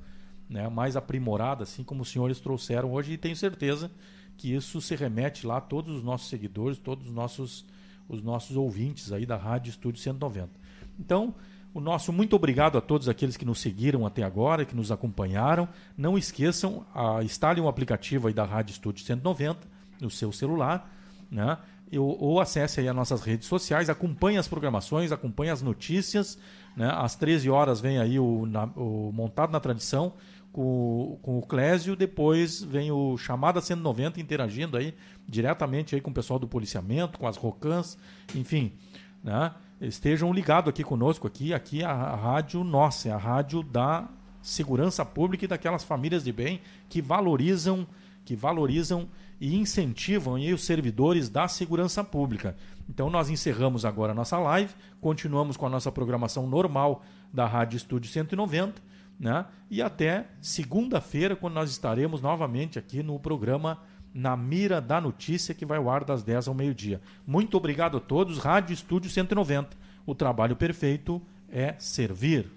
S2: né, mais aprimorada, assim como os senhores trouxeram hoje, e tenho certeza que isso se remete lá a todos os nossos seguidores, todos os nossos, os nossos ouvintes aí da Rádio Estúdio 190. Então, o nosso muito obrigado a todos aqueles que nos seguiram até agora, que nos acompanharam. Não esqueçam, a, instalem o aplicativo aí da Rádio Estúdio 190 no seu celular, né? ou, ou acesse aí as nossas redes sociais, acompanhe as programações, acompanhe as notícias. Né? Às 13 horas vem aí o, na, o Montado na Tradição com, com o Clésio, depois vem o Chamada 190 interagindo aí diretamente aí com o pessoal do policiamento, com as ROCANs, enfim. Né? Estejam ligados aqui conosco, aqui, aqui a, rádio nossa, é a rádio da segurança pública e daquelas famílias de bem que valorizam, que valorizam e incentivam aí os servidores da segurança pública. Então nós encerramos agora a nossa live, continuamos com a nossa programação normal da Rádio Estúdio 190, né? E até segunda-feira, quando nós estaremos novamente aqui no programa Na Mira da Notícia, que vai ao ar das 10 ao meio-dia. Muito obrigado a todos. Rádio Estúdio 190. O trabalho perfeito é servir.